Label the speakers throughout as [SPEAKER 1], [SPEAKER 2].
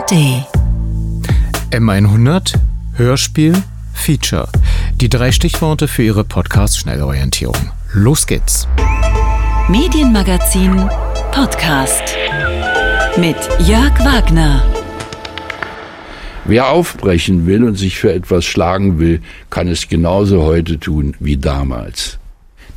[SPEAKER 1] ARD. M100 Hörspiel Feature. Die drei Stichworte für Ihre Podcast-Schnellorientierung. Los geht's.
[SPEAKER 2] Medienmagazin Podcast mit Jörg Wagner.
[SPEAKER 3] Wer aufbrechen will und sich für etwas schlagen will, kann es genauso heute tun wie damals.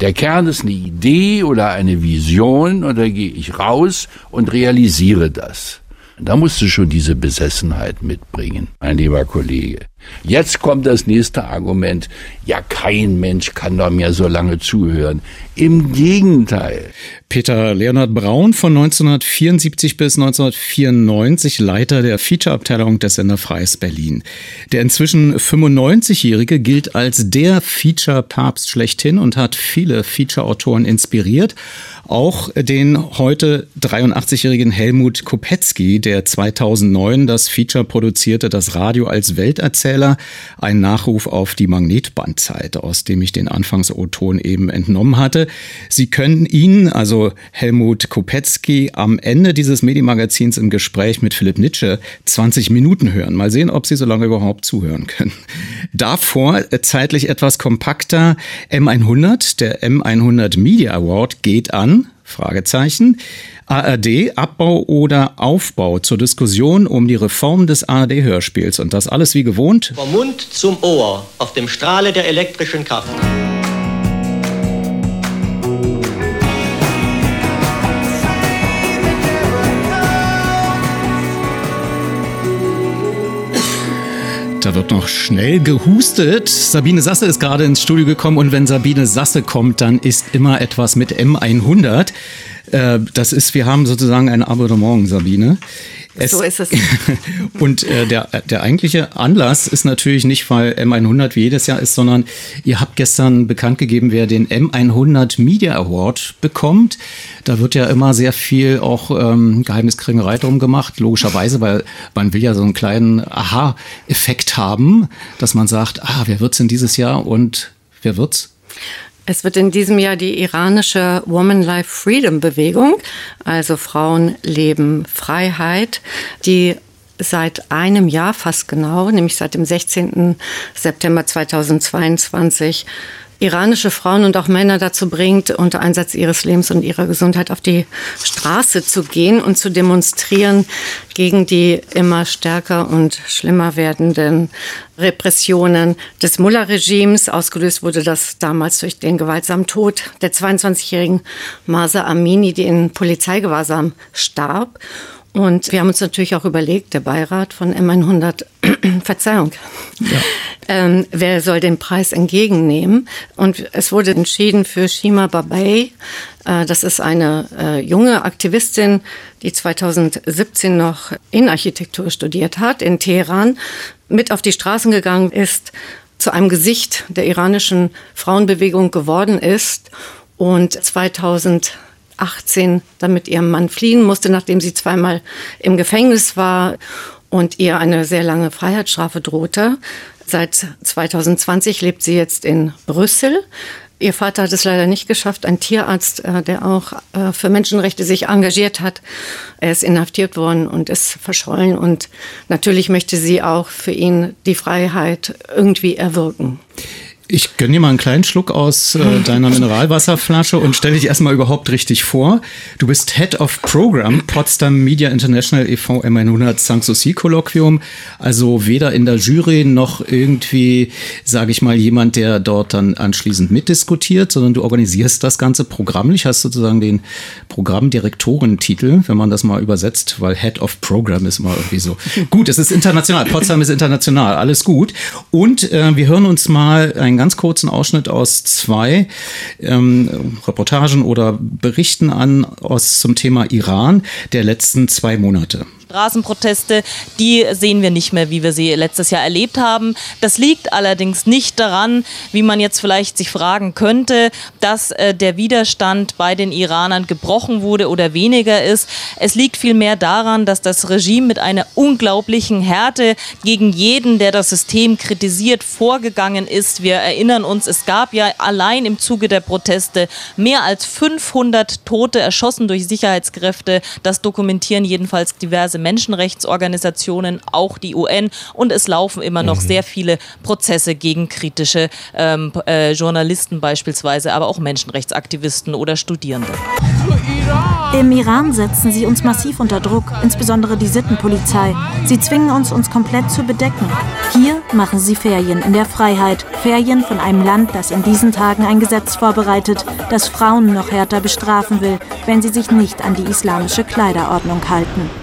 [SPEAKER 3] Der Kern ist eine Idee oder eine Vision und da gehe ich raus und realisiere das. Da musst du schon diese Besessenheit mitbringen, mein lieber Kollege. Jetzt kommt das nächste Argument. Ja, kein Mensch kann da mehr so lange zuhören. Im Gegenteil.
[SPEAKER 1] Peter Leonhard Braun von 1974 bis 1994 Leiter der Feature-Abteilung des Sender Freies Berlin. Der inzwischen 95-Jährige gilt als der Feature-Papst schlechthin und hat viele Feature-Autoren inspiriert. Auch den heute 83-jährigen Helmut Kopetzky, der 2009 das Feature produzierte, das Radio als Welterzähler Erzähler, ein Nachruf auf die Magnetbandzeit, aus dem ich den Anfangs-O-Ton eben entnommen hatte. Sie können ihn, also Helmut Kopetzky, am Ende dieses Medienmagazins im Gespräch mit Philipp Nitsche 20 Minuten hören. Mal sehen, ob Sie so lange überhaupt zuhören können. Davor äh, zeitlich etwas kompakter M100, der M100 Media Award geht an, Fragezeichen. ARD, Abbau oder Aufbau zur Diskussion um die Reform des ARD-Hörspiels. Und das alles wie gewohnt.
[SPEAKER 4] Vom Mund zum Ohr, auf dem Strahle der elektrischen Kraft.
[SPEAKER 1] Da wird noch schnell gehustet. Sabine Sasse ist gerade ins Studio gekommen und wenn Sabine Sasse kommt, dann ist immer etwas mit M100. Äh, das ist, wir haben sozusagen ein Abonnement, Sabine.
[SPEAKER 5] Es, so ist es.
[SPEAKER 1] und äh, der, der eigentliche Anlass ist natürlich nicht, weil M100 wie jedes Jahr ist, sondern ihr habt gestern bekannt gegeben, wer den M100 Media Award bekommt. Da wird ja immer sehr viel auch ähm, Geheimniskringerei drum gemacht, logischerweise, weil man will ja so einen kleinen Aha-Effekt haben, dass man sagt, ah, wer wird's denn dieses Jahr und wer wird's?
[SPEAKER 5] Es wird in diesem Jahr die iranische Woman Life Freedom Bewegung, also Frauen leben Freiheit, die seit einem Jahr fast genau, nämlich seit dem 16. September 2022 iranische Frauen und auch Männer dazu bringt, unter Einsatz ihres Lebens und ihrer Gesundheit auf die Straße zu gehen und zu demonstrieren gegen die immer stärker und schlimmer werdenden Repressionen des Mullah-Regimes. Ausgelöst wurde das damals durch den gewaltsamen Tod der 22-jährigen Masa Amini, die in Polizeigewahrsam starb. Und wir haben uns natürlich auch überlegt, der Beirat von M100, Verzeihung, ja. ähm, wer soll den Preis entgegennehmen? Und es wurde entschieden für Shima Babay. Äh, das ist eine äh, junge Aktivistin, die 2017 noch Innenarchitektur studiert hat in Teheran, mit auf die Straßen gegangen ist, zu einem Gesicht der iranischen Frauenbewegung geworden ist und 2000 18 dann mit ihrem Mann fliehen musste, nachdem sie zweimal im Gefängnis war und ihr eine sehr lange Freiheitsstrafe drohte. Seit 2020 lebt sie jetzt in Brüssel. Ihr Vater hat es leider nicht geschafft, ein Tierarzt, äh, der auch äh, für Menschenrechte sich engagiert hat. Er ist inhaftiert worden und ist verschollen. Und natürlich möchte sie auch für ihn die Freiheit irgendwie erwirken.
[SPEAKER 1] Ich gönne dir mal einen kleinen Schluck aus äh, deiner Mineralwasserflasche und stelle dich erstmal überhaupt richtig vor. Du bist Head of Program Potsdam Media International e.V. M100 Sanssouci Kolloquium. Also weder in der Jury noch irgendwie, sage ich mal, jemand, der dort dann anschließend mitdiskutiert, sondern du organisierst das ganze Programm. Ich hast sozusagen den Programmdirektorentitel, wenn man das mal übersetzt, weil Head of Program ist mal irgendwie so. gut, es ist international. Potsdam ist international. Alles gut. Und äh, wir hören uns mal ein ganz kurzen Ausschnitt aus zwei ähm, Reportagen oder Berichten an aus zum Thema Iran der letzten zwei Monate.
[SPEAKER 6] Straßenproteste, die sehen wir nicht mehr, wie wir sie letztes Jahr erlebt haben. Das liegt allerdings nicht daran, wie man jetzt vielleicht sich fragen könnte, dass äh, der Widerstand bei den Iranern gebrochen wurde oder weniger ist. Es liegt vielmehr daran, dass das Regime mit einer unglaublichen Härte gegen jeden, der das System kritisiert, vorgegangen ist. Wir erinnern uns, es gab ja allein im Zuge der Proteste mehr als 500 Tote erschossen durch Sicherheitskräfte. Das dokumentieren jedenfalls diverse Menschenrechtsorganisationen, auch die UN und es laufen immer noch mhm. sehr viele Prozesse gegen kritische ähm, äh, Journalisten beispielsweise, aber auch Menschenrechtsaktivisten oder Studierende.
[SPEAKER 7] Im Iran setzen sie uns massiv unter Druck, insbesondere die Sittenpolizei. Sie zwingen uns, uns komplett zu bedecken. Hier machen sie Ferien in der Freiheit. Ferien von einem Land, das in diesen Tagen ein Gesetz vorbereitet, das Frauen noch härter bestrafen will, wenn sie sich nicht an die islamische Kleiderordnung halten.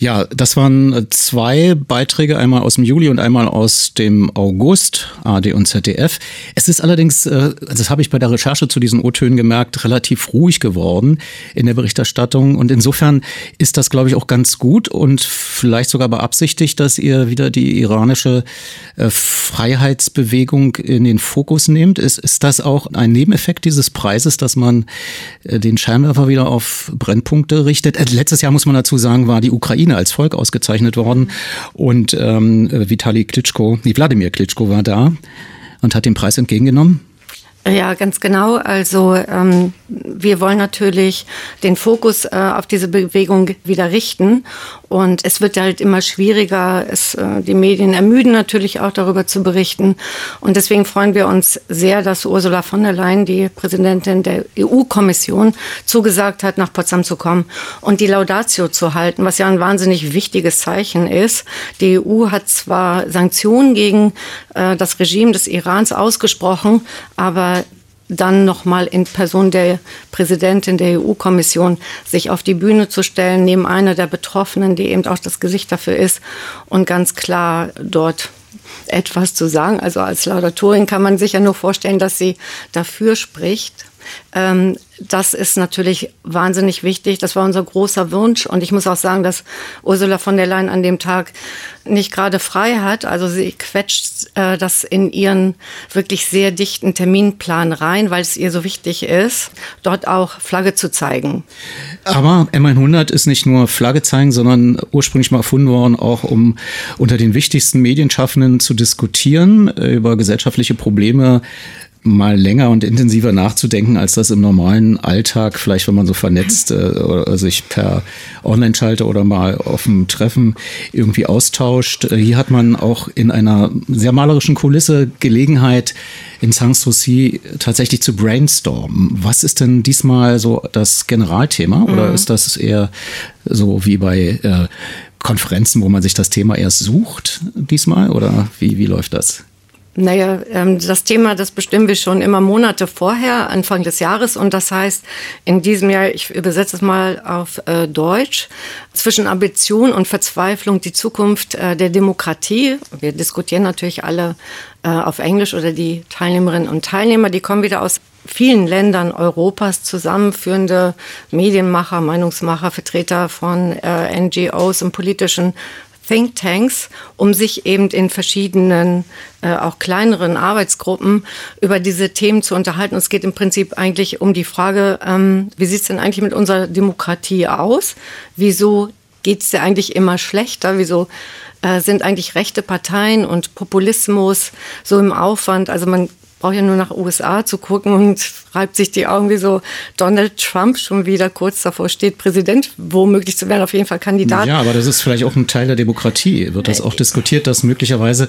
[SPEAKER 1] Ja, das waren äh, zwei Beiträge, einmal aus dem Juli und einmal aus dem August, AD und ZDF. Es ist allerdings, äh, das habe ich bei der Recherche zu diesen O-Tönen gemerkt, relativ ruhig geworden in der Berichterstattung. Und insofern ist das, glaube ich, auch ganz gut und vielleicht sogar beabsichtigt, dass ihr wieder die iranische äh, Freiheitsbewegung in den Fokus nehmt. Ist, ist das auch ein Nebeneffekt dieses Preises, dass man den Scheinwerfer wieder auf Brennpunkte richtet? Letztes Jahr muss man dazu sagen, war die Ukraine Ukraine als Volk ausgezeichnet worden. Und ähm, Vitali Klitschko, nee, Wladimir Klitschko war da und hat den Preis entgegengenommen.
[SPEAKER 5] Ja, ganz genau. Also ähm, wir wollen natürlich den Fokus äh, auf diese Bewegung wieder richten. Und es wird halt immer schwieriger. Es, äh, die Medien ermüden natürlich auch darüber zu berichten. Und deswegen freuen wir uns sehr, dass Ursula von der Leyen, die Präsidentin der EU-Kommission, zugesagt hat, nach Potsdam zu kommen und die Laudatio zu halten, was ja ein wahnsinnig wichtiges Zeichen ist. Die EU hat zwar Sanktionen gegen äh, das Regime des Irans ausgesprochen, aber dann nochmal in Person der Präsidentin der EU-Kommission sich auf die Bühne zu stellen, neben einer der Betroffenen, die eben auch das Gesicht dafür ist und ganz klar dort etwas zu sagen. Also als Laudatorin kann man sich ja nur vorstellen, dass sie dafür spricht. Ähm, das ist natürlich wahnsinnig wichtig. Das war unser großer Wunsch. Und ich muss auch sagen, dass Ursula von der Leyen an dem Tag nicht gerade frei hat. Also sie quetscht äh, das in ihren wirklich sehr dichten Terminplan rein, weil es ihr so wichtig ist, dort auch Flagge zu zeigen.
[SPEAKER 1] Aber M100 ist nicht nur Flagge zeigen, sondern ursprünglich mal erfunden worden, auch um unter den wichtigsten Medienschaffenden zu diskutieren äh, über gesellschaftliche Probleme mal länger und intensiver nachzudenken, als das im normalen Alltag, vielleicht wenn man so vernetzt äh, oder sich per Online-Schalter oder mal auf dem Treffen irgendwie austauscht. Äh, hier hat man auch in einer sehr malerischen Kulisse Gelegenheit, in Sanssouci tatsächlich zu brainstormen. Was ist denn diesmal so das Generalthema oder mhm. ist das eher so wie bei äh, Konferenzen, wo man sich das Thema erst sucht diesmal oder wie, wie läuft das?
[SPEAKER 5] Naja, ähm, das Thema, das bestimmen wir schon immer Monate vorher, Anfang des Jahres. Und das heißt, in diesem Jahr, ich übersetze es mal auf äh, Deutsch, zwischen Ambition und Verzweiflung die Zukunft äh, der Demokratie. Wir diskutieren natürlich alle äh, auf Englisch oder die Teilnehmerinnen und Teilnehmer, die kommen wieder aus vielen Ländern Europas zusammenführende Medienmacher, Meinungsmacher, Vertreter von äh, NGOs und politischen Thinktanks, um sich eben in verschiedenen, äh, auch kleineren Arbeitsgruppen über diese Themen zu unterhalten. Und es geht im Prinzip eigentlich um die Frage, ähm, wie sieht es denn eigentlich mit unserer Demokratie aus? Wieso geht es dir eigentlich immer schlechter? Wieso äh, sind eigentlich rechte Parteien und Populismus so im Aufwand? Also man braucht ja nur nach USA zu gucken und reibt sich die Augen, wie so Donald Trump schon wieder kurz davor steht, Präsident womöglich zu werden, auf jeden Fall Kandidat.
[SPEAKER 1] Ja, aber das ist vielleicht auch ein Teil der Demokratie. Wird das auch diskutiert, dass möglicherweise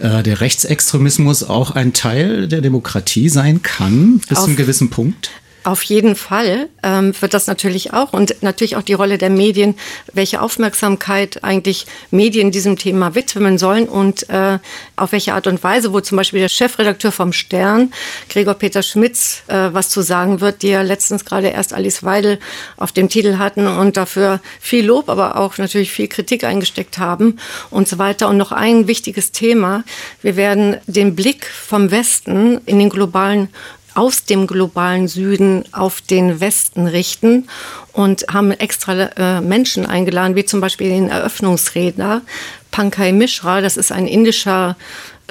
[SPEAKER 1] äh, der Rechtsextremismus auch ein Teil der Demokratie sein kann, bis auf, zu einem gewissen Punkt?
[SPEAKER 5] Auf jeden Fall ähm, wird das natürlich auch und natürlich auch die Rolle der Medien, welche Aufmerksamkeit eigentlich Medien diesem Thema widmen sollen und äh, auf welche Art und Weise, wo zum Beispiel der Chefredakteur vom Stern, Gregor Peter Schmitz, äh, was zu sagen wird, die ja letztens gerade erst Alice Weidel auf dem Titel hatten und dafür viel Lob, aber auch natürlich viel Kritik eingesteckt haben und so weiter. Und noch ein wichtiges Thema. Wir werden den Blick vom Westen in den globalen aus dem globalen Süden auf den Westen richten und haben extra äh, Menschen eingeladen, wie zum Beispiel den Eröffnungsredner Pankaj Mishra. Das ist ein indischer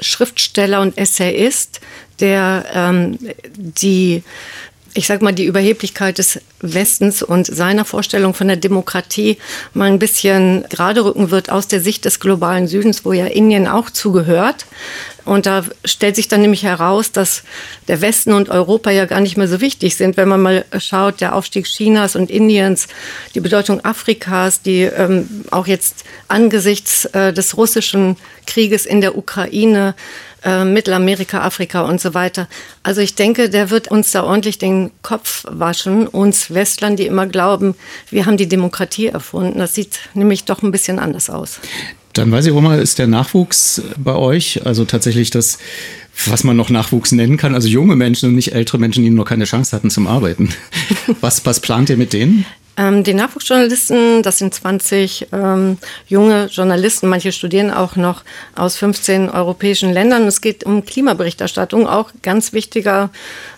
[SPEAKER 5] Schriftsteller und Essayist, der ähm, die ich sag mal, die Überheblichkeit des Westens und seiner Vorstellung von der Demokratie mal ein bisschen gerade rücken wird aus der Sicht des globalen Südens, wo ja Indien auch zugehört. Und da stellt sich dann nämlich heraus, dass der Westen und Europa ja gar nicht mehr so wichtig sind, wenn man mal schaut, der Aufstieg Chinas und Indiens, die Bedeutung Afrikas, die ähm, auch jetzt angesichts äh, des russischen Krieges in der Ukraine äh, Mittelamerika, Afrika und so weiter. Also ich denke, der wird uns da ordentlich den Kopf waschen, uns Westlern, die immer glauben, wir haben die Demokratie erfunden. Das sieht nämlich doch ein bisschen anders aus.
[SPEAKER 1] Dann weiß ich auch mal, ist der Nachwuchs bei euch, also tatsächlich das, was man noch Nachwuchs nennen kann, also junge Menschen und nicht ältere Menschen, die noch keine Chance hatten zum Arbeiten. Was, was plant ihr mit denen?
[SPEAKER 5] Ähm, die Nachwuchsjournalisten, das sind 20 ähm, junge Journalisten, manche studieren auch noch aus 15 europäischen Ländern. Es geht um Klimaberichterstattung, auch ganz wichtiger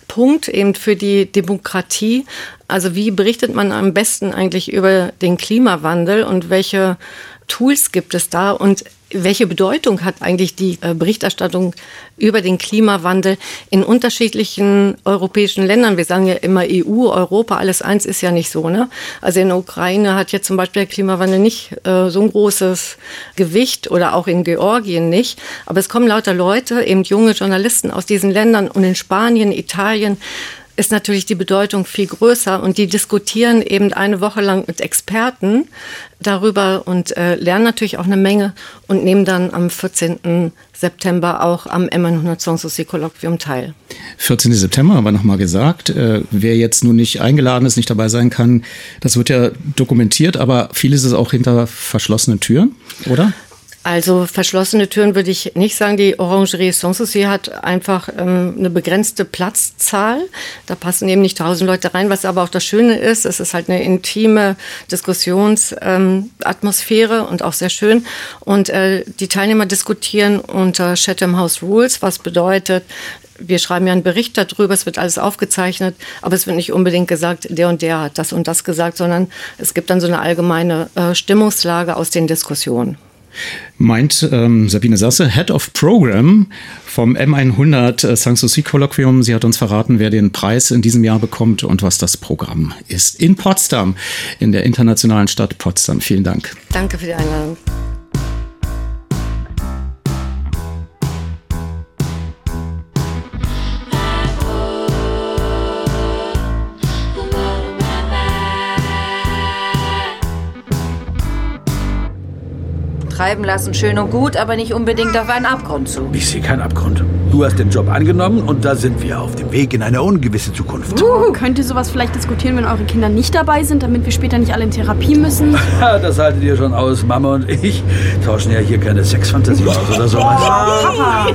[SPEAKER 5] Punkt eben für die Demokratie. Also wie berichtet man am besten eigentlich über den Klimawandel und welche Tools gibt es da und welche Bedeutung hat eigentlich die äh, Berichterstattung über den Klimawandel in unterschiedlichen europäischen Ländern? Wir sagen ja immer EU, Europa, alles eins ist ja nicht so. Ne? Also in der Ukraine hat jetzt zum Beispiel der Klimawandel nicht äh, so ein großes Gewicht oder auch in Georgien nicht. Aber es kommen lauter Leute, eben junge Journalisten aus diesen Ländern und in Spanien, Italien, ist natürlich die Bedeutung viel größer und die diskutieren eben eine Woche lang mit Experten darüber und äh, lernen natürlich auch eine Menge und nehmen dann am 14. September auch am M100 Sanssouci Kolloquium teil.
[SPEAKER 1] 14. September haben wir nochmal gesagt. Äh, wer jetzt nun nicht eingeladen ist, nicht dabei sein kann, das wird ja dokumentiert, aber vieles ist auch hinter verschlossenen Türen, oder?
[SPEAKER 5] Also verschlossene Türen würde ich nicht sagen. Die Orangerie Sanssouci hat einfach ähm, eine begrenzte Platzzahl. Da passen eben nicht tausend Leute rein, was aber auch das Schöne ist. Es ist halt eine intime Diskussionsatmosphäre ähm, und auch sehr schön. Und äh, die Teilnehmer diskutieren unter Chatham House Rules, was bedeutet, wir schreiben ja einen Bericht darüber, es wird alles aufgezeichnet, aber es wird nicht unbedingt gesagt, der und der hat das und das gesagt, sondern es gibt dann so eine allgemeine äh, Stimmungslage aus den Diskussionen
[SPEAKER 1] meint ähm, Sabine Sasse, Head of Program vom M100 äh, Sanssouci Kolloquium. Sie hat uns verraten, wer den Preis in diesem Jahr bekommt und was das Programm ist. In Potsdam, in der internationalen Stadt Potsdam. Vielen Dank.
[SPEAKER 5] Danke für die Einladung.
[SPEAKER 8] Treiben lassen, schön und gut, aber nicht unbedingt auf einen Abgrund zu.
[SPEAKER 9] Ich sehe keinen Abgrund. Du hast den Job angenommen und da sind wir auf dem Weg in eine ungewisse Zukunft.
[SPEAKER 10] Uh, könnt ihr sowas vielleicht diskutieren, wenn eure Kinder nicht dabei sind, damit wir später nicht alle in Therapie müssen?
[SPEAKER 9] das haltet ihr schon aus. Mama und ich tauschen ja hier keine Sexfantasie aus oder sowas. Papa!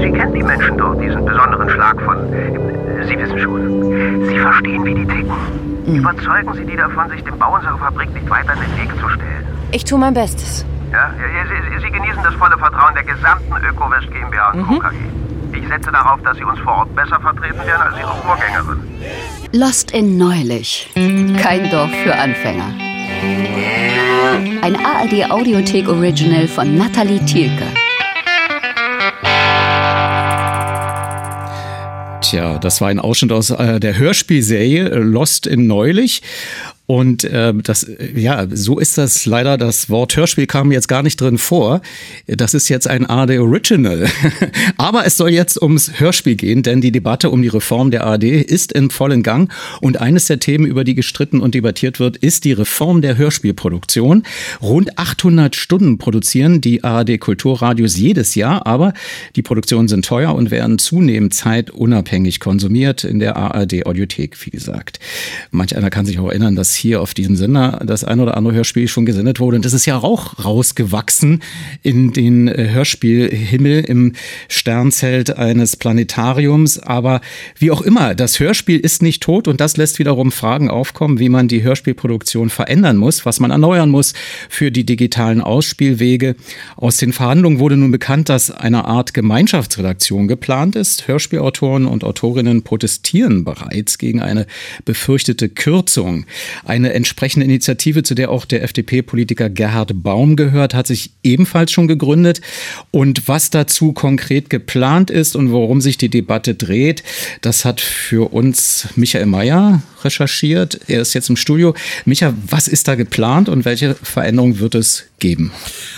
[SPEAKER 11] Sie kennen die Menschen dort, diesen besonderen Schlag von... Sie wissen schon. Sie verstehen, wie die ticken. Mhm. Überzeugen Sie die davon, sich dem Bau unserer Fabrik nicht weiter in den Weg zu stellen.
[SPEAKER 8] Ich tue mein Bestes.
[SPEAKER 11] Ja, Sie, Sie, Sie genießen das volle Vertrauen der gesamten Öko-West GmbH und mhm. KG. Ich setze darauf, dass Sie uns vor Ort besser vertreten werden als Ihre Vorgängerin.
[SPEAKER 12] Lost in Neulich. Kein Dorf für Anfänger. Ein ARD Audiothek Original von Nathalie Thielke.
[SPEAKER 1] Tja, das war ein Ausschnitt aus äh, der Hörspielserie äh, Lost in Neulich. Und äh, das, ja, so ist das leider. Das Wort Hörspiel kam jetzt gar nicht drin vor. Das ist jetzt ein ARD Original. Aber es soll jetzt ums Hörspiel gehen, denn die Debatte um die Reform der ARD ist in vollen Gang. Und eines der Themen, über die gestritten und debattiert wird, ist die Reform der Hörspielproduktion. Rund 800 Stunden produzieren die ARD Kulturradios jedes Jahr, aber die Produktionen sind teuer und werden zunehmend zeitunabhängig konsumiert in der ARD Audiothek, wie gesagt. Manch einer kann sich auch erinnern, dass hier auf diesem Sender das ein oder andere Hörspiel schon gesendet wurde. Und das ist ja auch rausgewachsen in den äh, Hörspielhimmel im Sternzelt eines Planetariums. Aber wie auch immer, das Hörspiel ist nicht tot und das lässt wiederum Fragen aufkommen, wie man die Hörspielproduktion verändern muss, was man erneuern muss für die digitalen Ausspielwege. Aus den Verhandlungen wurde nun bekannt, dass eine Art Gemeinschaftsredaktion geplant ist. Hörspielautoren und Autorinnen protestieren bereits gegen eine befürchtete Kürzung. Eine entsprechende Initiative, zu der auch der FDP-Politiker Gerhard Baum gehört, hat sich ebenfalls schon gegründet. Und was dazu konkret geplant ist und worum sich die Debatte dreht, das hat für uns Michael Mayer recherchiert. Er ist jetzt im Studio. Micha, was ist da geplant und welche Veränderungen wird es geben?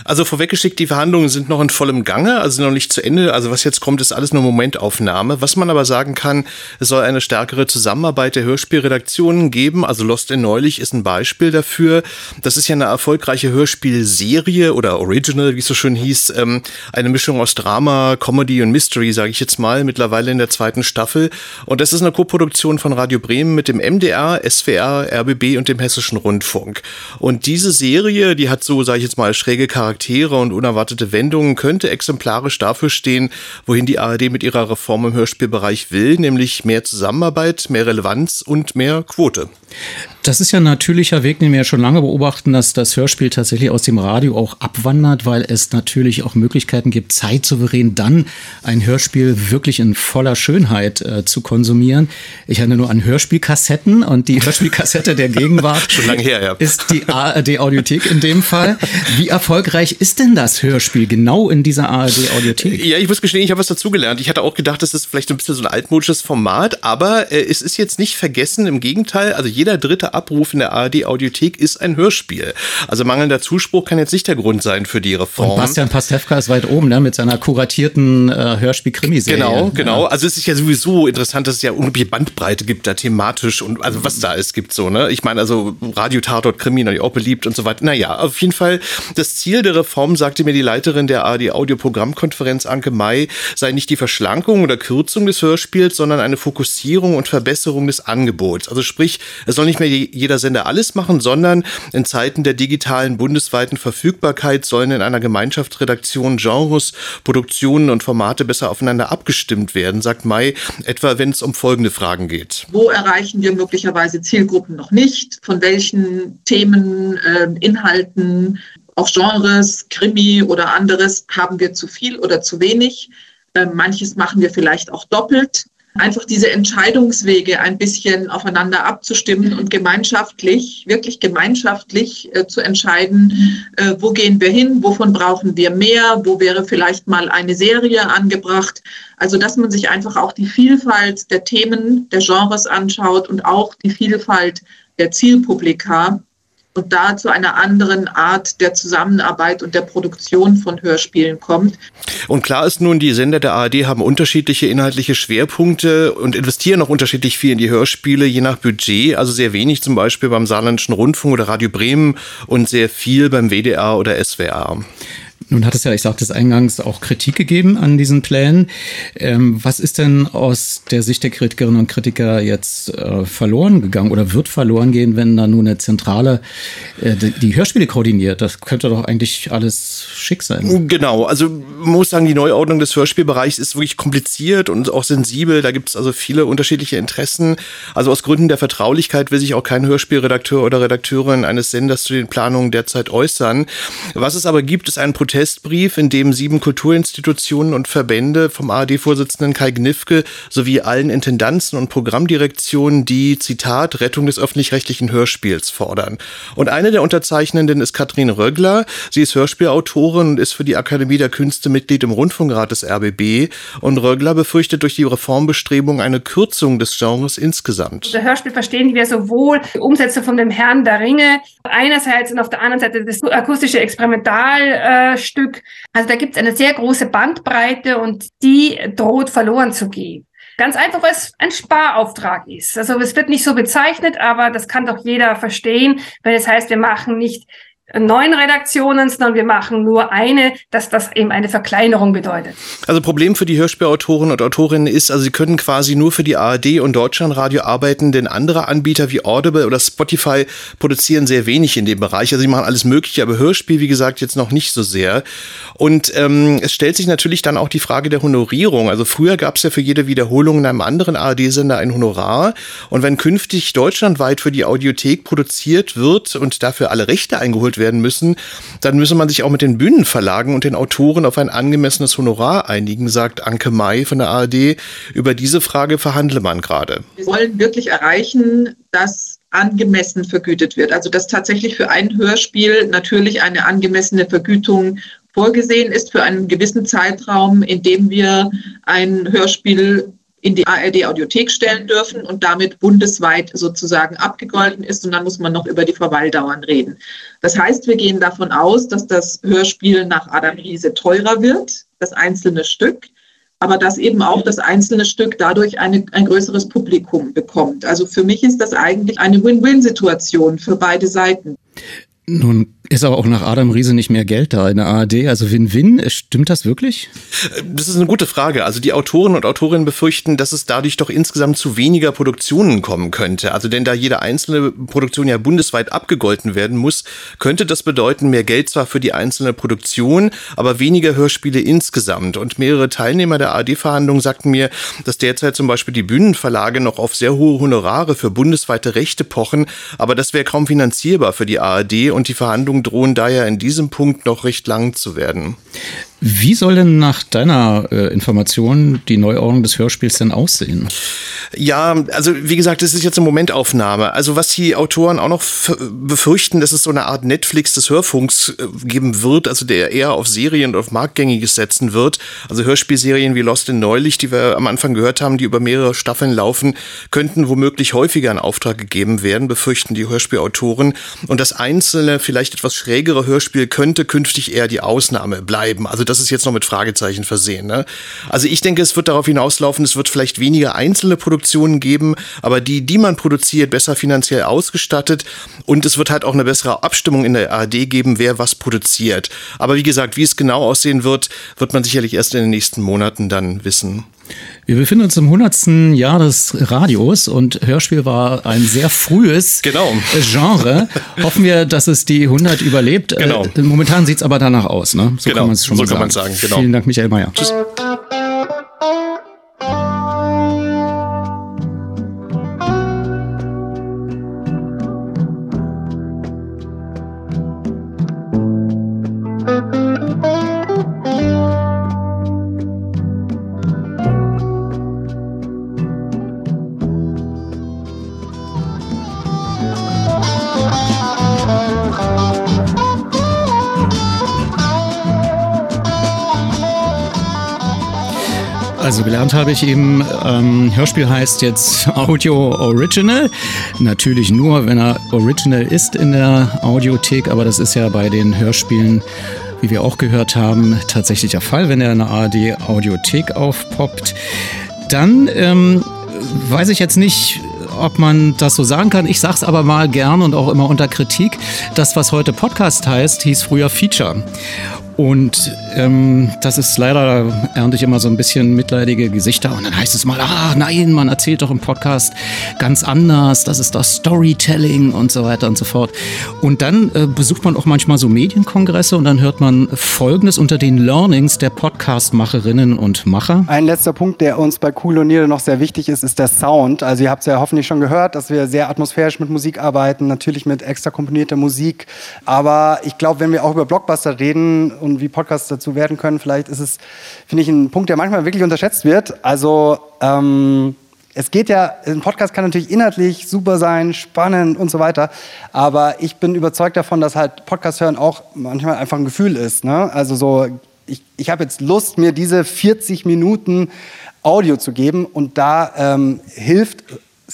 [SPEAKER 13] Also vorweggeschickt, die Verhandlungen sind noch in vollem Gange, also noch nicht zu Ende. Also was jetzt kommt, ist alles nur Momentaufnahme. Was man aber sagen kann, es soll eine stärkere Zusammenarbeit der Hörspielredaktionen geben. Also Lost in Neulich ist ein Beispiel dafür. Das ist ja eine erfolgreiche Hörspielserie oder Original, wie es so schön hieß. Ähm, eine Mischung aus Drama, Comedy und Mystery, sage ich jetzt mal, mittlerweile in der zweiten Staffel. Und das ist eine Koproduktion von Radio Bremen mit dem MDR, SWR, RBB und dem Hessischen Rundfunk. Und diese Serie, die hat so, sage ich jetzt mal, schräge Charaktere und unerwartete Wendungen, könnte exemplarisch dafür stehen, wohin die ARD mit ihrer Reform im Hörspielbereich will, nämlich mehr Zusammenarbeit, mehr Relevanz und mehr Quote.
[SPEAKER 1] Das ist ja ein natürlicher Weg, den wir ja schon lange beobachten, dass das Hörspiel tatsächlich aus dem Radio auch abwandert, weil es natürlich auch Möglichkeiten gibt, zeitsouverän dann ein Hörspiel wirklich in voller Schönheit äh, zu konsumieren. Ich hatte nur an Hörspielkassetten und die Hörspielkassette der Gegenwart
[SPEAKER 13] schon lange her, ja.
[SPEAKER 1] ist die ARD-Audiothek in dem Fall. Wie erfolgreich ist denn das Hörspiel genau in dieser ARD-Audiothek?
[SPEAKER 13] Ja, ich muss gestehen, ich habe was dazugelernt. Ich hatte auch gedacht, das ist vielleicht ein bisschen so ein altmodisches Format, aber äh, es ist jetzt nicht vergessen, im Gegenteil, also jeder dritte Abruf in der ARD-Audiothek ist ein Hörspiel. Also mangelnder Zuspruch kann jetzt nicht der Grund sein für die Reform.
[SPEAKER 1] Und Bastian Pastewka ist weit oben, ne, mit seiner kuratierten äh, Hörspiel-Krimiserie.
[SPEAKER 13] Genau, genau. Ja. Also es ist ja sowieso interessant, dass es ja unglaubliche Bandbreite gibt da thematisch und also was da es gibt so, ne? Ich meine, also Radio Tatort Krimi natürlich auch beliebt und so weiter. Naja, auf jeden Fall das Ziel der Reform, sagte mir die Leiterin der ARD Audioprogrammkonferenz Anke May, sei nicht die Verschlankung oder Kürzung des Hörspiels, sondern eine Fokussierung und Verbesserung des Angebots. Also sprich, es soll nicht mehr jeder Sender alles machen, sondern in Zeiten der digitalen bundesweiten Verfügbarkeit sollen in einer Gemeinschaftsredaktion Genres, Produktionen und Formate besser aufeinander abgestimmt werden, sagt May, etwa wenn es um folgende Fragen geht.
[SPEAKER 14] Wo erreichen wir möglicherweise Zielgruppen noch nicht? Von welchen Themen, äh, Inhalten, auch Genres, Krimi oder anderes haben wir zu viel oder zu wenig? Äh, manches machen wir vielleicht auch doppelt einfach diese Entscheidungswege ein bisschen aufeinander abzustimmen und gemeinschaftlich, wirklich gemeinschaftlich äh, zu entscheiden, äh, wo gehen wir hin, wovon brauchen wir mehr, wo wäre vielleicht mal eine Serie angebracht. Also dass man sich einfach auch die Vielfalt der Themen, der Genres anschaut und auch die Vielfalt der Zielpublika und da zu einer anderen Art der Zusammenarbeit und der Produktion von Hörspielen kommt.
[SPEAKER 13] Und klar ist nun, die Sender der ARD haben unterschiedliche inhaltliche Schwerpunkte und investieren auch unterschiedlich viel in die Hörspiele, je nach Budget. Also sehr wenig zum Beispiel beim Saarländischen Rundfunk oder Radio Bremen und sehr viel beim WDR oder SWR.
[SPEAKER 1] Nun hat es ja, ich sagte es eingangs, auch Kritik gegeben an diesen Plänen. Ähm, was ist denn aus der Sicht der Kritikerinnen und Kritiker jetzt äh, verloren gegangen oder wird verloren gehen, wenn da nun eine Zentrale äh, die, die Hörspiele koordiniert? Das könnte doch eigentlich alles schick sein.
[SPEAKER 13] Genau, also man muss sagen, die Neuordnung des Hörspielbereichs ist wirklich kompliziert und auch sensibel. Da gibt es also viele unterschiedliche Interessen. Also aus Gründen der Vertraulichkeit will sich auch kein Hörspielredakteur oder Redakteurin eines Senders zu den Planungen derzeit äußern. Was es aber gibt, ist ein Protest Protestbrief, in dem sieben Kulturinstitutionen und Verbände vom ARD-Vorsitzenden Kai Gnifke sowie allen Intendanzen und Programmdirektionen die, Zitat, Rettung des öffentlich-rechtlichen Hörspiels fordern. Und eine der Unterzeichnenden ist Katrin Röggler. Sie ist Hörspielautorin und ist für die Akademie der Künste Mitglied im Rundfunkrat des RBB. Und Röggler befürchtet durch die Reformbestrebung eine Kürzung des Genres insgesamt.
[SPEAKER 15] Der Hörspiel verstehen wir sowohl die Umsetzung von dem Herrn der Ringe einerseits und auf der anderen Seite das akustische Experimental Stück. Also da gibt es eine sehr große Bandbreite und die droht verloren zu gehen. Ganz einfach, weil es ein Sparauftrag ist. Also es wird nicht so bezeichnet, aber das kann doch jeder verstehen, wenn es heißt, wir machen nicht neun Redaktionen, sondern wir machen nur eine, dass das eben eine Verkleinerung bedeutet.
[SPEAKER 13] Also Problem für die Hörspielautoren und Autorinnen ist, also sie können quasi nur für die ARD und Deutschlandradio arbeiten, denn andere Anbieter wie Audible oder Spotify produzieren sehr wenig in dem Bereich. Also sie machen alles Mögliche, aber Hörspiel, wie gesagt, jetzt noch nicht so sehr. Und ähm, es stellt sich natürlich dann auch die Frage der Honorierung. Also früher gab es ja für jede Wiederholung in einem anderen ARD-Sender ein Honorar. Und wenn künftig deutschlandweit für die Audiothek produziert wird und dafür alle Rechte eingeholt werden, werden müssen, dann müsse man sich auch mit den Bühnenverlagen und den Autoren auf ein angemessenes Honorar einigen, sagt Anke May von der ARD. Über diese Frage verhandle man gerade.
[SPEAKER 14] Wir wollen wirklich erreichen, dass angemessen vergütet wird. Also dass tatsächlich für ein Hörspiel natürlich eine angemessene Vergütung vorgesehen ist für einen gewissen Zeitraum, in dem wir ein Hörspiel in die ARD-Audiothek stellen dürfen und damit bundesweit sozusagen abgegolten ist. Und dann muss man noch über die Verweildauern reden. Das heißt, wir gehen davon aus, dass das Hörspiel nach Adam Riese teurer wird, das einzelne Stück, aber dass eben auch das einzelne Stück dadurch eine, ein größeres Publikum bekommt. Also für mich ist das eigentlich eine Win-Win-Situation für beide Seiten.
[SPEAKER 1] Nun ist aber auch nach Adam Riese nicht mehr Geld da in der ARD. Also Win-Win, stimmt das wirklich?
[SPEAKER 13] Das ist eine gute Frage. Also die Autoren und Autorinnen befürchten, dass es dadurch doch insgesamt zu weniger Produktionen kommen könnte. Also denn da jede einzelne Produktion ja bundesweit abgegolten werden muss, könnte das bedeuten, mehr Geld zwar für die einzelne Produktion, aber weniger Hörspiele insgesamt. Und mehrere Teilnehmer der ARD-Verhandlungen sagten mir, dass derzeit zum Beispiel die Bühnenverlage noch auf sehr hohe Honorare für bundesweite Rechte pochen, aber das wäre kaum finanzierbar für die ARD und die Verhandlungen drohen daher in diesem Punkt noch recht lang zu werden.
[SPEAKER 1] Wie soll denn nach deiner äh, Information die Neuordnung des Hörspiels denn aussehen?
[SPEAKER 13] Ja, also wie gesagt, das ist jetzt eine Momentaufnahme. Also was die Autoren auch noch befürchten, dass es so eine Art Netflix des Hörfunks äh, geben wird, also der eher auf Serien und auf Marktgängiges setzen wird. Also Hörspielserien wie Lost in Neulich, die wir am Anfang gehört haben, die über mehrere Staffeln laufen, könnten womöglich häufiger in Auftrag gegeben werden, befürchten die Hörspielautoren. Und das einzelne, vielleicht etwas schrägere Hörspiel könnte künftig eher die Ausnahme bleiben. Also das ist jetzt noch mit Fragezeichen versehen. Ne? Also ich denke, es wird darauf hinauslaufen, es wird vielleicht weniger einzelne Produktionen geben, aber die, die man produziert, besser finanziell ausgestattet und es wird halt auch eine bessere Abstimmung in der ARD geben, wer was produziert. Aber wie gesagt, wie es genau aussehen wird, wird man sicherlich erst in den nächsten Monaten dann wissen.
[SPEAKER 1] Wir befinden uns im 100. Jahr des Radios und Hörspiel war ein sehr frühes
[SPEAKER 13] genau.
[SPEAKER 1] Genre. Hoffen wir, dass es die 100 überlebt.
[SPEAKER 13] Genau.
[SPEAKER 1] Äh, momentan sieht es aber danach aus. Ne?
[SPEAKER 13] So genau. kann man es schon so mal sagen.
[SPEAKER 1] sagen. Genau. Vielen Dank, Michael Mayer.
[SPEAKER 13] Tschüss.
[SPEAKER 1] Gelernt habe ich eben, ähm, Hörspiel heißt jetzt Audio Original. Natürlich nur, wenn er Original ist in der Audiothek, aber das ist ja bei den Hörspielen, wie wir auch gehört haben, tatsächlich der Fall, wenn er in der ARD Audiothek aufpoppt. Dann ähm, weiß ich jetzt nicht, ob man das so sagen kann. Ich sag's aber mal gern und auch immer unter Kritik. Das, was heute Podcast heißt, hieß früher Feature. Und ähm, das ist leider, da ernte ich immer so ein bisschen mitleidige Gesichter. Und dann heißt es mal, ah nein, man erzählt doch im Podcast ganz anders. Das ist das Storytelling und so weiter und so fort. Und dann äh, besucht man auch manchmal so Medienkongresse und dann hört man Folgendes unter den Learnings der Podcastmacherinnen und Macher.
[SPEAKER 16] Ein letzter Punkt, der uns bei Cool O'Neill noch sehr wichtig ist, ist der Sound. Also ihr habt es ja hoffentlich schon gehört, dass wir sehr atmosphärisch mit Musik arbeiten, natürlich mit extra komponierter Musik. Aber ich glaube, wenn wir auch über Blockbuster reden, und wie Podcasts dazu werden können. Vielleicht ist es, finde ich, ein Punkt, der manchmal wirklich unterschätzt wird. Also ähm, es geht ja, ein Podcast kann natürlich inhaltlich super sein, spannend und so weiter. Aber ich bin überzeugt davon, dass halt Podcast hören auch manchmal einfach ein Gefühl ist. Ne? Also so, ich, ich habe jetzt Lust, mir diese 40 Minuten Audio zu geben und da ähm, hilft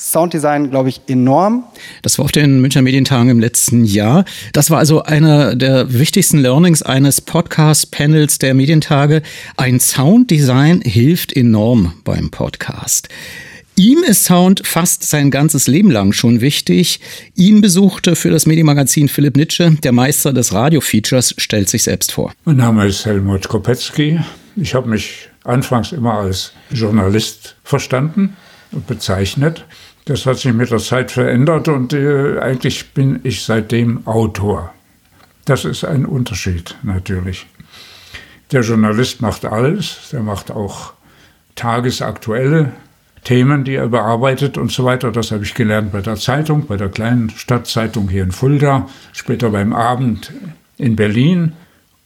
[SPEAKER 16] Sounddesign, glaube ich, enorm.
[SPEAKER 1] Das war auf den Münchner Medientagen im letzten Jahr. Das war also einer der wichtigsten Learnings eines Podcast-Panels der Medientage. Ein Sounddesign hilft enorm beim Podcast. Ihm ist Sound fast sein ganzes Leben lang schon wichtig. Ihn besuchte für das Medienmagazin Philipp Nitsche, der Meister des Radio-Features, stellt sich selbst vor.
[SPEAKER 17] Mein Name ist Helmut Kopetzky. Ich habe mich anfangs immer als Journalist verstanden und bezeichnet. Das hat sich mit der Zeit verändert und äh, eigentlich bin ich seitdem Autor. Das ist ein Unterschied natürlich. Der Journalist macht alles, der macht auch tagesaktuelle Themen, die er bearbeitet und so weiter. Das habe ich gelernt bei der Zeitung, bei der kleinen Stadtzeitung hier in Fulda, später beim Abend in Berlin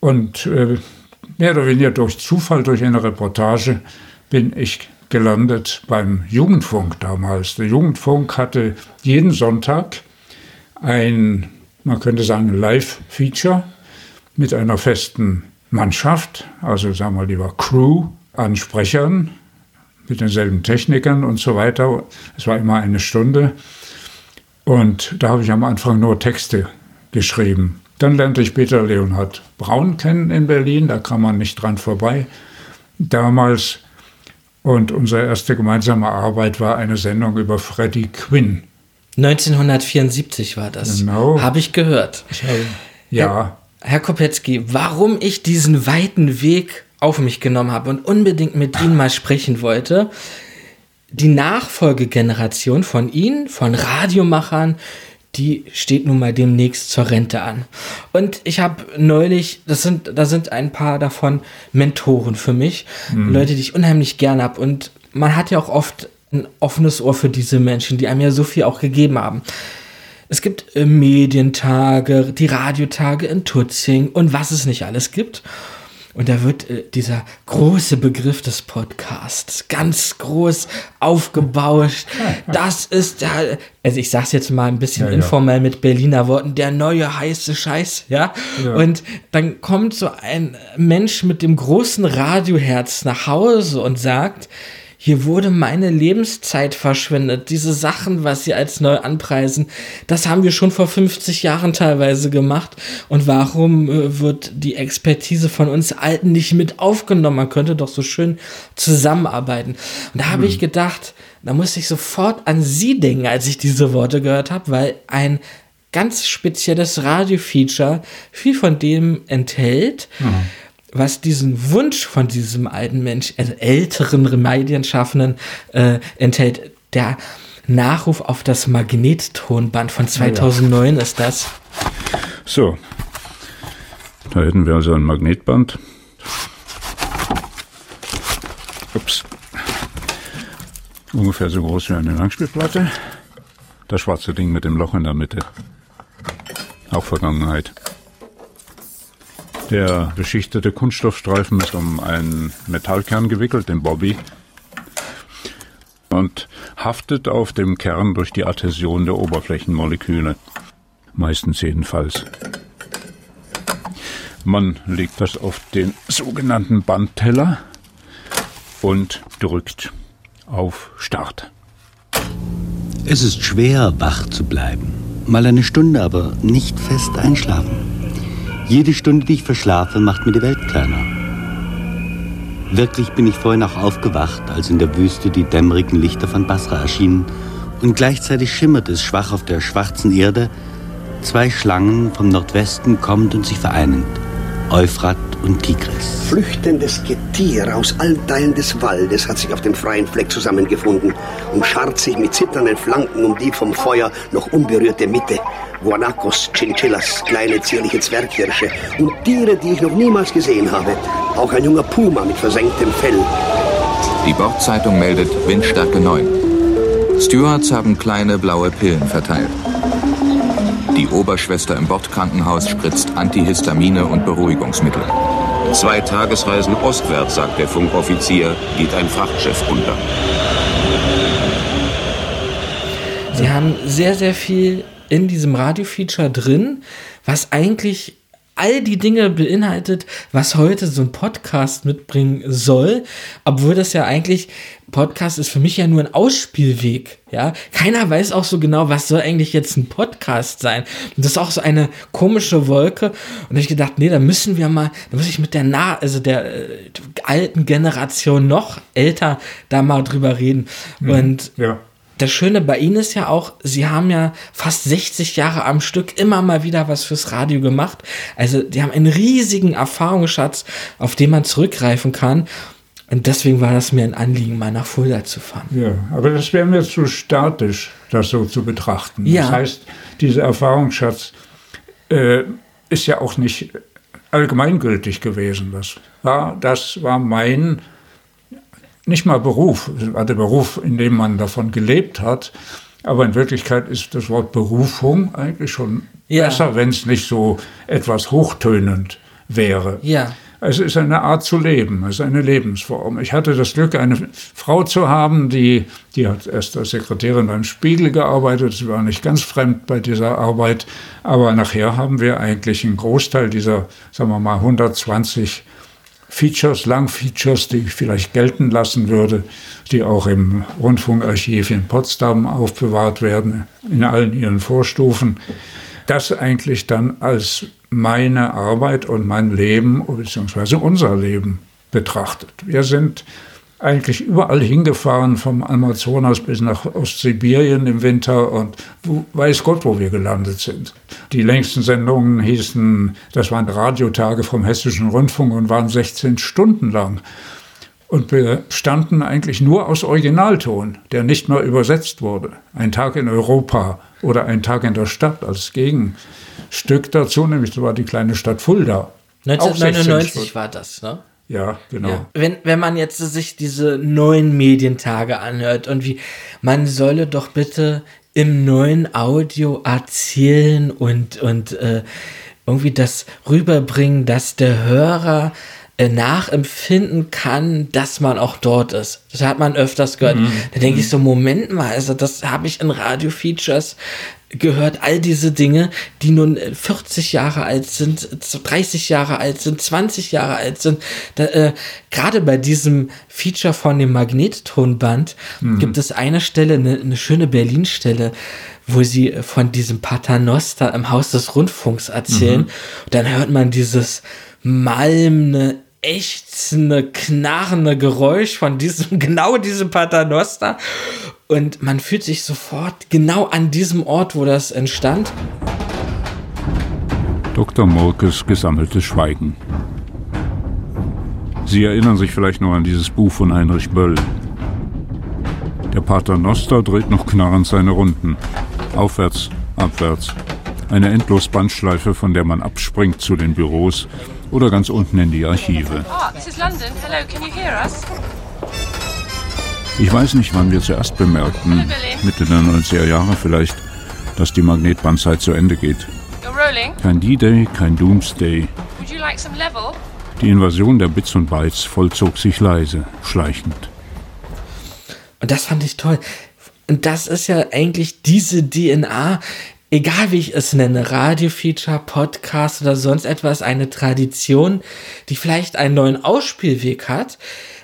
[SPEAKER 17] und äh, mehr oder weniger durch Zufall, durch eine Reportage bin ich gelandet beim Jugendfunk damals. Der Jugendfunk hatte jeden Sonntag ein, man könnte sagen, Live-Feature mit einer festen Mannschaft, also sagen wir lieber Crew an Sprechern mit denselben Technikern und so weiter. Es war immer eine Stunde. Und da habe ich am Anfang nur Texte geschrieben. Dann lernte ich Peter Leonhard Braun kennen in Berlin, da kam man nicht dran vorbei. Damals und unsere erste gemeinsame Arbeit war eine Sendung über Freddie Quinn.
[SPEAKER 18] 1974 war das. Genau. Habe ich gehört. Ich habe,
[SPEAKER 17] ja.
[SPEAKER 18] Herr, Herr Kopetzky, warum ich diesen weiten Weg auf mich genommen habe und unbedingt mit Ihnen mal sprechen wollte, die Nachfolgegeneration von Ihnen, von Radiomachern, die steht nun mal demnächst zur Rente an. Und ich habe neulich, das sind, da sind ein paar davon Mentoren für mich, mhm. Leute, die ich unheimlich gern habe. Und man hat ja auch oft ein offenes Ohr für diese Menschen, die einem ja so viel auch gegeben haben. Es gibt äh, Medientage, die Radiotage in Tutzing und was es nicht alles gibt. Und da wird äh, dieser große Begriff des Podcasts ganz groß aufgebauscht. Das ist ja, also ich sag's jetzt mal ein bisschen ja, informell mit Berliner Worten, der neue heiße Scheiß, ja? ja? Und dann kommt so ein Mensch mit dem großen Radioherz nach Hause und sagt, hier wurde meine Lebenszeit verschwendet. Diese Sachen, was sie als neu anpreisen, das haben wir schon vor 50 Jahren teilweise gemacht. Und warum äh, wird die Expertise von uns Alten nicht mit aufgenommen? Man könnte doch so schön zusammenarbeiten. Und da habe hm. ich gedacht, da musste ich sofort an Sie denken, als ich diese Worte gehört habe, weil ein ganz spezielles Radio-Feature viel von dem enthält. Hm was diesen Wunsch von diesem alten Mensch, also älteren Remedienschaffenden, äh, enthält. Der Nachruf auf das Magnettonband von 2009 ja. ist das.
[SPEAKER 17] So, da hätten wir also ein Magnetband. Ups. Ungefähr so groß wie eine Langspielplatte. Das schwarze Ding mit dem Loch in der Mitte. Auch Vergangenheit. Der beschichtete Kunststoffstreifen ist um einen Metallkern gewickelt, den Bobby, und haftet auf dem Kern durch die Adhäsion der Oberflächenmoleküle. Meistens jedenfalls. Man legt das auf den sogenannten Bandteller und drückt auf Start.
[SPEAKER 19] Es ist schwer, wach zu bleiben. Mal eine Stunde, aber nicht fest einschlafen. Jede Stunde, die ich verschlafe, macht mir die Welt kleiner. Wirklich bin ich vorhin auch aufgewacht, als in der Wüste die dämmerigen Lichter von Basra erschienen und gleichzeitig schimmert es schwach auf der schwarzen Erde, zwei Schlangen vom Nordwesten kommend und sich vereinend. Euphrat und Tigris.
[SPEAKER 20] Flüchtendes Getier aus allen Teilen des Waldes hat sich auf dem freien Fleck zusammengefunden und schart sich mit zitternden Flanken um die vom Feuer noch unberührte Mitte. Guanacos, Chinchillas, kleine zierliche Zwerghirsche und Tiere, die ich noch niemals gesehen habe. Auch ein junger Puma mit versenktem Fell.
[SPEAKER 21] Die Bordzeitung meldet Windstärke 9. Stewards haben kleine blaue Pillen verteilt. Die Oberschwester im Bordkrankenhaus spritzt Antihistamine und Beruhigungsmittel. Zwei Tagesreisen ostwärts, sagt der Funkoffizier, geht ein Frachtschiff unter.
[SPEAKER 18] Sie haben sehr, sehr viel in diesem Radio-Feature drin, was eigentlich all die Dinge beinhaltet, was heute so ein Podcast mitbringen soll, obwohl das ja eigentlich Podcast ist für mich ja nur ein Ausspielweg, ja. Keiner weiß auch so genau, was soll eigentlich jetzt ein Podcast sein. Und das ist auch so eine komische Wolke. Und ich gedacht, nee, da müssen wir mal, da muss ich mit der nah, also der äh, alten Generation noch älter da mal drüber reden. Mhm, Und ja das Schöne bei Ihnen ist ja auch, Sie haben ja fast 60 Jahre am Stück immer mal wieder was fürs Radio gemacht. Also, die haben einen riesigen Erfahrungsschatz, auf den man zurückgreifen kann. Und deswegen war das mir ein Anliegen, mal nach Fulda zu fahren.
[SPEAKER 17] Ja, aber das wäre mir zu statisch, das so zu betrachten. Ja. Das heißt, dieser Erfahrungsschatz äh, ist ja auch nicht allgemeingültig gewesen. Das war, das war mein nicht mal Beruf, war der Beruf, in dem man davon gelebt hat. Aber in Wirklichkeit ist das Wort Berufung eigentlich schon ja. besser, wenn es nicht so etwas hochtönend wäre.
[SPEAKER 18] Ja.
[SPEAKER 17] Es ist eine Art zu leben, es ist eine Lebensform. Ich hatte das Glück, eine Frau zu haben, die, die hat erst als Sekretärin beim Spiegel gearbeitet. Sie war nicht ganz fremd bei dieser Arbeit. Aber nachher haben wir eigentlich einen Großteil dieser, sagen wir mal, 120 Features, Langfeatures, die ich vielleicht gelten lassen würde, die auch im Rundfunkarchiv in Potsdam aufbewahrt werden, in allen ihren Vorstufen. Das eigentlich dann als meine Arbeit und mein Leben beziehungsweise unser Leben betrachtet. Wir sind eigentlich überall hingefahren, vom Amazonas bis nach Ostsibirien im Winter und weiß Gott, wo wir gelandet sind. Die längsten Sendungen hießen, das waren Radiotage vom Hessischen Rundfunk und waren 16 Stunden lang und bestanden eigentlich nur aus Originalton, der nicht mehr übersetzt wurde. Ein Tag in Europa oder ein Tag in der Stadt als Gegenstück dazu, nämlich das war die kleine Stadt Fulda.
[SPEAKER 18] 1999 war das, ne?
[SPEAKER 17] Ja, genau. Ja.
[SPEAKER 18] Wenn, wenn man jetzt sich diese neuen Medientage anhört und wie, man solle doch bitte im neuen Audio erzählen und, und äh, irgendwie das rüberbringen, dass der Hörer äh, nachempfinden kann, dass man auch dort ist. Das hat man öfters gehört. Mhm. Da denke ich so, Moment mal, also das habe ich in Radio-Features gehört all diese Dinge, die nun 40 Jahre alt sind, 30 Jahre alt sind, 20 Jahre alt sind. Da, äh, Gerade bei diesem Feature von dem Magnettonband mhm. gibt es eine Stelle, eine, eine schöne Berlin-Stelle, wo sie von diesem Paternoster im Haus des Rundfunks erzählen. Mhm. Und dann hört man dieses malmende, ächzende, knarrende Geräusch von diesem, genau diesem Paternoster. Und man fühlt sich sofort genau an diesem Ort, wo das entstand.
[SPEAKER 17] Dr. Molkes gesammeltes Schweigen. Sie erinnern sich vielleicht noch an dieses Buch von Heinrich Böll. Der Pater Noster dreht noch knarrend seine Runden. Aufwärts, abwärts. Eine endlos Bandschleife, von der man abspringt zu den Büros oder ganz unten in die Archive. Us? Ich weiß nicht, wann wir zuerst bemerkten, Mitte der 90er Jahre vielleicht, dass die Magnetbandzeit zu Ende geht. Kein D-Day, kein Doomsday. Die Invasion der Bits und Bytes vollzog sich leise, schleichend.
[SPEAKER 18] Und das fand ich toll. Und das ist ja eigentlich diese DNA, egal wie ich es nenne, Radio-Feature, Podcast oder sonst etwas, eine Tradition, die vielleicht einen neuen Ausspielweg hat,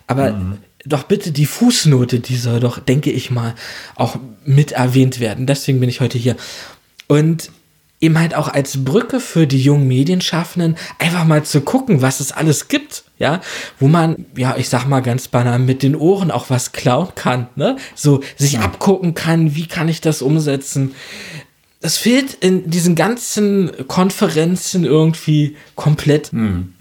[SPEAKER 18] aber mhm doch bitte die Fußnote, die soll doch, denke ich mal, auch mit erwähnt werden. Deswegen bin ich heute hier. Und eben halt auch als Brücke für die jungen Medienschaffenden einfach mal zu gucken, was es alles gibt, ja, wo man, ja, ich sag mal ganz banal, mit den Ohren auch was klauen kann, ne, so sich ja. abgucken kann, wie kann ich das umsetzen. Das fehlt in diesen ganzen Konferenzen irgendwie komplett.
[SPEAKER 17] Hm.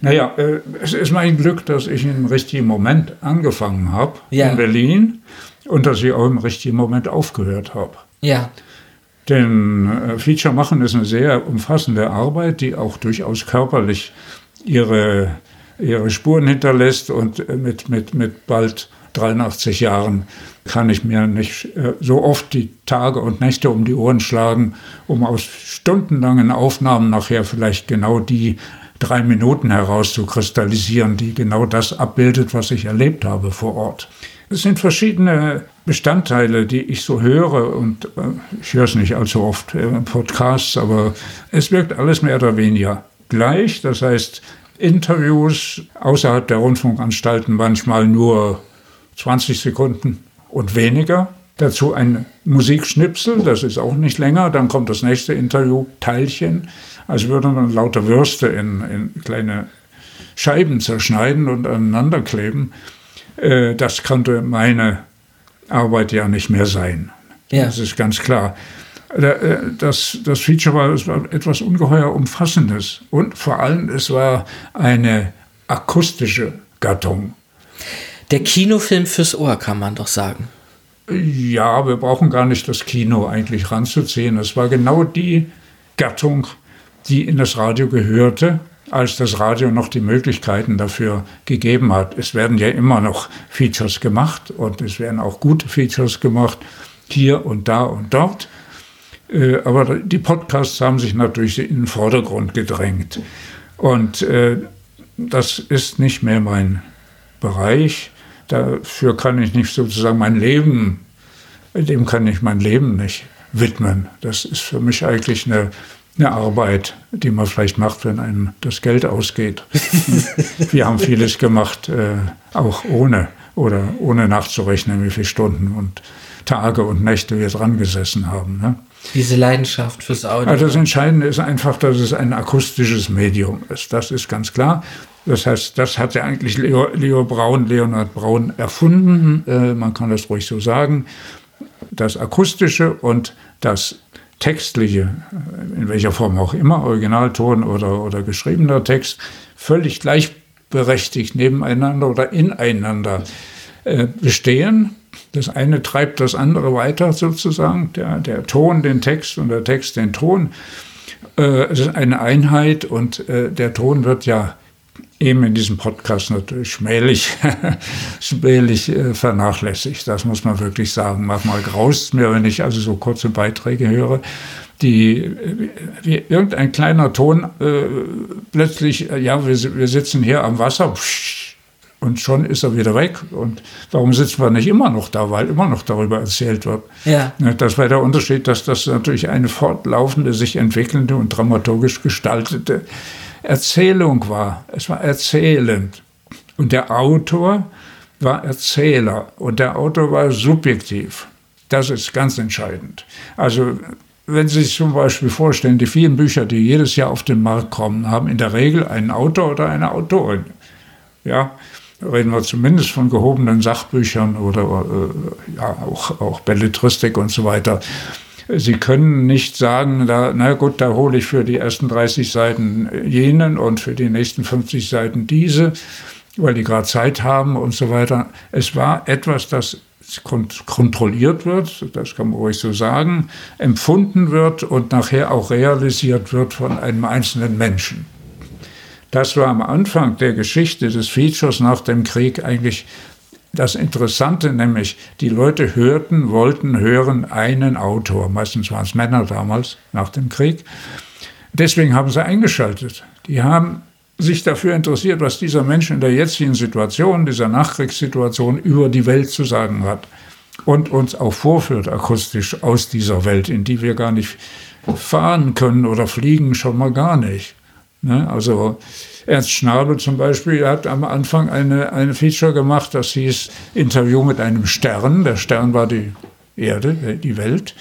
[SPEAKER 17] Naja, äh, es ist mein Glück, dass ich im richtigen Moment angefangen habe ja. in Berlin und dass ich auch im richtigen Moment aufgehört habe.
[SPEAKER 18] Ja.
[SPEAKER 17] Denn äh, Feature machen ist eine sehr umfassende Arbeit, die auch durchaus körperlich ihre, ihre Spuren hinterlässt und äh, mit, mit, mit bald 83 Jahren kann ich mir nicht äh, so oft die Tage und Nächte um die Ohren schlagen, um aus stundenlangen Aufnahmen nachher vielleicht genau die drei Minuten herauszukristallisieren, die genau das abbildet, was ich erlebt habe vor Ort. Es sind verschiedene Bestandteile, die ich so höre und äh, ich höre es nicht allzu oft in Podcasts, aber es wirkt alles mehr oder weniger gleich. Das heißt, Interviews außerhalb der Rundfunkanstalten manchmal nur 20 Sekunden und weniger. Dazu ein Musikschnipsel, das ist auch nicht länger. Dann kommt das nächste Interview, Teilchen als würde man lauter Würste in, in kleine Scheiben zerschneiden und aneinander kleben. Äh, das konnte meine Arbeit ja nicht mehr sein. Ja. Das ist ganz klar. Äh, das, das Feature war, das war etwas ungeheuer Umfassendes und vor allem es war eine akustische Gattung.
[SPEAKER 18] Der Kinofilm fürs Ohr, kann man doch sagen.
[SPEAKER 17] Ja, wir brauchen gar nicht das Kino eigentlich ranzuziehen. Es war genau die Gattung, die in das Radio gehörte, als das Radio noch die Möglichkeiten dafür gegeben hat. Es werden ja immer noch Features gemacht und es werden auch gute Features gemacht, hier und da und dort. Äh, aber die Podcasts haben sich natürlich in den Vordergrund gedrängt. Und äh, das ist nicht mehr mein Bereich. Dafür kann ich nicht sozusagen mein Leben, dem kann ich mein Leben nicht widmen. Das ist für mich eigentlich eine, eine Arbeit, die man vielleicht macht, wenn einem das Geld ausgeht. wir haben vieles gemacht, äh, auch ohne oder ohne nachzurechnen, wie viele Stunden und Tage und Nächte wir dran gesessen haben. Ne?
[SPEAKER 18] Diese Leidenschaft fürs Audio.
[SPEAKER 17] Also das Entscheidende ist einfach, dass es ein akustisches Medium ist. Das ist ganz klar. Das heißt, das hat ja eigentlich Leo, Leo Braun, Leonhard Braun erfunden. Äh, man kann das ruhig so sagen. Das akustische und das textliche, in welcher Form auch immer, Originalton oder, oder geschriebener Text, völlig gleichberechtigt nebeneinander oder ineinander äh, bestehen. Das eine treibt das andere weiter sozusagen, der, der Ton den Text und der Text den Ton. Äh, es ist eine Einheit und äh, der Ton wird ja eben in diesem Podcast natürlich schmählich, schmählich äh, vernachlässigt. Das muss man wirklich sagen. Manchmal graust mir, wenn ich also so kurze Beiträge höre, die äh, wie irgendein kleiner Ton äh, plötzlich, äh, ja, wir, wir sitzen hier am Wasser, und schon ist er wieder weg. Und warum sitzen wir nicht immer noch da? Weil immer noch darüber erzählt wird.
[SPEAKER 18] Ja.
[SPEAKER 17] Das war der Unterschied, dass das natürlich eine fortlaufende, sich entwickelnde und dramaturgisch gestaltete Erzählung war. Es war erzählend. Und der Autor war Erzähler und der Autor war subjektiv. Das ist ganz entscheidend. Also wenn Sie sich zum Beispiel vorstellen, die vielen Bücher, die jedes Jahr auf den Markt kommen, haben in der Regel einen Autor oder eine Autorin. Ja, reden wir zumindest von gehobenen Sachbüchern oder äh, ja, auch, auch Belletristik und so weiter. Sie können nicht sagen, da, na gut, da hole ich für die ersten 30 Seiten jenen und für die nächsten 50 Seiten diese, weil die gerade Zeit haben und so weiter. Es war etwas, das kontrolliert wird, das kann man ruhig so sagen, empfunden wird und nachher auch realisiert wird von einem einzelnen Menschen. Das war am Anfang der Geschichte des Features nach dem Krieg eigentlich das Interessante nämlich, die Leute hörten, wollten hören einen Autor. Meistens waren es Männer damals, nach dem Krieg. Deswegen haben sie eingeschaltet. Die haben sich dafür interessiert, was dieser Mensch in der jetzigen Situation, dieser Nachkriegssituation über die Welt zu sagen hat. Und uns auch vorführt akustisch aus dieser Welt, in die wir gar nicht fahren können oder fliegen, schon mal gar nicht. Ne? Also Ernst Schnabel zum Beispiel hat am Anfang eine, eine Feature gemacht, das hieß Interview mit einem Stern. Der Stern war die Erde, die Welt.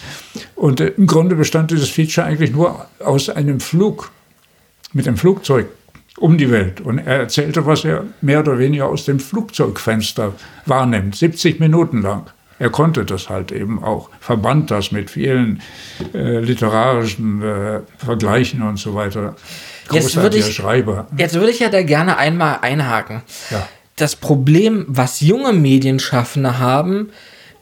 [SPEAKER 17] Und äh, im Grunde bestand dieses Feature eigentlich nur aus einem Flug mit dem Flugzeug um die Welt. Und er erzählte, was er mehr oder weniger aus dem Flugzeugfenster wahrnimmt, 70 Minuten lang. Er konnte das halt eben auch, verband das mit vielen äh, literarischen äh, Vergleichen und so weiter.
[SPEAKER 18] Jetzt würde ich, Schreiber. Jetzt würde ich ja da gerne einmal einhaken. Ja. Das Problem, was junge Medienschaffende haben,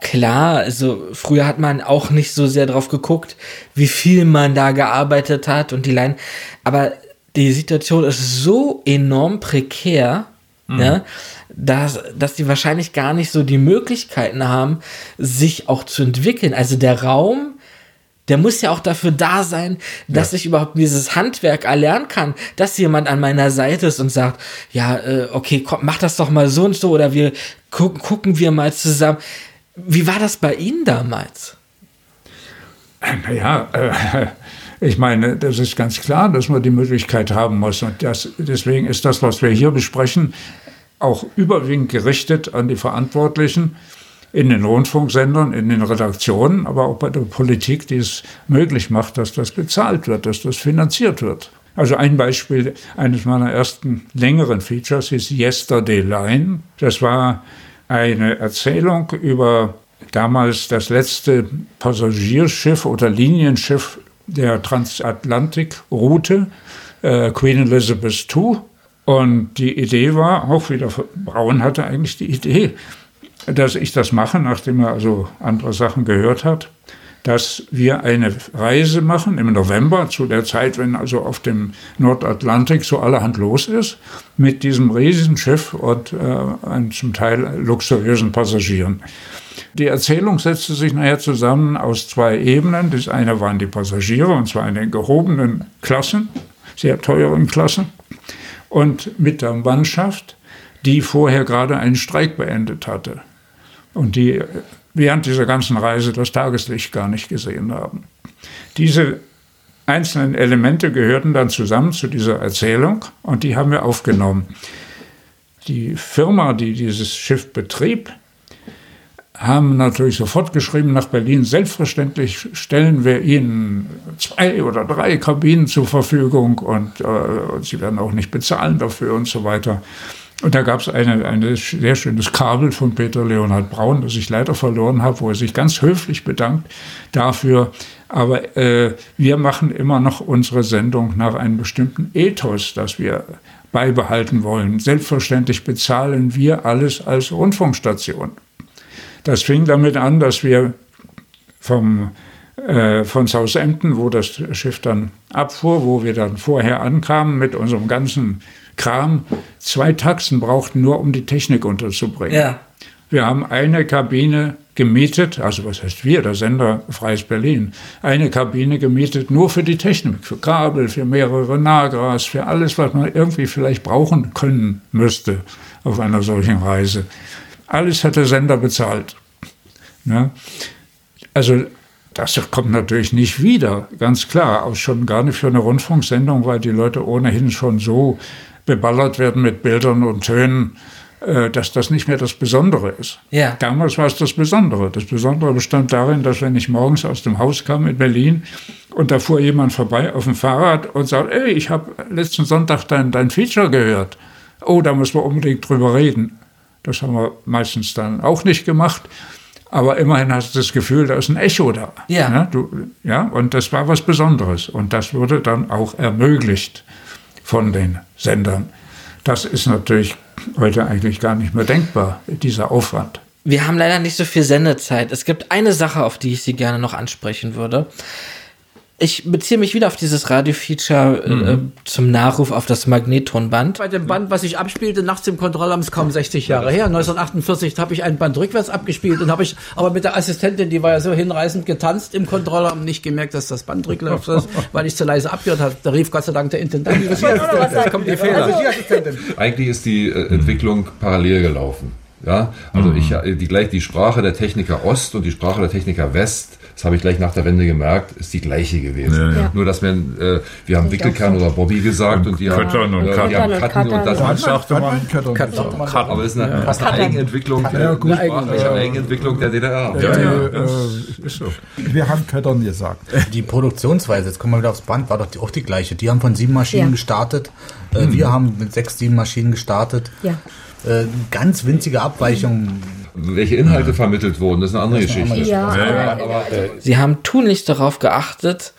[SPEAKER 18] klar, also früher hat man auch nicht so sehr drauf geguckt, wie viel man da gearbeitet hat und die Line, aber die Situation ist so enorm prekär, mhm. ne, dass, dass die wahrscheinlich gar nicht so die Möglichkeiten haben, sich auch zu entwickeln. Also der Raum der muss ja auch dafür da sein, dass ja. ich überhaupt dieses Handwerk erlernen kann, dass jemand an meiner Seite ist und sagt, ja, äh, okay, komm, mach das doch mal so und so oder wir gucken, gucken wir mal zusammen. Wie war das bei Ihnen damals?
[SPEAKER 17] Naja, äh, ich meine, das ist ganz klar, dass man die Möglichkeit haben muss. Und das, deswegen ist das, was wir hier besprechen, auch überwiegend gerichtet an die Verantwortlichen in den Rundfunksendern, in den Redaktionen, aber auch bei der Politik, die es möglich macht, dass das bezahlt wird, dass das finanziert wird. Also ein Beispiel eines meiner ersten längeren Features ist Yesterday Line. Das war eine Erzählung über damals das letzte Passagierschiff oder Linienschiff der Transatlantikroute, äh, Queen Elizabeth II. Und die Idee war, auch wieder Braun hatte eigentlich die Idee, dass ich das mache, nachdem er also andere Sachen gehört hat, dass wir eine Reise machen im November, zu der Zeit, wenn also auf dem Nordatlantik so allerhand los ist, mit diesem Riesenschiff und äh, zum Teil luxuriösen Passagieren. Die Erzählung setzte sich nachher zusammen aus zwei Ebenen. Das eine waren die Passagiere, und zwar in den gehobenen Klassen, sehr teuren Klassen. und mit der Mannschaft, die vorher gerade einen Streik beendet hatte und die während dieser ganzen Reise das Tageslicht gar nicht gesehen haben. Diese einzelnen Elemente gehörten dann zusammen zu dieser Erzählung und die haben wir aufgenommen. Die Firma, die dieses Schiff betrieb, haben natürlich sofort geschrieben nach Berlin, selbstverständlich stellen wir Ihnen zwei oder drei Kabinen zur Verfügung und, äh, und Sie werden auch nicht bezahlen dafür und so weiter. Und da gab es ein eine sehr schönes Kabel von Peter Leonhard Braun, das ich leider verloren habe, wo er sich ganz höflich bedankt dafür. Aber äh, wir machen immer noch unsere Sendung nach einem bestimmten Ethos, das wir beibehalten wollen. Selbstverständlich bezahlen wir alles als Rundfunkstation. Das fing damit an, dass wir vom, äh, von Southampton, wo das Schiff dann abfuhr, wo wir dann vorher ankamen mit unserem ganzen Kram, zwei Taxen brauchten nur, um die Technik unterzubringen. Ja. Wir haben eine Kabine gemietet, also was heißt wir, der Sender Freies Berlin, eine Kabine gemietet nur für die Technik, für Kabel, für mehrere Nahgras, für alles, was man irgendwie vielleicht brauchen können müsste auf einer solchen Reise. Alles hat der Sender bezahlt. Ja? Also das kommt natürlich nicht wieder, ganz klar, auch schon gar nicht für eine Rundfunksendung, weil die Leute ohnehin schon so beballert werden mit Bildern und Tönen, äh, dass das nicht mehr das Besondere ist. Ja. Damals war es das Besondere. Das Besondere bestand darin, dass wenn ich morgens aus dem Haus kam in Berlin und da fuhr jemand vorbei auf dem Fahrrad und sagte, ey, ich habe letzten Sonntag dein, dein Feature gehört. Oh, da müssen wir unbedingt drüber reden. Das haben wir meistens dann auch nicht gemacht. Aber immerhin hast du das Gefühl, da ist ein Echo da. Ja. Ja, du, ja. Und das war was Besonderes. Und das wurde dann auch ermöglicht von den Sendern. Das ist natürlich heute eigentlich gar nicht mehr denkbar, dieser Aufwand.
[SPEAKER 18] Wir haben leider nicht so viel Sendezeit. Es gibt eine Sache, auf die ich Sie gerne noch ansprechen würde ich beziehe mich wieder auf dieses Radio-Feature äh, mhm. äh, zum Nachruf auf das Magnettonband.
[SPEAKER 22] Bei dem Band, was ich abspielte, nachts im Kontrollamt, ist kaum 60 Jahre her. 1948 habe ich ein Band rückwärts abgespielt und habe ich aber mit der Assistentin, die war ja so hinreißend getanzt im Kontrollamt, nicht gemerkt, dass das Band rückwärts ist, weil ich zu leise abgehört habe. Da rief Gott sei Dank der Intendant.
[SPEAKER 23] Jetzt kommt die Fehler. Also Eigentlich ist die äh, Entwicklung parallel gelaufen. Ja, also mhm. ich, äh, die, gleich die Sprache der Techniker Ost und die Sprache der Techniker West das habe ich gleich nach der Wende gemerkt, ist die gleiche gewesen. Ja, ja. Nur, dass wir, äh, wir haben Wickelkern oder Bobby gesagt und, und die haben, und äh, die haben Katten und das
[SPEAKER 17] man sagte man
[SPEAKER 23] Katten. Aber es ist eine, ja. eine Eigenentwicklung, ja, gut. eine Eigenentwicklung der DDR. Ja, ja, äh,
[SPEAKER 24] ist so. Wir haben Köttern gesagt.
[SPEAKER 22] Die Produktionsweise, jetzt kommen wir wieder aufs Band, war doch auch die gleiche. Die haben von sieben Maschinen gestartet. Mhm. Wir haben mit sechs, sieben Maschinen gestartet. Ja. Äh, ganz winzige Abweichungen
[SPEAKER 23] welche Inhalte ja. vermittelt wurden, das ist eine andere das Geschichte. Andere ja.
[SPEAKER 18] Ja, aber, äh, Sie haben tunlichst darauf geachtet,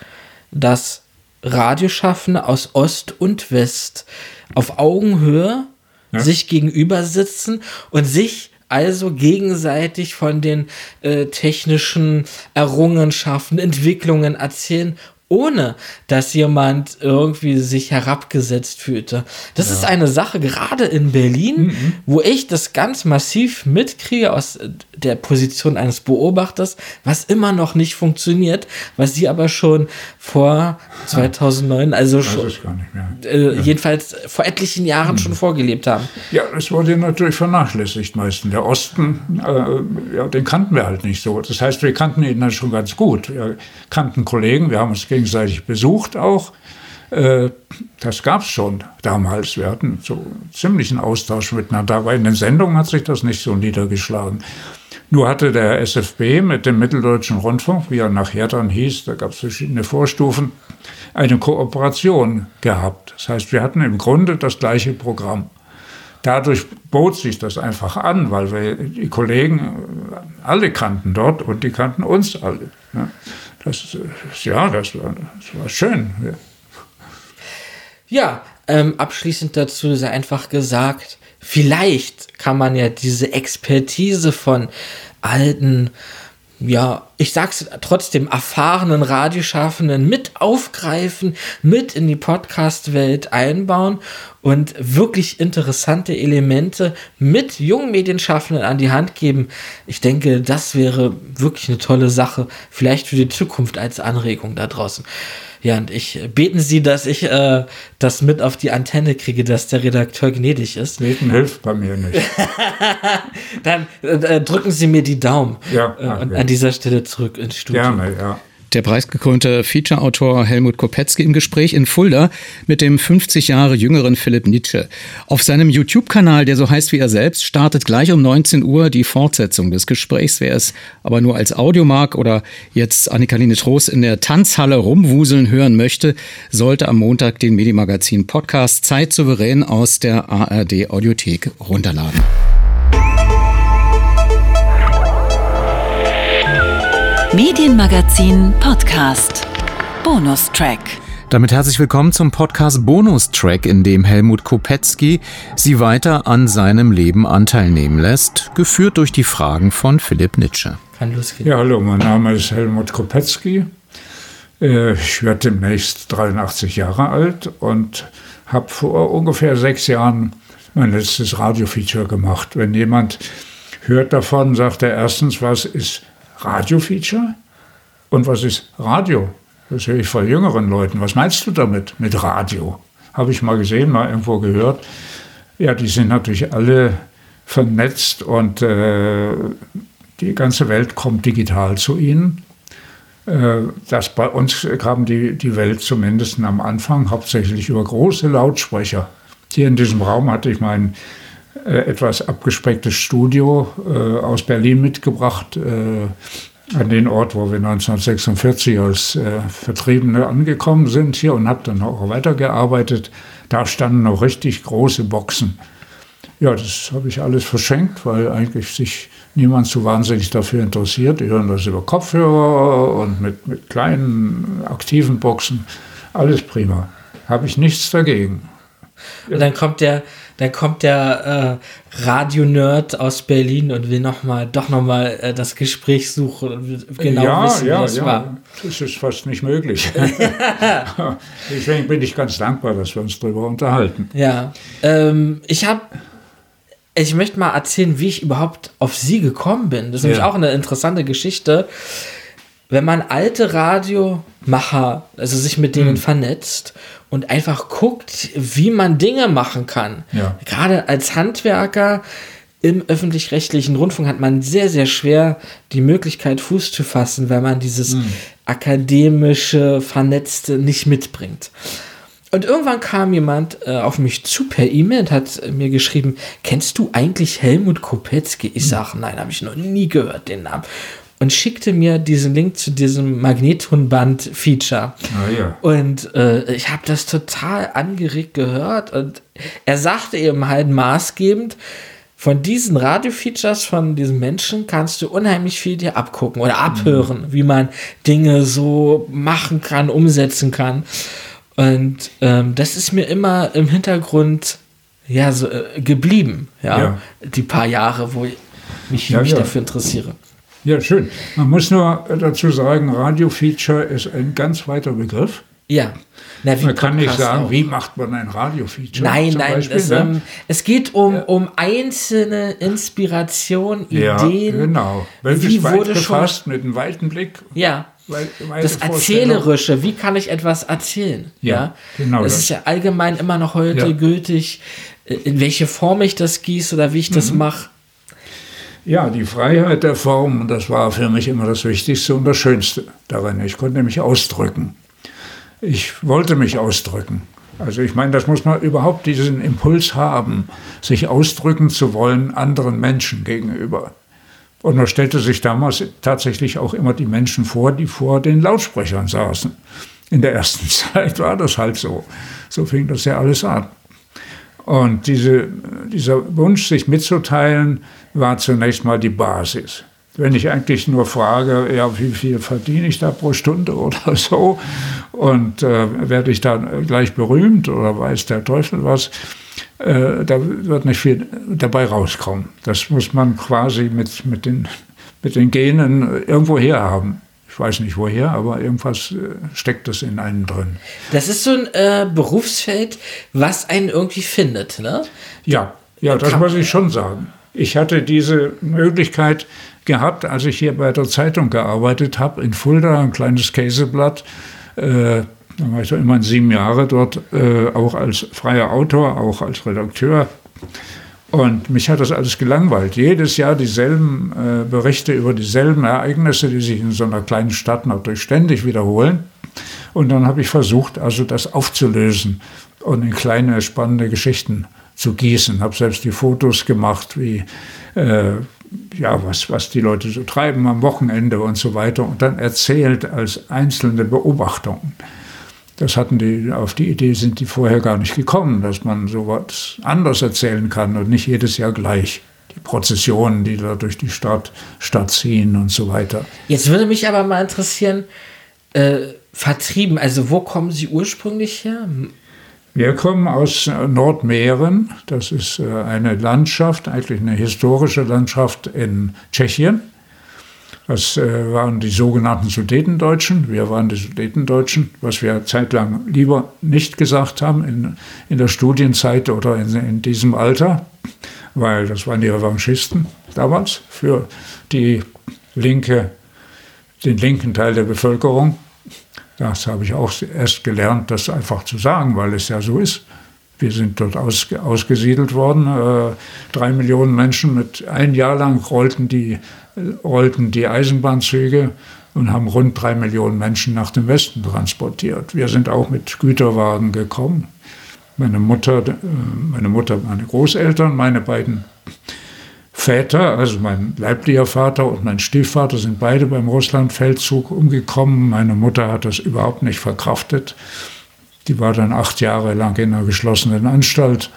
[SPEAKER 18] dass Radioschaffende aus Ost und West auf Augenhöhe sich gegenüber sitzen und sich also gegenseitig von den äh, technischen Errungenschaften, Entwicklungen erzählen ohne dass jemand irgendwie sich herabgesetzt fühlte. Das ja. ist eine Sache, gerade in Berlin, mhm. wo ich das ganz massiv mitkriege aus der Position eines Beobachters, was immer noch nicht funktioniert, was sie aber schon vor 2009, also schon, äh, ja. jedenfalls vor etlichen Jahren mhm. schon vorgelebt haben.
[SPEAKER 17] Ja, es wurde natürlich vernachlässigt meistens. Der Osten, äh, ja, den kannten wir halt nicht so. Das heißt, wir kannten ihn dann schon ganz gut. Wir kannten Kollegen, wir haben uns gegenseitig besucht auch. Äh, das gab es schon damals. Wir hatten so ziemlichen Austausch miteinander. Aber in den Sendungen hat sich das nicht so niedergeschlagen. Nur hatte der SFB mit dem Mitteldeutschen Rundfunk, wie er nachher dann hieß, da gab es verschiedene Vorstufen, eine Kooperation gehabt. Das heißt, wir hatten im Grunde das gleiche Programm. Dadurch bot sich das einfach an, weil wir die Kollegen alle kannten dort und die kannten uns alle. Das, ja, das war, das war schön.
[SPEAKER 18] Ja, ähm, abschließend dazu sei einfach gesagt, vielleicht kann man ja diese Expertise von alten, ja, ich sag's trotzdem, erfahrenen Radioschaffenden mit aufgreifen, mit in die Podcast-Welt einbauen und wirklich interessante Elemente mit jungen Medienschaffenden an die Hand geben. Ich denke, das wäre wirklich eine tolle Sache, vielleicht für die Zukunft als Anregung da draußen. Ja, und ich beten Sie, dass ich äh, das mit auf die Antenne kriege, dass der Redakteur gnädig ist.
[SPEAKER 17] Beten hilft bei mir nicht.
[SPEAKER 18] Dann äh, drücken Sie mir die Daumen.
[SPEAKER 17] Ja,
[SPEAKER 18] äh, an dieser Stelle zurück ins Studio.
[SPEAKER 17] Gerne, ja.
[SPEAKER 1] Der preisgekrönte Feature-Autor Helmut Kopetzky im Gespräch in Fulda mit dem 50 Jahre jüngeren Philipp Nietzsche. Auf seinem YouTube-Kanal, der so heißt wie er selbst, startet gleich um 19 Uhr die Fortsetzung des Gesprächs. Wer es aber nur als Audio mag oder jetzt Annikaline Trost in der Tanzhalle rumwuseln hören möchte, sollte am Montag den Medienmagazin Podcast Zeit souverän aus der ARD Audiothek runterladen.
[SPEAKER 25] Medienmagazin Podcast. Bonustrack.
[SPEAKER 1] Damit herzlich willkommen zum Podcast Bonustrack, in dem Helmut Kopetzky Sie weiter an seinem Leben Anteil nehmen lässt, geführt durch die Fragen von Philipp Nitsche.
[SPEAKER 18] Kann losgehen.
[SPEAKER 17] Ja, hallo, mein Name ist Helmut Kopetzky. Äh, ich werde demnächst 83 Jahre alt und habe vor ungefähr sechs Jahren mein letztes Radiofeature gemacht. Wenn jemand hört davon, sagt er erstens, was ist Radio-Feature? Und was ist Radio? Das höre ich von jüngeren Leuten. Was meinst du damit, mit Radio? Habe ich mal gesehen, mal irgendwo gehört. Ja, die sind natürlich alle vernetzt und äh, die ganze Welt kommt digital zu ihnen. Äh, das bei uns kam die, die Welt zumindest am Anfang hauptsächlich über große Lautsprecher. Hier in diesem Raum hatte ich mein äh, etwas abgespecktes Studio äh, aus Berlin mitgebracht, äh, an den Ort, wo wir 1946 als äh, Vertriebene angekommen sind hier und habe dann auch weitergearbeitet. Da standen noch richtig große Boxen. Ja, das habe ich alles verschenkt, weil eigentlich sich niemand so wahnsinnig dafür interessiert. Die hören das über Kopfhörer und mit, mit kleinen aktiven Boxen. Alles prima. Habe ich nichts dagegen.
[SPEAKER 18] Und dann kommt der, dann kommt der äh, Radio-Nerd aus Berlin und will noch mal, doch nochmal äh, das Gespräch suchen und genau
[SPEAKER 17] ja,
[SPEAKER 18] wissen,
[SPEAKER 17] ja,
[SPEAKER 18] wie das
[SPEAKER 17] ja.
[SPEAKER 18] war.
[SPEAKER 17] Das ist fast nicht möglich. Deswegen bin ich ganz dankbar, dass wir uns darüber unterhalten.
[SPEAKER 18] Ja, ähm, ich habe, ich möchte mal erzählen, wie ich überhaupt auf Sie gekommen bin. Das ist nämlich
[SPEAKER 17] Ja.
[SPEAKER 18] auch eine interessante Geschichte. Wenn man alte Radiomacher, also sich mit
[SPEAKER 17] Hm.
[SPEAKER 18] denen vernetzt und einfach guckt, wie man Dinge machen kann.
[SPEAKER 17] Ja.
[SPEAKER 18] Gerade als Handwerker im öffentlich-rechtlichen Rundfunk hat man sehr, sehr schwer die Möglichkeit, Fuß zu fassen, weil man dieses
[SPEAKER 17] Hm.
[SPEAKER 18] akademische, vernetzte nicht mitbringt. Und irgendwann kam jemand äh, auf mich zu per E-Mail und hat äh, mir geschrieben, kennst du eigentlich Helmut Kopetzky? Ich sage, nein, habe ich noch nie gehört, den Namen. Und schickte mir diesen Link zu diesem Magnetonband-Feature.
[SPEAKER 17] Ah, ja.
[SPEAKER 18] Und äh, ich habe das total angeregt gehört. Und er sagte eben halt maßgebend, von diesen Radio-Features von diesen Menschen kannst du unheimlich viel dir abgucken oder abhören, wie man Dinge so machen kann, umsetzen kann. Und ähm, das ist mir immer im Hintergrund ja so äh, geblieben, ja?
[SPEAKER 17] Ja.
[SPEAKER 18] die paar Jahre, wo ich mich,
[SPEAKER 17] Ja,
[SPEAKER 18] mich dafür interessiere.
[SPEAKER 17] Ja, schön. Man muss nur dazu sagen, Radio-Feature ist ein ganz weiter Begriff.
[SPEAKER 18] Ja. Na,
[SPEAKER 17] man kann nicht sagen,
[SPEAKER 18] auch.
[SPEAKER 17] wie macht man ein Radio-Feature?
[SPEAKER 18] Nein, nein,
[SPEAKER 17] Beispiel,
[SPEAKER 18] es,
[SPEAKER 17] ne?
[SPEAKER 18] ähm, es geht um, um einzelne Inspirationen,
[SPEAKER 17] ja,
[SPEAKER 18] Ideen.
[SPEAKER 17] genau. Welches
[SPEAKER 18] Wie
[SPEAKER 17] weit
[SPEAKER 18] wurde schon-
[SPEAKER 17] gefasst mit einem weiten Blick?
[SPEAKER 18] Ja. Das. Erzählerische, wie kann ich etwas erzählen?
[SPEAKER 17] Ja, genau
[SPEAKER 18] Das
[SPEAKER 17] das.
[SPEAKER 18] ist ja allgemein immer noch heute
[SPEAKER 17] Ja.
[SPEAKER 18] gültig, äh, in welche Form ich das gieße oder wie ich das
[SPEAKER 17] Mhm.
[SPEAKER 18] mache.
[SPEAKER 17] Ja, die Freiheit der Form, das war für mich immer das Wichtigste und das Schönste daran. Ich konnte mich ausdrücken. Ich wollte mich ausdrücken. Also ich meine, das muss man überhaupt diesen Impuls haben, sich ausdrücken zu wollen anderen Menschen gegenüber. Und man stellte sich damals tatsächlich auch immer die Menschen vor, die vor den Lautsprechern saßen. In der ersten Zeit war das halt so. So fing das ja alles an. Und diese, dieser Wunsch, sich mitzuteilen, war zunächst mal die Basis. Wenn ich eigentlich nur frage, ja, wie viel verdiene ich da pro Stunde oder so, und äh, werde ich dann gleich berühmt oder weiß der Teufel was, äh, da wird nicht viel dabei rauskommen. Das muss man quasi mit, mit den mit den Genen irgendwo her haben. Ich weiß nicht woher, aber irgendwas äh, steckt das in einem drin.
[SPEAKER 18] Das ist so ein äh, Berufsfeld, was einen irgendwie findet, ne?
[SPEAKER 17] Ja, ja, das muss ich schon sagen. Ich hatte diese Möglichkeit gehabt, als ich hier bei der Zeitung gearbeitet habe, in Fulda, ein kleines Käseblatt. Äh, da war ich so immerhin sieben Jahre dort, äh, auch als freier Autor, auch als Redakteur. Und mich hat das alles gelangweilt. Jedes Jahr dieselben äh, Berichte über dieselben Ereignisse, die sich in so einer kleinen Stadt natürlich ständig wiederholen. Und dann habe ich versucht, also das aufzulösen und in kleine, spannende Geschichten zu gießen. Habe selbst die Fotos gemacht, wie äh, ja, was, was die Leute so treiben am Wochenende und so weiter. Und dann erzählt als einzelne Beobachtungen. Das hatten die, auf die Idee sind die vorher gar nicht gekommen, dass man sowas anders erzählen kann und nicht jedes Jahr gleich. Die Prozessionen, die da durch die Stadt, Stadt ziehen und so weiter.
[SPEAKER 18] Jetzt würde mich aber mal interessieren, äh, vertrieben, also wo kommen Sie ursprünglich her?
[SPEAKER 17] Wir kommen aus Nordmähren. Das ist äh, eine Landschaft, eigentlich eine historische Landschaft in Tschechien. Das äh, waren die sogenannten Sudetendeutschen. Wir waren die Sudetendeutschen, was wir zeitlang lieber nicht gesagt haben in, in der Studienzeit oder in, in diesem Alter, weil das waren die Revanchisten damals für die linke, den linken Teil der Bevölkerung. Das habe ich auch erst gelernt, das einfach zu sagen, weil es ja so ist. Wir sind dort aus, ausgesiedelt worden. Äh, drei Millionen Menschen mit ein Jahr lang rollten die rollten die Eisenbahnzüge und haben rund drei Millionen Menschen nach dem Westen transportiert. Wir sind auch mit Güterwagen gekommen. Meine Mutter, äh, meine Mutter, meine Großeltern, meine beiden Väter, also mein leiblicher Vater und mein Stiefvater, sind beide beim Russlandfeldzug umgekommen. Meine Mutter hat das überhaupt nicht verkraftet. Die war dann acht Jahre lang in einer geschlossenen Anstalt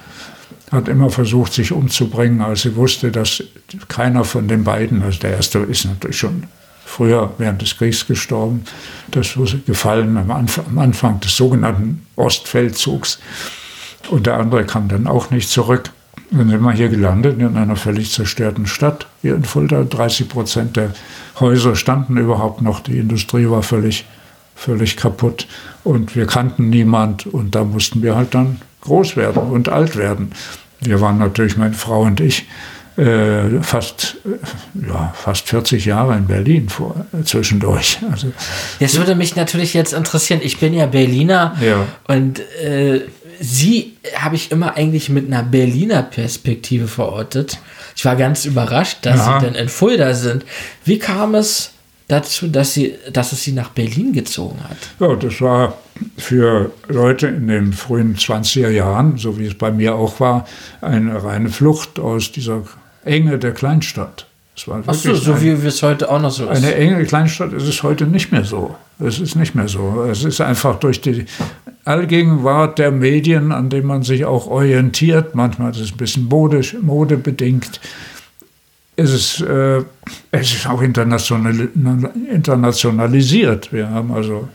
[SPEAKER 17] hat immer versucht, sich umzubringen, als sie wusste, dass keiner von den beiden, also der erste ist natürlich schon früher während des Kriegs gestorben, das wurde gefallen am Anfang, am Anfang des sogenannten Ostfeldzugs. Und der andere kam dann auch nicht zurück. Dann sind wir hier gelandet in einer völlig zerstörten Stadt, hier in Fulda. 30 Prozent der Häuser standen überhaupt noch, die Industrie war völlig, völlig kaputt und wir kannten niemand und da mussten wir halt dann groß werden und alt werden. Wir waren natürlich, meine Frau und ich, äh, fast, äh, ja, fast 40 Jahre in Berlin vor, äh, zwischendurch. Also,
[SPEAKER 18] das würde mich natürlich jetzt interessieren. Ich bin ja Berliner
[SPEAKER 17] ja.
[SPEAKER 18] und äh, Sie habe ich immer eigentlich mit einer Berliner Perspektive verortet. Ich war ganz überrascht, dass ja. Sie denn in Fulda sind. Wie kam es dazu, dass, sie, dass es Sie nach Berlin gezogen hat?
[SPEAKER 17] Ja, das war für Leute in den frühen 20er Jahren, so wie es bei mir auch war, eine reine Flucht aus dieser Enge der Kleinstadt.
[SPEAKER 18] Es war Ach so, so ein, wie es heute auch noch so
[SPEAKER 17] ist. Eine enge Kleinstadt ist es heute nicht mehr so. Es ist nicht mehr so. Es ist einfach durch die Allgegenwart der Medien, an denen man sich auch orientiert, manchmal ist es ein bisschen modisch, modebedingt, ist es, äh, es ist auch international, internationalisiert. Wir haben also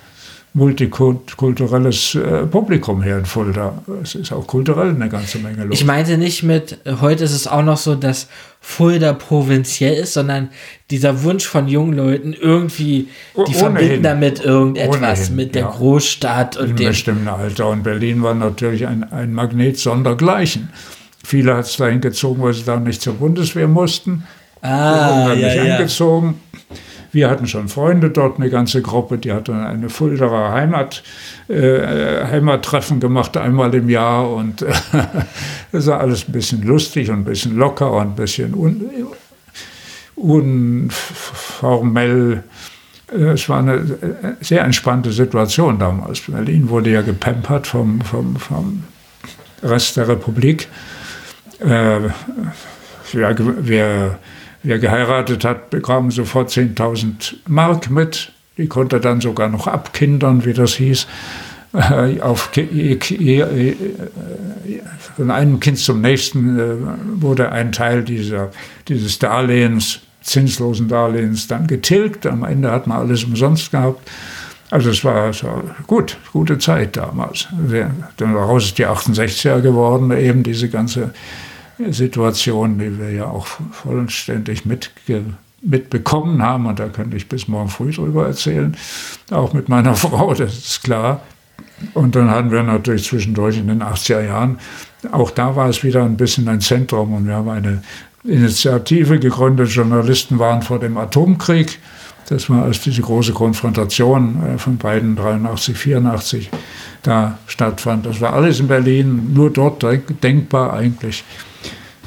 [SPEAKER 17] multikulturelles äh, Publikum hier in Fulda. Es ist auch kulturell eine ganze Menge
[SPEAKER 18] los. Ich meinte nicht mit, heute ist es auch noch so, dass Fulda provinziell ist, sondern dieser Wunsch von jungen Leuten irgendwie, die Ohnehin. verbinden damit irgendetwas Ohnehin, mit der ja. Großstadt und
[SPEAKER 17] In dem bestimmten Alter. Und Berlin war natürlich ein, ein Magnet sondergleichen. Viele hat es dahin gezogen, weil sie da nicht zur Bundeswehr mussten.
[SPEAKER 18] Ah, ja,
[SPEAKER 17] nicht ja. angezogen. Wir hatten schon Freunde dort, eine ganze Gruppe, die hatten eine Fulderer Heimat, äh, Heimattreffen gemacht, einmal im Jahr. Und äh, das war alles ein bisschen lustig und ein bisschen locker und ein bisschen un, unformell. Es war eine sehr entspannte Situation damals. Berlin wurde ja gepampert vom, vom, vom Rest der Republik. Äh, ja, wer Wer geheiratet hat, bekam sofort 10.000 Mark mit. Die konnte er dann sogar noch abkindern, wie das hieß. Äh, auf, von einem Kind zum nächsten äh, wurde ein Teil dieser, dieses Darlehens, zinslosen Darlehens, dann getilgt. Am Ende hat man alles umsonst gehabt. Also es war, es war gut, gute Zeit damals. Daraus ist die 68er geworden, eben diese ganze Situation, die wir ja auch vollständig mitge mitbekommen haben, und da könnte ich bis morgen früh drüber erzählen, auch mit meiner Frau, das ist klar. Und dann hatten wir natürlich zwischendurch in den 80er Jahren, auch da war es wieder ein bisschen ein Zentrum und wir haben eine Initiative gegründet, Journalisten waren vor dem Atomkrieg. Das war als diese große Konfrontation äh, von beiden 83, 84 da stattfand. Das war alles in Berlin, nur dort denkbar eigentlich.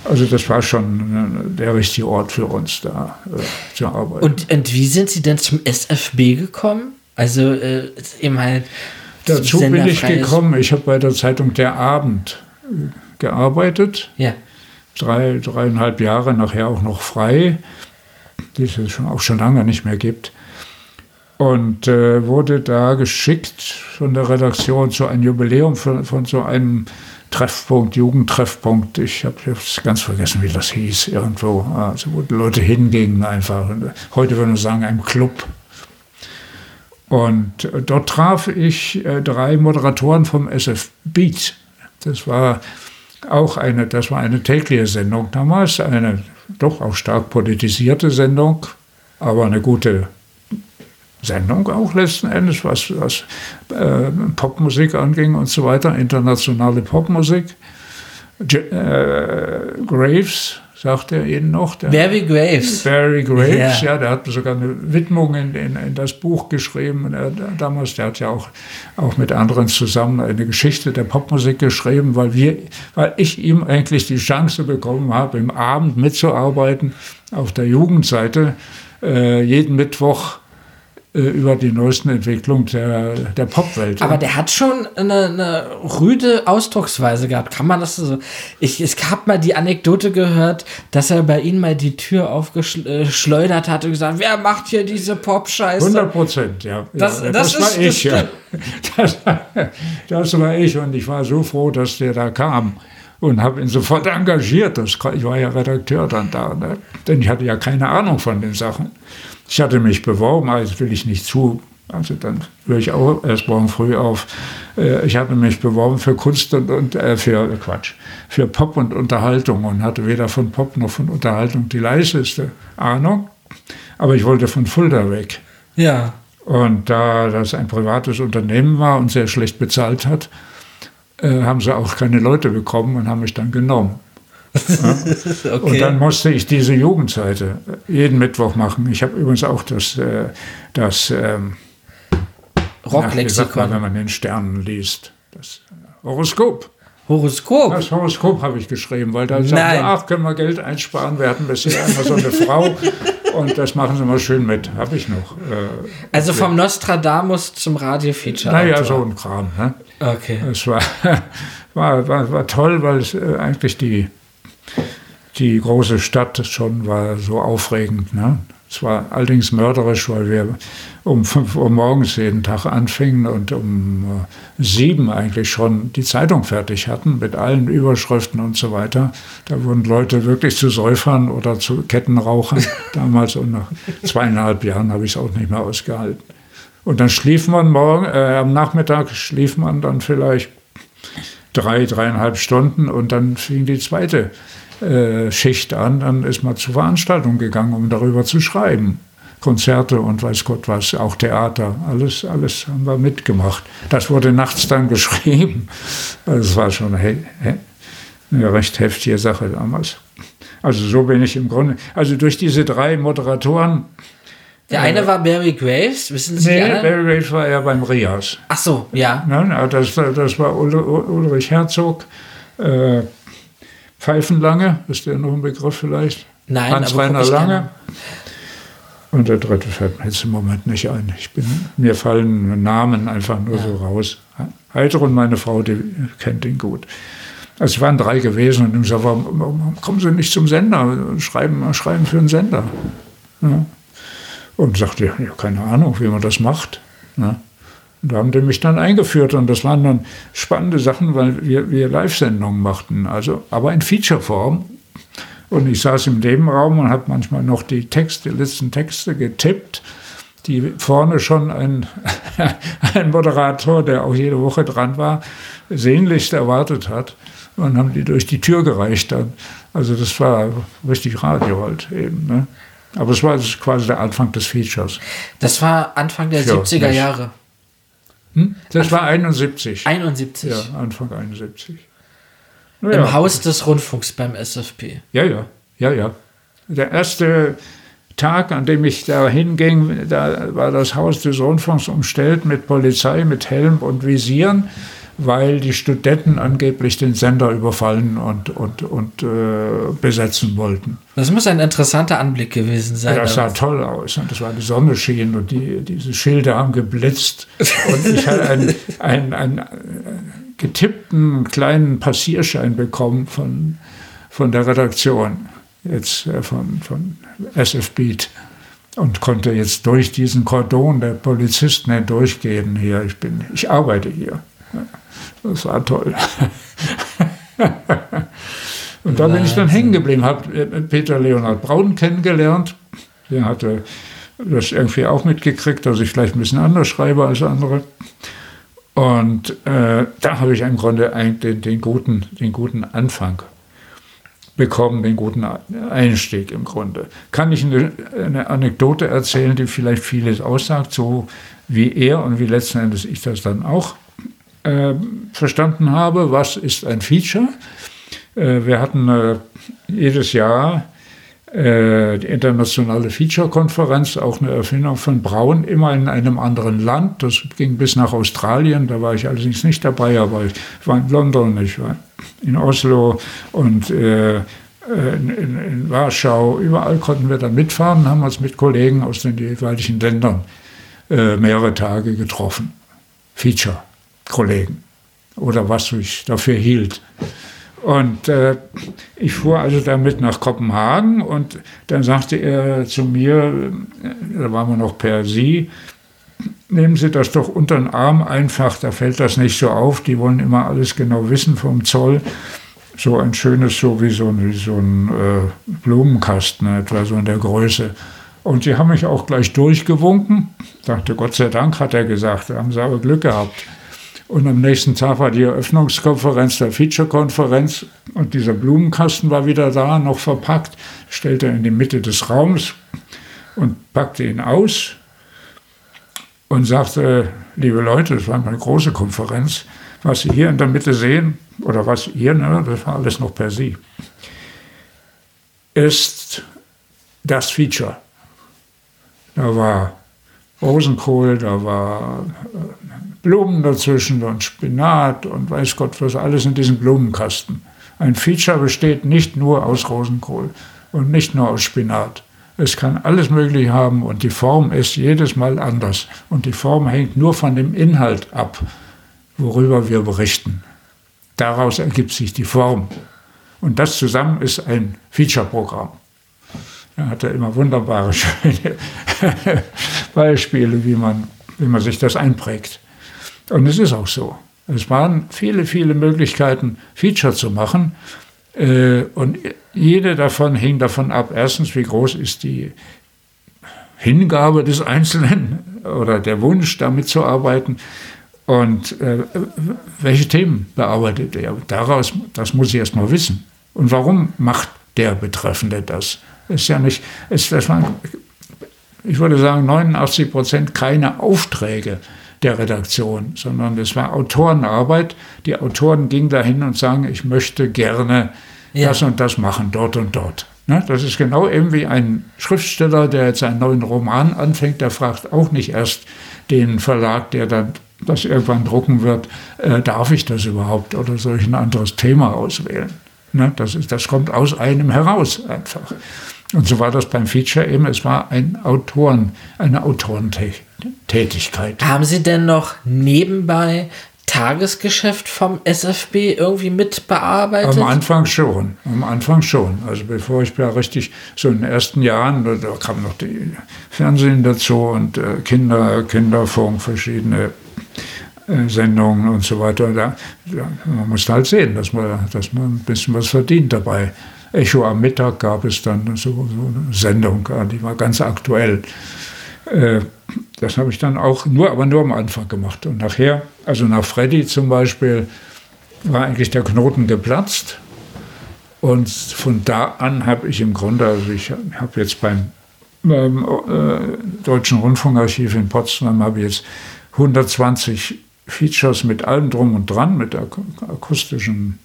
[SPEAKER 17] Also das war schon äh, der richtige Ort für uns da äh, zu arbeiten.
[SPEAKER 18] Und, und wie sind Sie denn zum SFB gekommen? Also äh, eben halt.
[SPEAKER 17] Dazu bin ich gekommen. Ich habe bei der Zeitung Der Abend äh, gearbeitet.
[SPEAKER 18] Ja.
[SPEAKER 17] Drei, dreieinhalb Jahre nachher auch noch frei, die es schon, auch schon lange nicht mehr gibt. Und äh, wurde da geschickt von der Redaktion zu einem Jubiläum von, von so einem Treffpunkt, Jugendtreffpunkt. Ich habe jetzt ganz vergessen, wie das hieß, irgendwo. Also, wo die Leute hingingen einfach. Heute würde man sagen, ein Club. Und äh, dort traf ich äh, drei Moderatoren vom SF Beat. Das war auch eine, das war eine tägliche Sendung damals, eine doch auch stark politisierte Sendung, aber eine gute Sendung auch letzten Endes, was, was äh, Popmusik anging und so weiter, internationale Popmusik. J äh, Graves, sagt er Ihnen noch?
[SPEAKER 18] Der, Barry Graves.
[SPEAKER 17] Barry Graves, yeah. ja, der hat sogar eine Widmung in, in, in das Buch geschrieben. Er, damals, der hat ja auch, auch mit anderen zusammen eine Geschichte der Popmusik geschrieben, weil, wir, weil ich ihm eigentlich die Chance bekommen habe, im Abend mitzuarbeiten auf der Jugendseite. Äh, jeden Mittwoch über die neuesten Entwicklungen der, der Popwelt.
[SPEAKER 18] Aber der hat schon eine, eine, rüde Ausdrucksweise gehabt. Kann man das so? Ich, ich habe mal die Anekdote gehört, dass er bei Ihnen mal die Tür aufgeschleudert hat und gesagt, wer macht hier diese Pop-Scheiße?
[SPEAKER 17] 100 Prozent, ja.
[SPEAKER 18] Das,
[SPEAKER 17] ja,
[SPEAKER 18] das,
[SPEAKER 17] das war ich, ja. Das, das war ich und ich war so froh, dass der da kam und habe ihn sofort engagiert. Das, ich war ja Redakteur dann da, ne? denn ich hatte ja keine Ahnung von den Sachen. Ich hatte mich beworben, aber das will ich nicht zu. Also dann höre ich auch erst morgen früh auf. Äh, ich hatte mich beworben für Kunst und, und äh, für Quatsch, für Pop und Unterhaltung und hatte weder von Pop noch von Unterhaltung die leiseste Ahnung. Aber ich wollte von Fulda weg.
[SPEAKER 18] Ja.
[SPEAKER 17] Und da das ein privates Unternehmen war und sehr schlecht bezahlt hat, äh, haben sie auch keine Leute bekommen und haben mich dann genommen. Okay. Und dann musste ich diese Jugendseite jeden Mittwoch machen. Ich habe übrigens auch das, äh, das ähm,
[SPEAKER 18] Rocklexikon,
[SPEAKER 17] wenn man den Sternen liest, das Horoskop.
[SPEAKER 18] Horoskop?
[SPEAKER 17] Das Horoskop habe ich geschrieben, weil da sagte, ach, können wir Geld einsparen. Wir hatten bisher immer so eine Frau und das machen Sie mal schön mit. Habe ich noch. Äh,
[SPEAKER 18] also vom Nostradamus zum Radio-Feature.
[SPEAKER 17] Naja, so ein Kram. Ne?
[SPEAKER 18] Okay.
[SPEAKER 17] Es war, war, war, war toll, weil es äh, eigentlich die die große Stadt schon war so aufregend. Ne? Es war allerdings mörderisch, weil wir um 5 Uhr morgens jeden Tag anfingen und um äh, sieben eigentlich schon die Zeitung fertig hatten mit allen Überschriften und so weiter. Da wurden Leute wirklich zu Säufern oder zu Kettenrauchern damals und nach zweieinhalb Jahren habe ich es auch nicht mehr ausgehalten. Und dann schlief man morgen, äh, am Nachmittag schlief man dann vielleicht drei, dreieinhalb Stunden und dann fing die zweite äh, Schicht an, dann ist man zur Veranstaltung gegangen, um darüber zu schreiben. Konzerte und weiß Gott was, auch Theater, alles, alles haben wir mitgemacht. Das wurde nachts dann geschrieben. Das war schon eine, eine recht heftige Sache damals. Also so bin ich im Grunde, also durch diese drei Moderatoren.
[SPEAKER 18] Der eine war Barry Graves, wissen Sie?
[SPEAKER 17] Nee, Barry Graves war ja beim Rias.
[SPEAKER 18] Ach so, ja.
[SPEAKER 17] ja das, das war Ulrich Herzog, äh, Pfeifenlange, ist der noch ein Begriff vielleicht?
[SPEAKER 18] Nein,
[SPEAKER 17] Hans-Reiner Lange. Und der dritte fällt mir jetzt im Moment nicht ein. Ich bin, mir fallen Namen einfach nur ja. so raus. Heidrun, meine Frau, die kennt ihn gut. Also es waren drei gewesen und ich gesagt, warum, warum kommen Sie nicht zum Sender? Schreiben, schreiben für einen Sender. Ja. Und sagte, ja, keine Ahnung, wie man das macht. Ja. Und da haben die mich dann eingeführt und das waren dann spannende Sachen, weil wir, wir Live-Sendungen machten, also, aber in Feature-Form. Und ich saß im Nebenraum und habe manchmal noch die Texte, die letzten Texte getippt, die vorne schon ein, ein Moderator, der auch jede Woche dran war, sehnlichst erwartet hat. Und haben die durch die Tür gereicht dann. Also das war richtig Radio halt eben. Ne? Aber es war quasi der Anfang des Features.
[SPEAKER 18] Das war Anfang der
[SPEAKER 17] Für
[SPEAKER 18] 70er
[SPEAKER 17] mich.
[SPEAKER 18] Jahre.
[SPEAKER 17] Hm? Das war 71.
[SPEAKER 18] 71.
[SPEAKER 17] Ja, Anfang 71.
[SPEAKER 18] Im Haus des Rundfunks beim SFP.
[SPEAKER 17] Ja, ja, ja, ja. Der erste Tag, an dem ich da hinging, da war das Haus des Rundfunks umstellt mit Polizei, mit Helm und Visieren, weil die Studenten angeblich den Sender überfallen und, und, und äh, besetzen wollten.
[SPEAKER 18] Das muss ein interessanter Anblick gewesen sein.
[SPEAKER 17] Das sah toll aus. Und es war die Sonne schien und die, diese Schilder haben geblitzt. Und ich hatte einen, einen, einen getippten kleinen Passierschein bekommen von, von der Redaktion, jetzt äh, von, von SF Beat. Und konnte jetzt durch diesen Kordon der Polizisten hindurchgehen hier. Ich, bin, ich arbeite hier. Das war toll. Und da bin ich dann hängen geblieben, habe Peter Leonhard Braun kennengelernt. Der hatte das irgendwie auch mitgekriegt, dass ich vielleicht ein bisschen anders schreibe als andere. Und äh, da habe ich im Grunde eigentlich den, den, guten, den guten Anfang bekommen, den guten Einstieg im Grunde. Kann ich eine, eine Anekdote erzählen, die vielleicht vieles aussagt, so wie er und wie letzten Endes ich das dann auch äh, verstanden habe. Was ist ein Feature? Äh, wir hatten äh, jedes Jahr äh, die internationale Feature-Konferenz, auch eine Erfindung von Braun, immer in einem anderen Land. Das ging bis nach Australien, da war ich allerdings nicht dabei, aber ich war in London, ich war in Oslo und äh, in, in, in, Warschau. Überall konnten wir dann mitfahren, haben uns mit Kollegen aus den jeweiligen Ländern äh, mehrere Tage getroffen. Feature-Kollegen oder was ich dafür hielt. Und äh, ich fuhr also damit nach Kopenhagen und dann sagte er zu mir, da waren wir noch per Sie, nehmen Sie das doch unter den Arm einfach, da fällt das nicht so auf, die wollen immer alles genau wissen vom Zoll. So ein schönes, so wie so ein, wie so ein äh, Blumenkasten, etwa so in der Größe. Und sie haben mich auch gleich durchgewunken. Dachte, Gott sei Dank, hat er gesagt, da haben sie aber Glück gehabt. Und am nächsten Tag war die Eröffnungskonferenz der Feature-Konferenz. Und dieser Blumenkasten war wieder da, noch verpackt, stellte er in die Mitte des Raums und packte ihn aus und sagte, liebe Leute, das war eine große Konferenz, was Sie hier in der Mitte sehen, oder was ihr, ne, das war alles noch per Sie, ist das Feature. Da war Rosenkohl, da war Blumen dazwischen und Spinat und weiß Gott was alles in diesem Blumenkasten. Ein Feature besteht nicht nur aus Rosenkohl und nicht nur aus Spinat. Es kann alles Mögliche haben und die Form ist jedes Mal anders. Und die Form hängt nur von dem Inhalt ab, worüber wir berichten. Daraus ergibt sich die Form. Und das zusammen ist ein Feature-Programm. Er hatte immer wunderbare, schöne Beispiele, wie man, wie man sich das einprägt. Und es ist auch so. Es waren viele, viele Möglichkeiten, Feature zu machen. Äh, und jede davon hing davon ab, erstens, wie groß ist die Hingabe des Einzelnen oder der Wunsch, damit zu arbeiten und äh, welche Themen bearbeitet er. Daraus, das muss ich erst mal wissen. Und warum macht der Betreffende das? Ist ja nicht, ist, das waren, ich würde sagen, 89 Prozent keine Aufträge der Redaktion, sondern es war Autorenarbeit. Die Autoren gingen dahin und sagen, ich möchte gerne ja. das und das machen, dort und dort. Ne? Das ist genau eben wie ein Schriftsteller, der jetzt einen neuen Roman anfängt, der fragt auch nicht erst den Verlag, der dann das irgendwann drucken wird, äh, darf ich das überhaupt oder soll ich ein anderes Thema auswählen? Ne? Das, ist, das kommt aus einem heraus einfach. Und so war das beim Feature eben, es war ein Autoren, eine Autorentätigkeit.
[SPEAKER 18] Haben Sie denn noch nebenbei Tagesgeschäft vom SFB irgendwie mitbearbeitet?
[SPEAKER 17] Am Anfang schon, am Anfang schon. Also bevor ich ja richtig, so in den ersten Jahren, da kam noch die Fernsehen dazu und äh, Kinder, Kinderfunk, verschiedene äh, Sendungen und so weiter. Da, da, man muss halt sehen, dass man, dass man ein bisschen was verdient dabei. Echo am Mittag gab es dann so, so eine Sendung, die war ganz aktuell. Äh, das habe ich dann auch nur, aber nur am Anfang gemacht. Und nachher, also nach Freddy zum Beispiel, war eigentlich der Knoten geplatzt. Und von da an habe ich im Grunde, also ich habe jetzt beim beim äh, Deutschen Rundfunkarchiv in Potsdam habe ich jetzt 120 Features mit allem drum und dran, mit ak akustischen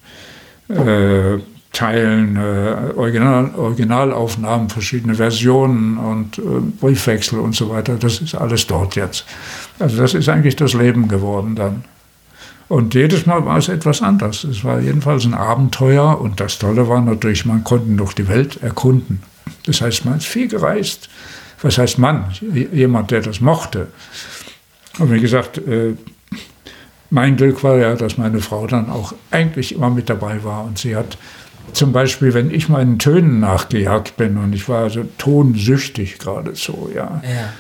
[SPEAKER 17] äh, Teilen, äh, Original, Originalaufnahmen, verschiedene Versionen und äh, Briefwechsel und so weiter. Das ist alles dort jetzt. Also das ist eigentlich das Leben geworden dann. Und jedes Mal war es etwas anders. Es war jedenfalls ein Abenteuer und das Tolle war natürlich, man konnte noch die Welt erkunden. Das heißt, man ist viel gereist. Was heißt Mann? Jemand, der das mochte. Und wie gesagt, äh, mein Glück war ja, dass meine Frau dann auch eigentlich immer mit dabei war. Und sie hat zum Beispiel, wenn ich meinen Tönen nachgejagt bin und ich war also tonsüchtig geradezu, ja,
[SPEAKER 18] Ja.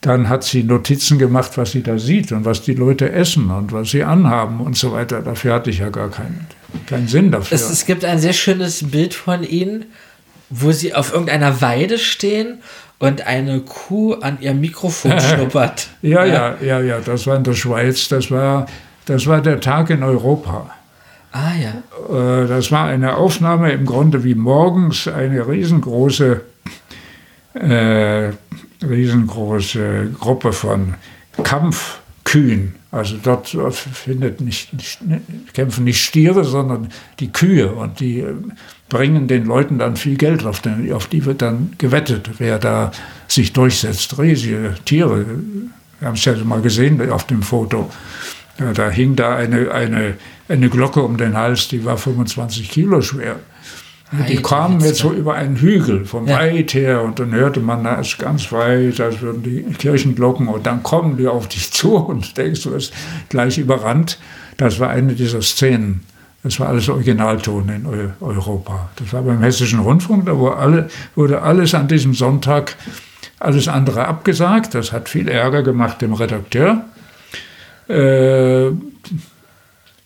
[SPEAKER 17] dann hat sie Notizen gemacht, was sie da sieht und was die Leute essen und was sie anhaben und so weiter. Dafür hatte ich ja gar keinen, keinen Sinn dafür.
[SPEAKER 18] Es, es gibt ein sehr schönes Bild von ihnen, wo sie auf irgendeiner Weide stehen und eine Kuh an ihrem Mikrofon schnuppert.
[SPEAKER 17] Ja, ja, ja, ja, das war in der Schweiz, das war, das war der Tag in Europa.
[SPEAKER 18] Ah ja.
[SPEAKER 17] Äh, Das war eine Aufnahme im Grunde wie morgens eine riesengroße, äh, riesengroße Gruppe von Kampfkühen. Also dort findet nicht, nicht, kämpfen nicht Stiere, sondern die Kühe und die äh, bringen den Leuten dann viel Geld auf, den, auf die wird dann gewettet, wer da sich durchsetzt. Riesige Tiere. Wir haben es ja mal gesehen auf dem Foto. Ja, da hing da eine, eine, eine Glocke um den Hals, die war 25 Kilo schwer. Die
[SPEAKER 18] Alter,
[SPEAKER 17] kamen jetzt so über einen Hügel von
[SPEAKER 18] Ja.
[SPEAKER 17] weit her und dann hörte man, da ist ganz weit, als würden die Kirchenglocken und dann kommen die auf dich zu und denkst, du wirst gleich überrannt. Das war eine dieser Szenen. Das war alles Originalton in Eu Europa. Das war beim Hessischen Rundfunk, da alle, wurde alles an diesem Sonntag, alles andere abgesagt. Das hat viel Ärger gemacht dem Redakteur. Äh,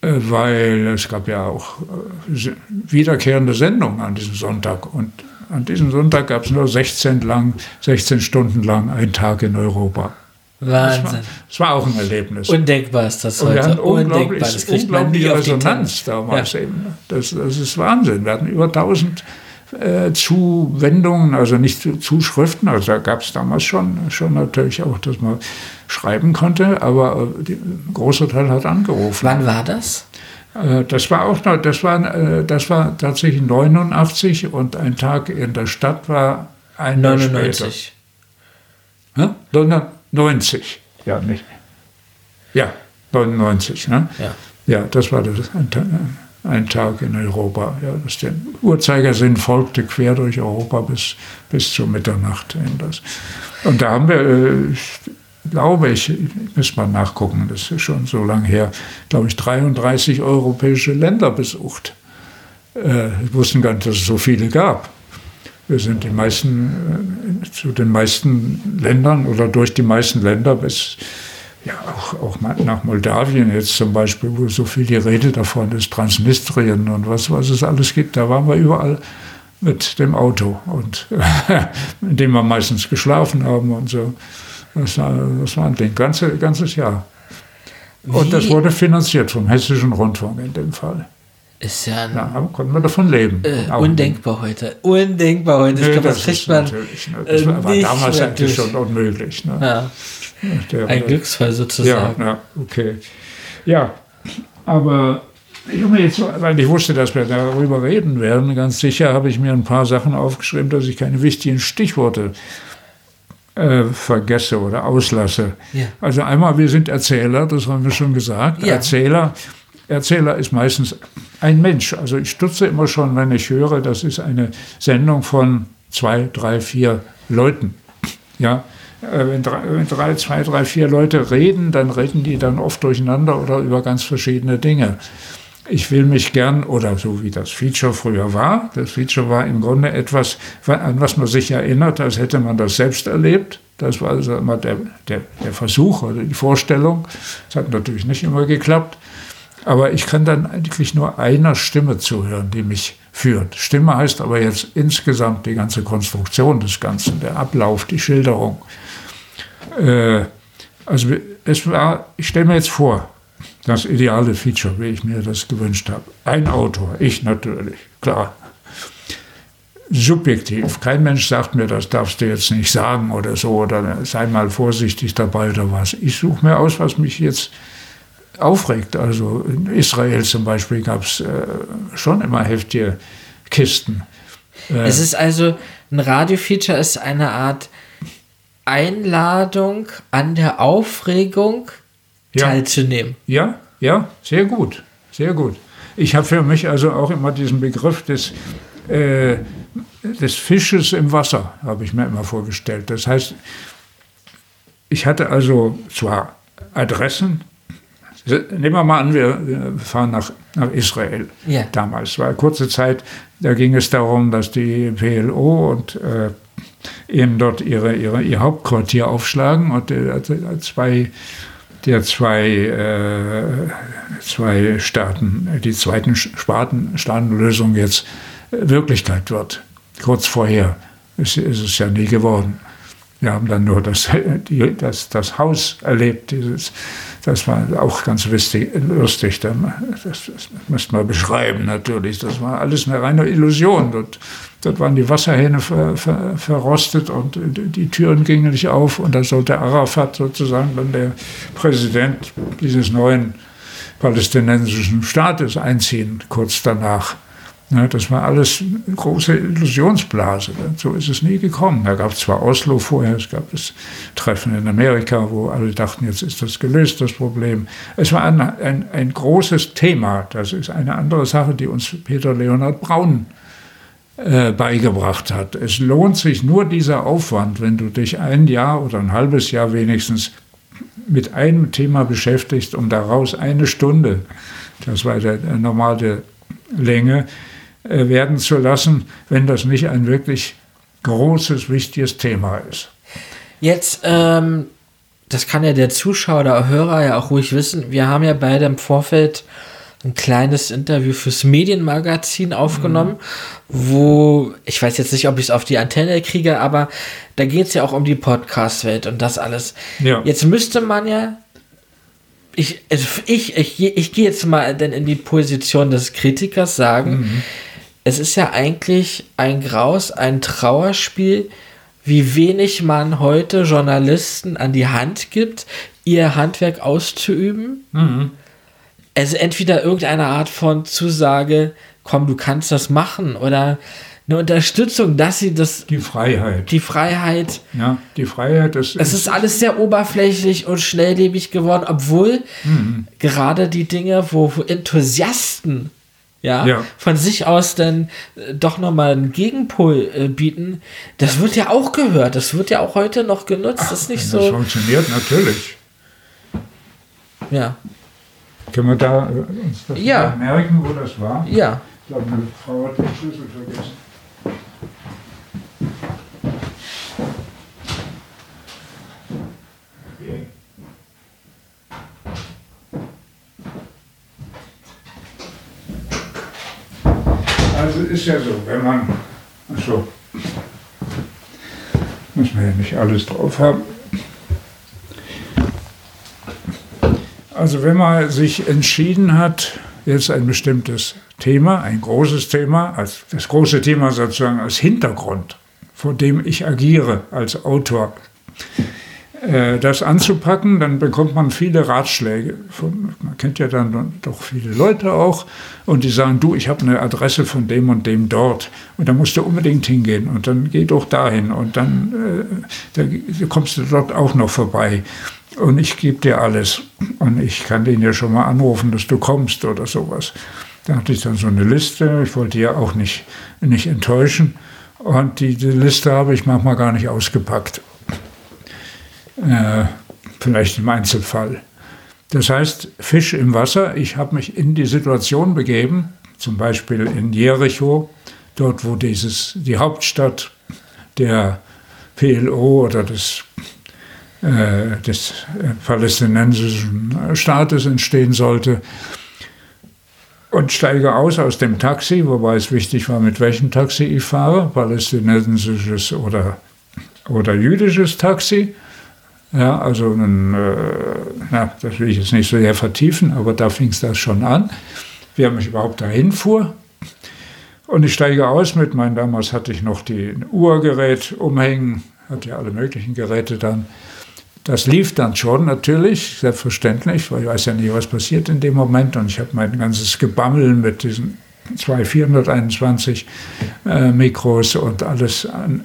[SPEAKER 17] weil es gab ja auch äh, wiederkehrende Sendungen an diesem Sonntag. Und an diesem Sonntag gab es nur 16, lang, 16 Stunden lang einen Tag in Europa. War,
[SPEAKER 18] Wahnsinn.
[SPEAKER 17] das war auch ein Erlebnis.
[SPEAKER 18] Undenkbar ist das
[SPEAKER 17] Und wir
[SPEAKER 18] heute.
[SPEAKER 17] hatten
[SPEAKER 18] Undenkbar.
[SPEAKER 17] unglaublich,
[SPEAKER 18] Das kriegt man nie
[SPEAKER 17] unglaubliche Resonanz damals
[SPEAKER 18] Ja.
[SPEAKER 17] eben. Das, das ist Wahnsinn. Wir hatten über 1000 äh, Zuwendungen, also nicht zu- Zuschriften. Also da gab es damals schon, schon natürlich auch, dass man schreiben konnte, aber äh, ein großer Teil hat angerufen.
[SPEAKER 18] Wann war das?
[SPEAKER 17] Äh, Das war auch noch, das war, äh, das war tatsächlich 89 und ein Tag in der Stadt war ein Jahr später.
[SPEAKER 18] 99.
[SPEAKER 17] Hä? 99, ja, nicht. Ja, 99, ne?
[SPEAKER 18] Ja.
[SPEAKER 17] Ja, das war das, ein, ein Tag in Europa. Ja, das den Uhrzeigersinn folgte quer durch Europa bis, bis zur Mitternacht. Und da haben wir, äh, glaube ich, muss mal nachgucken, das ist schon so lange her, glaube ich, 33 europäische Länder besucht. Äh, wussten gar nicht, dass es so viele gab. Wir sind die meisten, äh, zu den meisten Ländern oder durch die meisten Länder bis ja, auch, auch nach Moldawien jetzt zum Beispiel, wo so viel die Rede davon ist, Transnistrien und was, was es alles gibt, da waren wir überall mit dem Auto und in dem wir meistens geschlafen haben und so. Das war, das war ein Ding, ganze, ganzes Jahr. Und das
[SPEAKER 18] Wie-
[SPEAKER 17] wurde finanziert vom Hessischen Rundfunk in dem Fall.
[SPEAKER 18] Ist ja
[SPEAKER 17] Ja, konnten wir davon leben.
[SPEAKER 18] äh, undenkbar heute. Undenkbar heute. Ich
[SPEAKER 17] Nee,
[SPEAKER 18] glaube, das,
[SPEAKER 17] das
[SPEAKER 18] kriegt man.
[SPEAKER 17] natürlich, ne, das
[SPEAKER 18] äh,
[SPEAKER 17] war- war
[SPEAKER 18] nicht
[SPEAKER 17] damals eigentlich schon unmöglich, ne?
[SPEAKER 18] Ja.
[SPEAKER 17] Der-
[SPEAKER 18] Ein Glücksfall sozusagen.
[SPEAKER 17] Ja, ja, okay. Ja, aber ich habe mir jetzt, weil ich wusste, dass wir darüber reden werden, ganz sicher habe ich mir ein paar Sachen aufgeschrieben, dass ich keine wichtigen Stichworte äh, vergesse oder auslasse.
[SPEAKER 18] Ja.
[SPEAKER 17] Also einmal, wir sind Erzähler, das haben wir schon gesagt.
[SPEAKER 18] Ja.
[SPEAKER 17] Erzähler, Erzähler ist meistens ein Mensch. Also ich stutze immer schon, wenn ich höre, das ist eine Sendung von zwei, drei, vier Leuten. Ja, wenn drei, wenn drei, zwei, drei, vier Leute reden, dann reden die dann oft durcheinander oder über ganz verschiedene Dinge. Ich will mich gern, oder so wie das Feature früher war, das Feature war im Grunde etwas, an was man sich erinnert, als hätte man das selbst erlebt. Das war also immer der, der, der Versuch oder die Vorstellung. Das hat natürlich nicht immer geklappt. Aber ich kann dann eigentlich nur einer Stimme zuhören, die mich führt. Stimme heißt aber jetzt insgesamt die ganze Konstruktion des Ganzen, der Ablauf, die Schilderung. Äh, also es war, ich stelle mir jetzt vor, das ideale Feature, wie ich mir das gewünscht habe. Ein Autor, ich natürlich, klar. subjektiv. Kein Mensch sagt mir, das darfst du jetzt nicht sagen oder so, oder sei mal vorsichtig dabei oder was. Ich suche mir aus, was mich jetzt aufregt. Also in Israel zum Beispiel gab es äh, schon immer heftige Kisten.
[SPEAKER 18] Äh, es ist also, ein Radiofeature ist eine Art Einladung an der Aufregung
[SPEAKER 17] ja.
[SPEAKER 18] teilzunehmen.
[SPEAKER 17] Ja, ja, sehr gut, sehr gut. Ich habe für mich also auch immer diesen Begriff des, äh, des Fisches im Wasser, habe ich mir immer vorgestellt. Das heißt, ich hatte also zwar Adressen, Nehmen wir mal an, wir fahren nach, nach Israel
[SPEAKER 18] ja.
[SPEAKER 17] damals. Es war eine kurze Zeit, da ging es darum, dass die PLO und äh, eben dort ihre, ihre, ihr Hauptquartier aufschlagen und der, der zwei, der zwei, äh, zwei Staaten, die zweiten Staatenlösung jetzt Wirklichkeit wird. Kurz vorher ist, ist es ja nie geworden. Wir haben dann nur das, die, das, das Haus erlebt, dieses das war auch ganz lustig. lustig. Das, das müsste man beschreiben natürlich. Das war alles eine reine Illusion. Dort, dort waren die Wasserhähne ver, ver, verrostet und die Türen gingen nicht auf. Und da sollte Arafat sozusagen dann der Präsident dieses neuen palästinensischen Staates einziehen, kurz danach. Ja, das war alles eine große Illusionsblase. So ist es nie gekommen. Da gab es zwar Oslo vorher, es gab das Treffen in Amerika, wo alle dachten, jetzt ist das gelöst, das Problem. Es war ein, ein, ein großes Thema. Das ist eine andere Sache, die uns Peter Leonhard Braun äh, beigebracht hat. Es lohnt sich nur dieser Aufwand, wenn du dich ein Jahr oder ein halbes Jahr wenigstens mit einem Thema beschäftigst, um daraus eine Stunde, das war der, normale Länge, werden zu lassen, wenn das nicht ein wirklich großes, wichtiges Thema ist.
[SPEAKER 18] Jetzt, ähm, das kann ja der Zuschauer oder Hörer ja auch ruhig wissen, wir haben ja beide im Vorfeld ein kleines Interview fürs Medienmagazin aufgenommen, mhm. wo, ich weiß jetzt nicht, ob ich es auf die Antenne kriege, aber da geht es ja auch um die Podcast-Welt und das alles.
[SPEAKER 17] Ja.
[SPEAKER 18] Jetzt müsste man ja ich, also ich, ich, ich gehe jetzt mal denn in die Position des Kritikers sagen, mhm es ist ja eigentlich ein Graus, ein Trauerspiel, wie wenig man heute Journalisten an die Hand gibt, ihr Handwerk auszuüben.
[SPEAKER 17] Mhm.
[SPEAKER 18] Also entweder irgendeine Art von Zusage, komm, du kannst das machen, oder eine Unterstützung, dass sie das.
[SPEAKER 17] Die Freiheit.
[SPEAKER 18] Die Freiheit.
[SPEAKER 17] Ja, die Freiheit ist.
[SPEAKER 18] Es ist alles sehr oberflächlich und schnelllebig geworden, obwohl mhm. gerade die Dinge, wo Enthusiasten ja,
[SPEAKER 17] ja,
[SPEAKER 18] von sich aus dann äh, doch nochmal einen Gegenpol äh, bieten, das wird ja auch gehört, das wird ja auch heute noch genutzt, Ach, das ist nicht so.
[SPEAKER 17] Das funktioniert natürlich.
[SPEAKER 18] Ja.
[SPEAKER 17] Können wir da äh, uns das
[SPEAKER 18] ja.
[SPEAKER 17] merken, wo das war?
[SPEAKER 18] Ja.
[SPEAKER 17] Ich glaube, meine Frau hat den Schlüssel vergessen. Also ist ja so, wenn man, achso, muss man ja nicht alles drauf haben. Also wenn man sich entschieden hat, jetzt ein bestimmtes Thema, ein großes Thema, als das große Thema sozusagen als Hintergrund, vor dem ich agiere als Autor, das anzupacken, dann bekommt man viele Ratschläge. Von, man kennt ja dann doch viele Leute auch und die sagen, du, ich habe eine Adresse von dem und dem dort und da musst du unbedingt hingehen und dann geh doch dahin und dann äh, da kommst du dort auch noch vorbei und ich gebe dir alles und ich kann den ja schon mal anrufen, dass du kommst oder sowas. Da hatte ich dann so eine Liste, ich wollte ja auch nicht, nicht enttäuschen und die, die Liste habe ich manchmal gar nicht ausgepackt äh, vielleicht im Einzelfall. Das heißt, Fisch im Wasser, ich habe mich in die Situation begeben, zum Beispiel in Jericho, dort wo dieses, die Hauptstadt der PLO oder des, äh, des äh, palästinensischen Staates entstehen sollte. Und steige aus aus dem Taxi, wobei es wichtig war, mit welchem Taxi ich fahre, palästinensisches oder, oder jüdisches Taxi. Ja, also äh, na, das will ich jetzt nicht so sehr vertiefen, aber da fing es das schon an, wer mich überhaupt dahin fuhr. Und ich steige aus mit meinem, damals hatte ich noch die Uhrgerät umhängen, hatte ja alle möglichen Geräte dann. Das lief dann schon natürlich, selbstverständlich, weil ich weiß ja nie, was passiert in dem Moment. Und ich habe mein ganzes Gebammel mit diesen zwei 421 äh, Mikros und alles an,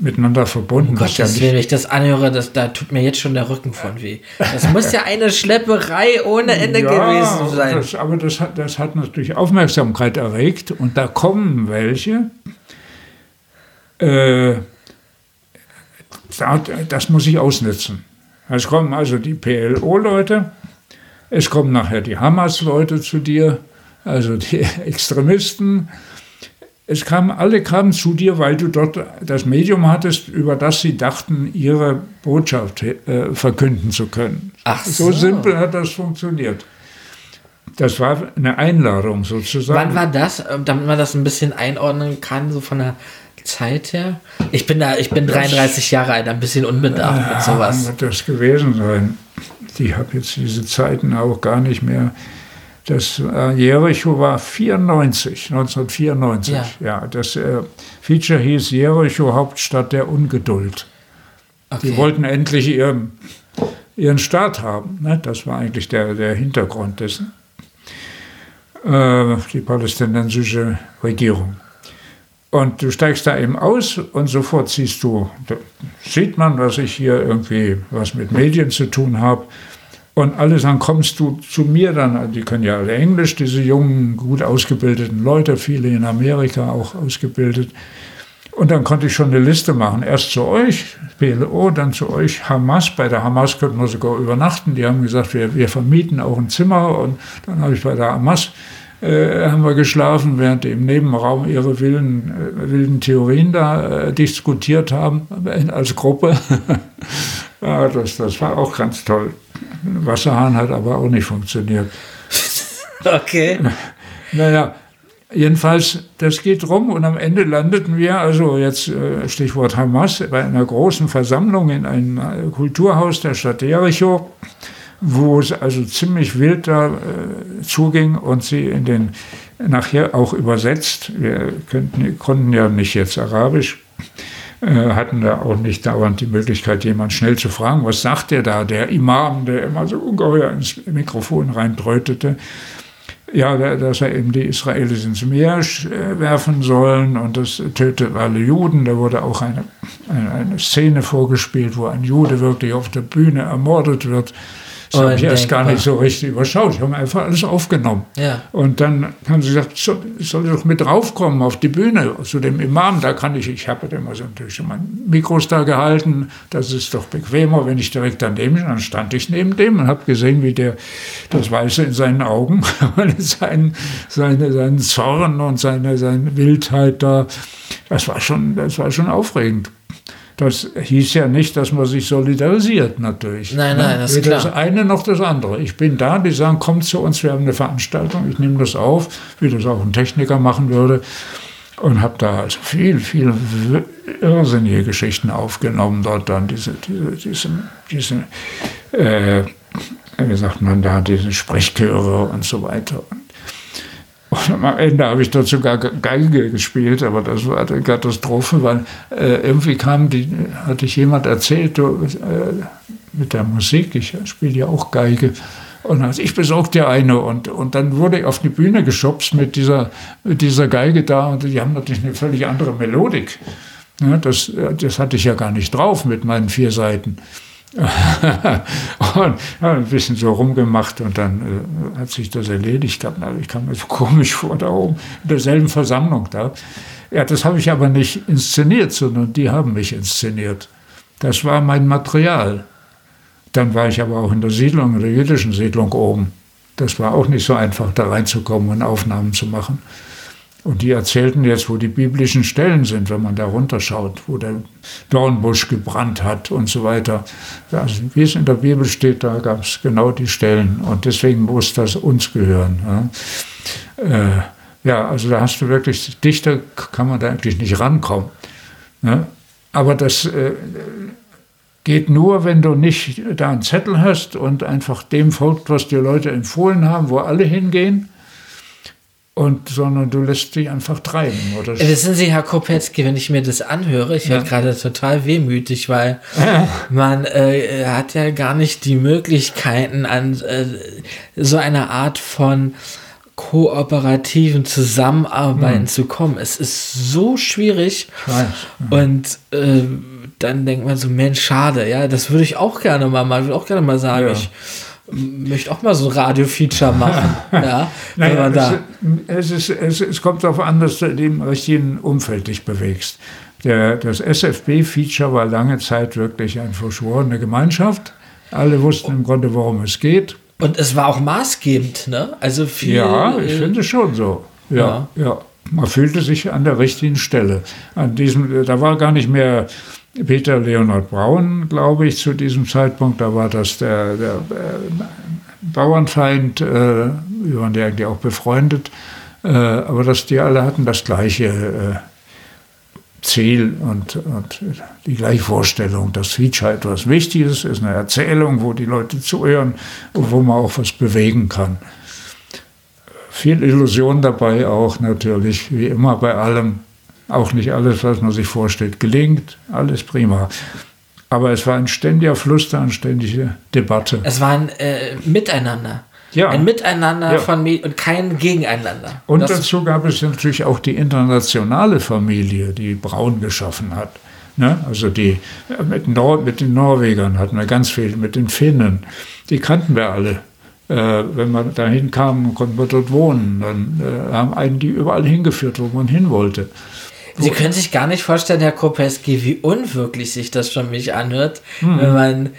[SPEAKER 17] miteinander verbunden.
[SPEAKER 18] Um Gottes ja wenn ich das anhöre, das, da tut mir jetzt schon der Rücken von weh. Das muss ja eine Schlepperei ohne Ende ja, gewesen sein.
[SPEAKER 17] Das, aber das hat, das hat natürlich Aufmerksamkeit erregt und da kommen welche. Äh, das muss ich ausnutzen. Es kommen also die PLO-Leute, es kommen nachher die Hamas-Leute zu dir, also die Extremisten. Es kamen, alle kamen zu dir, weil du dort das Medium hattest, über das sie dachten, ihre Botschaft äh, verkünden zu können. Ach so. so simpel hat das funktioniert. Das war eine Einladung sozusagen.
[SPEAKER 18] Wann war das, äh, damit man das ein bisschen einordnen kann, so von der Zeit her? Ich bin da, ich bin 33 Jahre alt, ein bisschen unbedarft äh, mit sowas.
[SPEAKER 17] Wird das gewesen sein? Ich habe jetzt diese Zeiten auch gar nicht mehr. Das äh, Jericho war 94, 1994. Ja, ja das äh, Feature hieß Jericho, Hauptstadt der Ungeduld. Okay. Die wollten endlich ihren, ihren Staat haben. Ne? Das war eigentlich der, der Hintergrund dessen. Äh, die palästinensische Regierung. Und du steigst da eben aus und sofort siehst du, sieht man, dass ich hier irgendwie was mit Medien zu tun habe. Und alles dann kommst du zu mir dann, also die können ja alle Englisch, diese jungen, gut ausgebildeten Leute, viele in Amerika auch ausgebildet. Und dann konnte ich schon eine Liste machen. Erst zu euch, PLO, dann zu euch Hamas. Bei der Hamas könnten wir sogar übernachten. Die haben gesagt, wir, wir vermieten auch ein Zimmer. Und dann habe ich bei der Hamas äh, haben wir geschlafen, während die im Nebenraum ihre wilden, äh, wilden Theorien da äh, diskutiert haben als Gruppe. ja, das, das war auch ganz toll. Wasserhahn hat aber auch nicht funktioniert.
[SPEAKER 18] Okay.
[SPEAKER 17] Naja, jedenfalls, das geht rum und am Ende landeten wir, also jetzt äh, Stichwort Hamas, bei einer großen Versammlung in einem äh, Kulturhaus der Stadt Jericho wo es also ziemlich wild da äh, zuging und sie in den nachher auch übersetzt. Wir könnten, konnten ja nicht jetzt Arabisch, hatten da auch nicht dauernd die Möglichkeit, jemand schnell zu fragen, was sagt der da, der Imam, der immer so ungeheuer ins Mikrofon reindrötete. Ja, dass er eben die Israelis ins Meer äh, werfen sollen und das tötet alle Juden. Da wurde auch eine, eine Szene vorgespielt, wo ein Jude wirklich auf der Bühne ermordet wird. Das habe ich erst gar nicht so richtig überschaut. Ich habe einfach alles aufgenommen.
[SPEAKER 18] Ja.
[SPEAKER 17] Und dann haben sie gesagt, soll, soll ich doch mit raufkommen auf die Bühne zu dem Imam. Da kann ich, ich habe immer so natürlich schon mein Mikros da gehalten. Das ist doch bequemer, wenn ich direkt daneben bin. Dann stand ich neben dem und habe gesehen, wie der das Weiße in seinen Augen, seinen, seine, seinen Zorn und seine, seine Wildheit da, das war schon, das war schon aufregend. Das hieß ja nicht, dass man sich solidarisiert, natürlich.
[SPEAKER 18] Nein, nein,
[SPEAKER 17] das ist klar. Das eine noch das andere. Ich bin da, die sagen, kommt zu uns, wir haben eine Veranstaltung, ich nehme das auf, wie das auch ein Techniker machen würde. Und habe da also viel, viel irrsinnige Geschichten aufgenommen, dort dann diese, diese, diese, diese äh, wie sagt man da, diese Sprechchöre und so weiter. Und und am Ende habe ich dort sogar Geige gespielt, aber das war eine Katastrophe, weil äh, irgendwie kam die, hatte ich jemand erzählt, du, äh, mit der Musik, ich spiele ja auch Geige. Und also ich besorgte dir eine und, und dann wurde ich auf die Bühne geschubst mit dieser, mit dieser Geige da und die haben natürlich eine völlig andere Melodik. Ja, das, das hatte ich ja gar nicht drauf mit meinen vier Seiten. und ja, ein bisschen so rumgemacht und dann äh, hat sich das erledigt. Also ich kam mir so komisch vor da oben, in derselben Versammlung da. Ja, das habe ich aber nicht inszeniert, sondern die haben mich inszeniert. Das war mein Material. Dann war ich aber auch in der Siedlung, in der jüdischen Siedlung oben. Das war auch nicht so einfach, da reinzukommen und Aufnahmen zu machen. Und die erzählten jetzt, wo die biblischen Stellen sind, wenn man da runterschaut, wo der Dornbusch gebrannt hat und so weiter. Also, wie es in der Bibel steht, da gab es genau die Stellen. Und deswegen muss das uns gehören. Ja, äh, ja also da hast du wirklich, dichter kann man da eigentlich nicht rankommen. Ne? Aber das äh, geht nur, wenn du nicht da einen Zettel hast und einfach dem folgt, was die Leute empfohlen haben, wo alle hingehen und, sondern du lässt sie einfach treiben. Oder?
[SPEAKER 18] Wissen Sie, Herr Kopetzky, wenn ich mir das anhöre, ich werde gerade total wehmütig, weil man äh, hat ja gar nicht die Möglichkeiten, an äh, so eine Art von kooperativen Zusammenarbeiten
[SPEAKER 17] Hm.
[SPEAKER 18] zu kommen. Es ist so schwierig
[SPEAKER 17] weiß,
[SPEAKER 18] und äh, dann denkt man so, Mensch, schade, ja, das würde ich auch gerne mal machen, ich würde auch gerne mal sagen,
[SPEAKER 17] Ja.
[SPEAKER 18] ich möchte auch mal so ein Radio-Feature machen, ja, wenn
[SPEAKER 17] Naja,
[SPEAKER 18] man da
[SPEAKER 17] es, es, ist, es, es kommt darauf an, dass du im richtigen Umfeld dich bewegst. Der, das SFB-Feature war lange Zeit wirklich eine verschworene Gemeinschaft. Alle wussten im Grunde, worum es geht.
[SPEAKER 18] Und es war auch maßgebend, ne? Also viel.
[SPEAKER 17] Ja, ich
[SPEAKER 18] äh,
[SPEAKER 17] finde schon so. Ja, ja. Man fühlte sich an der richtigen Stelle. An diesem, da war gar nicht mehr Peter Leonhard Braun, glaube ich, zu diesem Zeitpunkt. Da war das der, der äh, Bauernfeind. Äh, wir waren ja eigentlich auch befreundet. Äh, aber dass die alle hatten das gleiche äh, Ziel und, und die gleiche Vorstellung, dass Feature etwas Wichtiges ist, eine Erzählung, wo die Leute zuhören und wo man auch was bewegen kann. Viel Illusion dabei auch natürlich, wie immer bei allem. Auch nicht alles, was man sich vorstellt, gelingt. Alles prima. Aber es war ein ständiger Fluss da, eine ständige Debatte.
[SPEAKER 18] Es war ein äh, Miteinander.
[SPEAKER 17] Ja.
[SPEAKER 18] Ein Miteinander
[SPEAKER 17] Ja.
[SPEAKER 18] von Medien und kein Gegeneinander.
[SPEAKER 17] Und
[SPEAKER 18] Das-
[SPEAKER 17] dazu gab es natürlich auch die internationale Familie, die Braun geschaffen hat. Ne? Also die äh, mit, Nor mit den Norwegern hatten wir ganz viel, mit den Finnen. Die kannten wir alle. Äh, wenn man dahin kam, konnten wir dort wohnen. Dann äh, haben einen die überall hingeführt, wo man hin wollte.
[SPEAKER 18] Sie können sich gar nicht vorstellen, Herr Kopeski, wie unwirklich sich das für mich anhört,
[SPEAKER 17] Mhm.
[SPEAKER 18] wenn man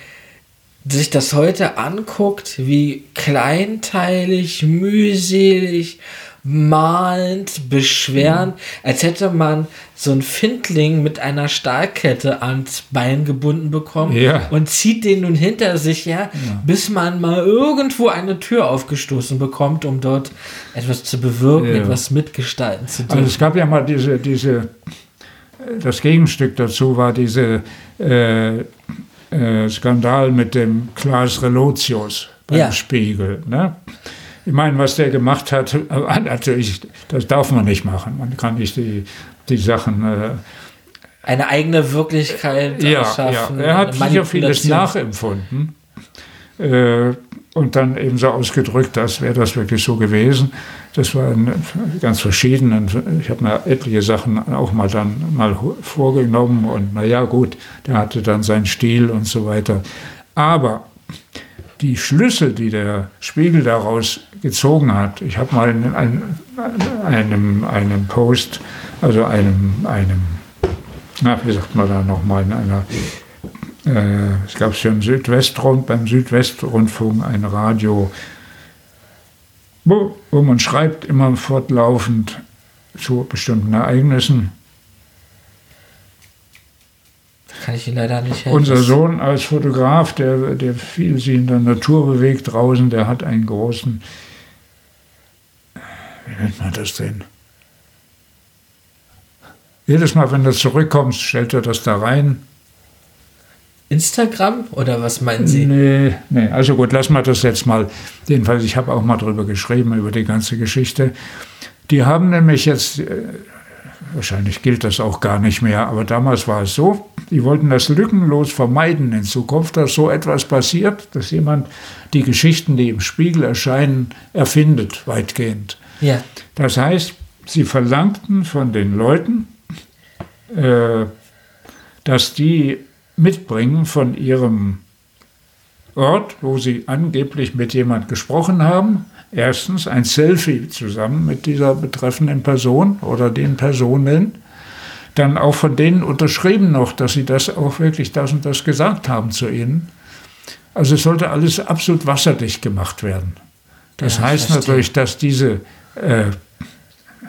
[SPEAKER 18] sich das heute anguckt, wie kleinteilig, mühselig, malend, beschwerend, als hätte man so einen Findling mit einer Stahlkette ans Bein gebunden bekommen
[SPEAKER 17] Ja.
[SPEAKER 18] und zieht den nun hinter sich her, bis man mal irgendwo eine Tür aufgestoßen bekommt, um dort etwas zu bewirken,
[SPEAKER 17] Ja.
[SPEAKER 18] etwas mitgestalten zu dürfen.
[SPEAKER 17] Also es gab ja mal diese, diese das Gegenstück dazu war diese äh, äh, Skandal mit dem Klaas Relotius beim
[SPEAKER 18] Ja.
[SPEAKER 17] Spiegel. Ne? Ich meine, was der gemacht hat, war natürlich, das darf man nicht machen. Man kann nicht die, die Sachen. Äh,
[SPEAKER 18] eine eigene Wirklichkeit
[SPEAKER 17] ja,
[SPEAKER 18] erschaffen.
[SPEAKER 17] ja, er hat sicher vieles nachempfunden äh, und dann eben so ausgedrückt, als wäre das wirklich so gewesen. Das war in ganz verschiedenen. Ich habe mir etliche Sachen auch mal dann mal vorgenommen und naja, gut, der hatte dann seinen Stil und so weiter. Aber die Schlüsse, die der Spiegel daraus gezogen hat, ich habe mal in einem, einem Post, also einem, einem na, wie sagt man da nochmal, in einer, äh, es gab ja im Südwestrund, beim Südwestrundfunk ein Radio, wo, wo man schreibt immer fortlaufend zu bestimmten Ereignissen.
[SPEAKER 18] Kann ich Ihnen leider nicht helfen.
[SPEAKER 17] Unser Sohn als Fotograf, der, der viel sich in der Natur bewegt draußen, der hat einen großen, wie nennt man das denn? Jedes Mal, wenn du zurückkommst, stellt er das da rein.
[SPEAKER 18] Instagram oder was meinen Sie?
[SPEAKER 17] Nee, nee, also gut, lassen wir das jetzt mal. Jedenfalls, ich habe auch mal drüber geschrieben, über die ganze Geschichte. Die haben nämlich jetzt, äh, wahrscheinlich gilt das auch gar nicht mehr, aber damals war es so, die wollten das lückenlos vermeiden in Zukunft, dass so etwas passiert, dass jemand die Geschichten, die im Spiegel erscheinen, erfindet, weitgehend.
[SPEAKER 18] Ja.
[SPEAKER 17] Das heißt, sie verlangten von den Leuten, äh, dass die mitbringen von ihrem Ort, wo sie angeblich mit jemand gesprochen haben, erstens ein Selfie zusammen mit dieser betreffenden Person oder den Personen, dann auch von denen unterschrieben noch, dass sie das auch wirklich das und das gesagt haben zu ihnen. Also es sollte alles absolut wasserdicht gemacht werden. Das
[SPEAKER 18] Ja,
[SPEAKER 17] heißt
[SPEAKER 18] verstehe.
[SPEAKER 17] natürlich, dass diese äh,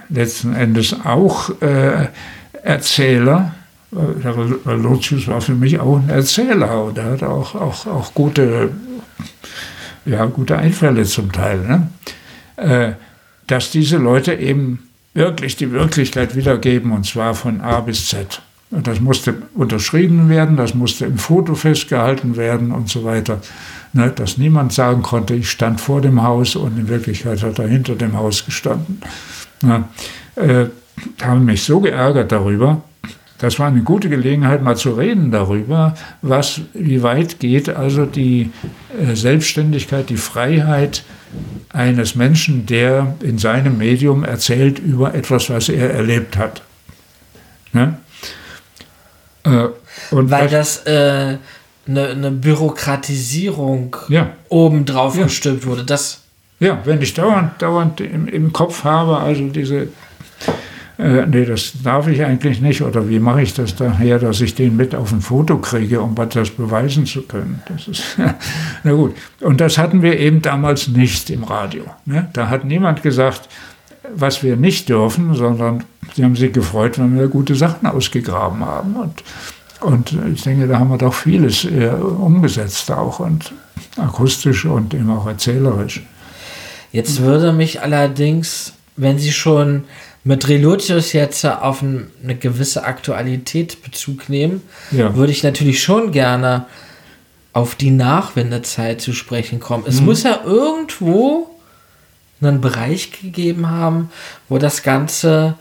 [SPEAKER 17] letzten Endes auch äh, Erzähler, äh, Lotius war für mich auch ein Erzähler und er hat auch, auch, auch gute, ja, gute Einfälle zum Teil, ne? äh, dass diese Leute eben wirklich die Wirklichkeit wiedergeben und zwar von A bis Z. Und das musste unterschrieben werden, das musste im Foto festgehalten werden und so weiter. Ne, dass niemand sagen konnte, ich stand vor dem Haus und in Wirklichkeit hat er hinter dem Haus gestanden. Na, äh, haben mich so geärgert darüber. Das war eine gute Gelegenheit, mal zu reden darüber, was, wie weit geht also die äh, Selbstständigkeit, die Freiheit eines Menschen, der in seinem Medium erzählt über etwas, was er erlebt hat. Ne?
[SPEAKER 18] Äh, und Weil das eine äh, ne, ne Bürokratisierung
[SPEAKER 17] ja.
[SPEAKER 18] obendrauf
[SPEAKER 17] ja.
[SPEAKER 18] gestülpt wurde. Das
[SPEAKER 17] ja, wenn ich dauernd, dauernd im, im Kopf habe, also diese, äh, nee, das darf ich eigentlich nicht, oder wie mache ich das daher, dass ich den mit auf ein Foto kriege, um das beweisen zu können. Das ist, na gut. Und das hatten wir eben damals nicht im Radio. Ne? Da hat niemand gesagt, was wir nicht dürfen, sondern sie haben sich gefreut, wenn wir gute Sachen ausgegraben haben. Und, und ich denke, da haben wir doch vieles äh, umgesetzt auch und akustisch und eben auch erzählerisch.
[SPEAKER 18] Jetzt würde mich allerdings, wenn Sie schon mit Relotius jetzt auf eine gewisse Aktualität Bezug nehmen,
[SPEAKER 17] ja.
[SPEAKER 18] würde ich natürlich schon gerne auf die Nachwendezeit zu sprechen kommen. Es
[SPEAKER 17] Mhm.
[SPEAKER 18] muss ja irgendwo einen Bereich gegeben haben, wo das Ganze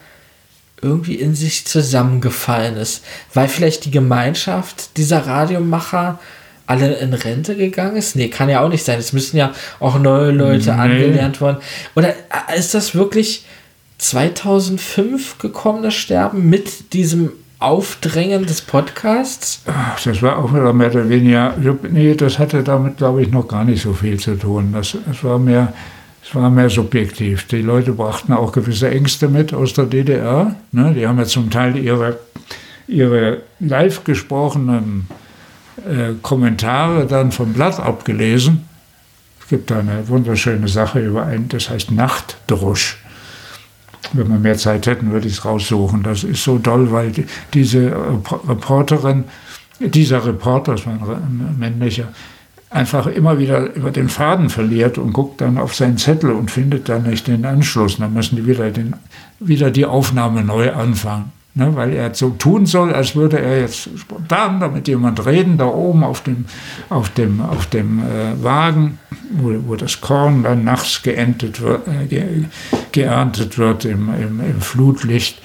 [SPEAKER 18] irgendwie in sich zusammengefallen ist, weil vielleicht die Gemeinschaft dieser Radiomacher alle in Rente gegangen ist? Nee, kann ja auch nicht sein. Es müssen ja auch neue Leute
[SPEAKER 17] Nee.
[SPEAKER 18] angelernt worden. Oder äh, ist das wirklich 2005 gekommen, das Sterben, mit diesem Aufdrängen des Podcasts?
[SPEAKER 17] Ach, Das war auch wieder mehr oder weniger, nee, das hatte damit, glaube ich, noch gar nicht so viel zu tun. Das, das war mehr, es war mehr subjektiv. Die Leute brachten auch gewisse Ängste mit aus der DDR. Ne? Die haben ja zum Teil ihre, ihre live gesprochenen äh, Kommentare dann vom Blatt abgelesen. Es gibt da eine wunderschöne Sache über einen, das heißt Nachtdrusch. Wenn wir mehr Zeit hätten, würde ich es raussuchen. Das ist so toll, weil die, diese Rep- Reporterin, dieser Reporter, das war ein männlicher, einfach immer wieder über den Faden verliert und guckt dann auf seinen Zettel und findet dann nicht den Anschluss. Dann müssen die wieder, den, wieder die Aufnahme neu anfangen. Ne, weil er so tun soll, als würde er jetzt spontan da mit jemand reden, da oben auf dem, auf dem, auf dem äh, Wagen, wo, wo das Korn dann nachts geerntet wird, äh, ge, geerntet wird im, im, im Flutlicht.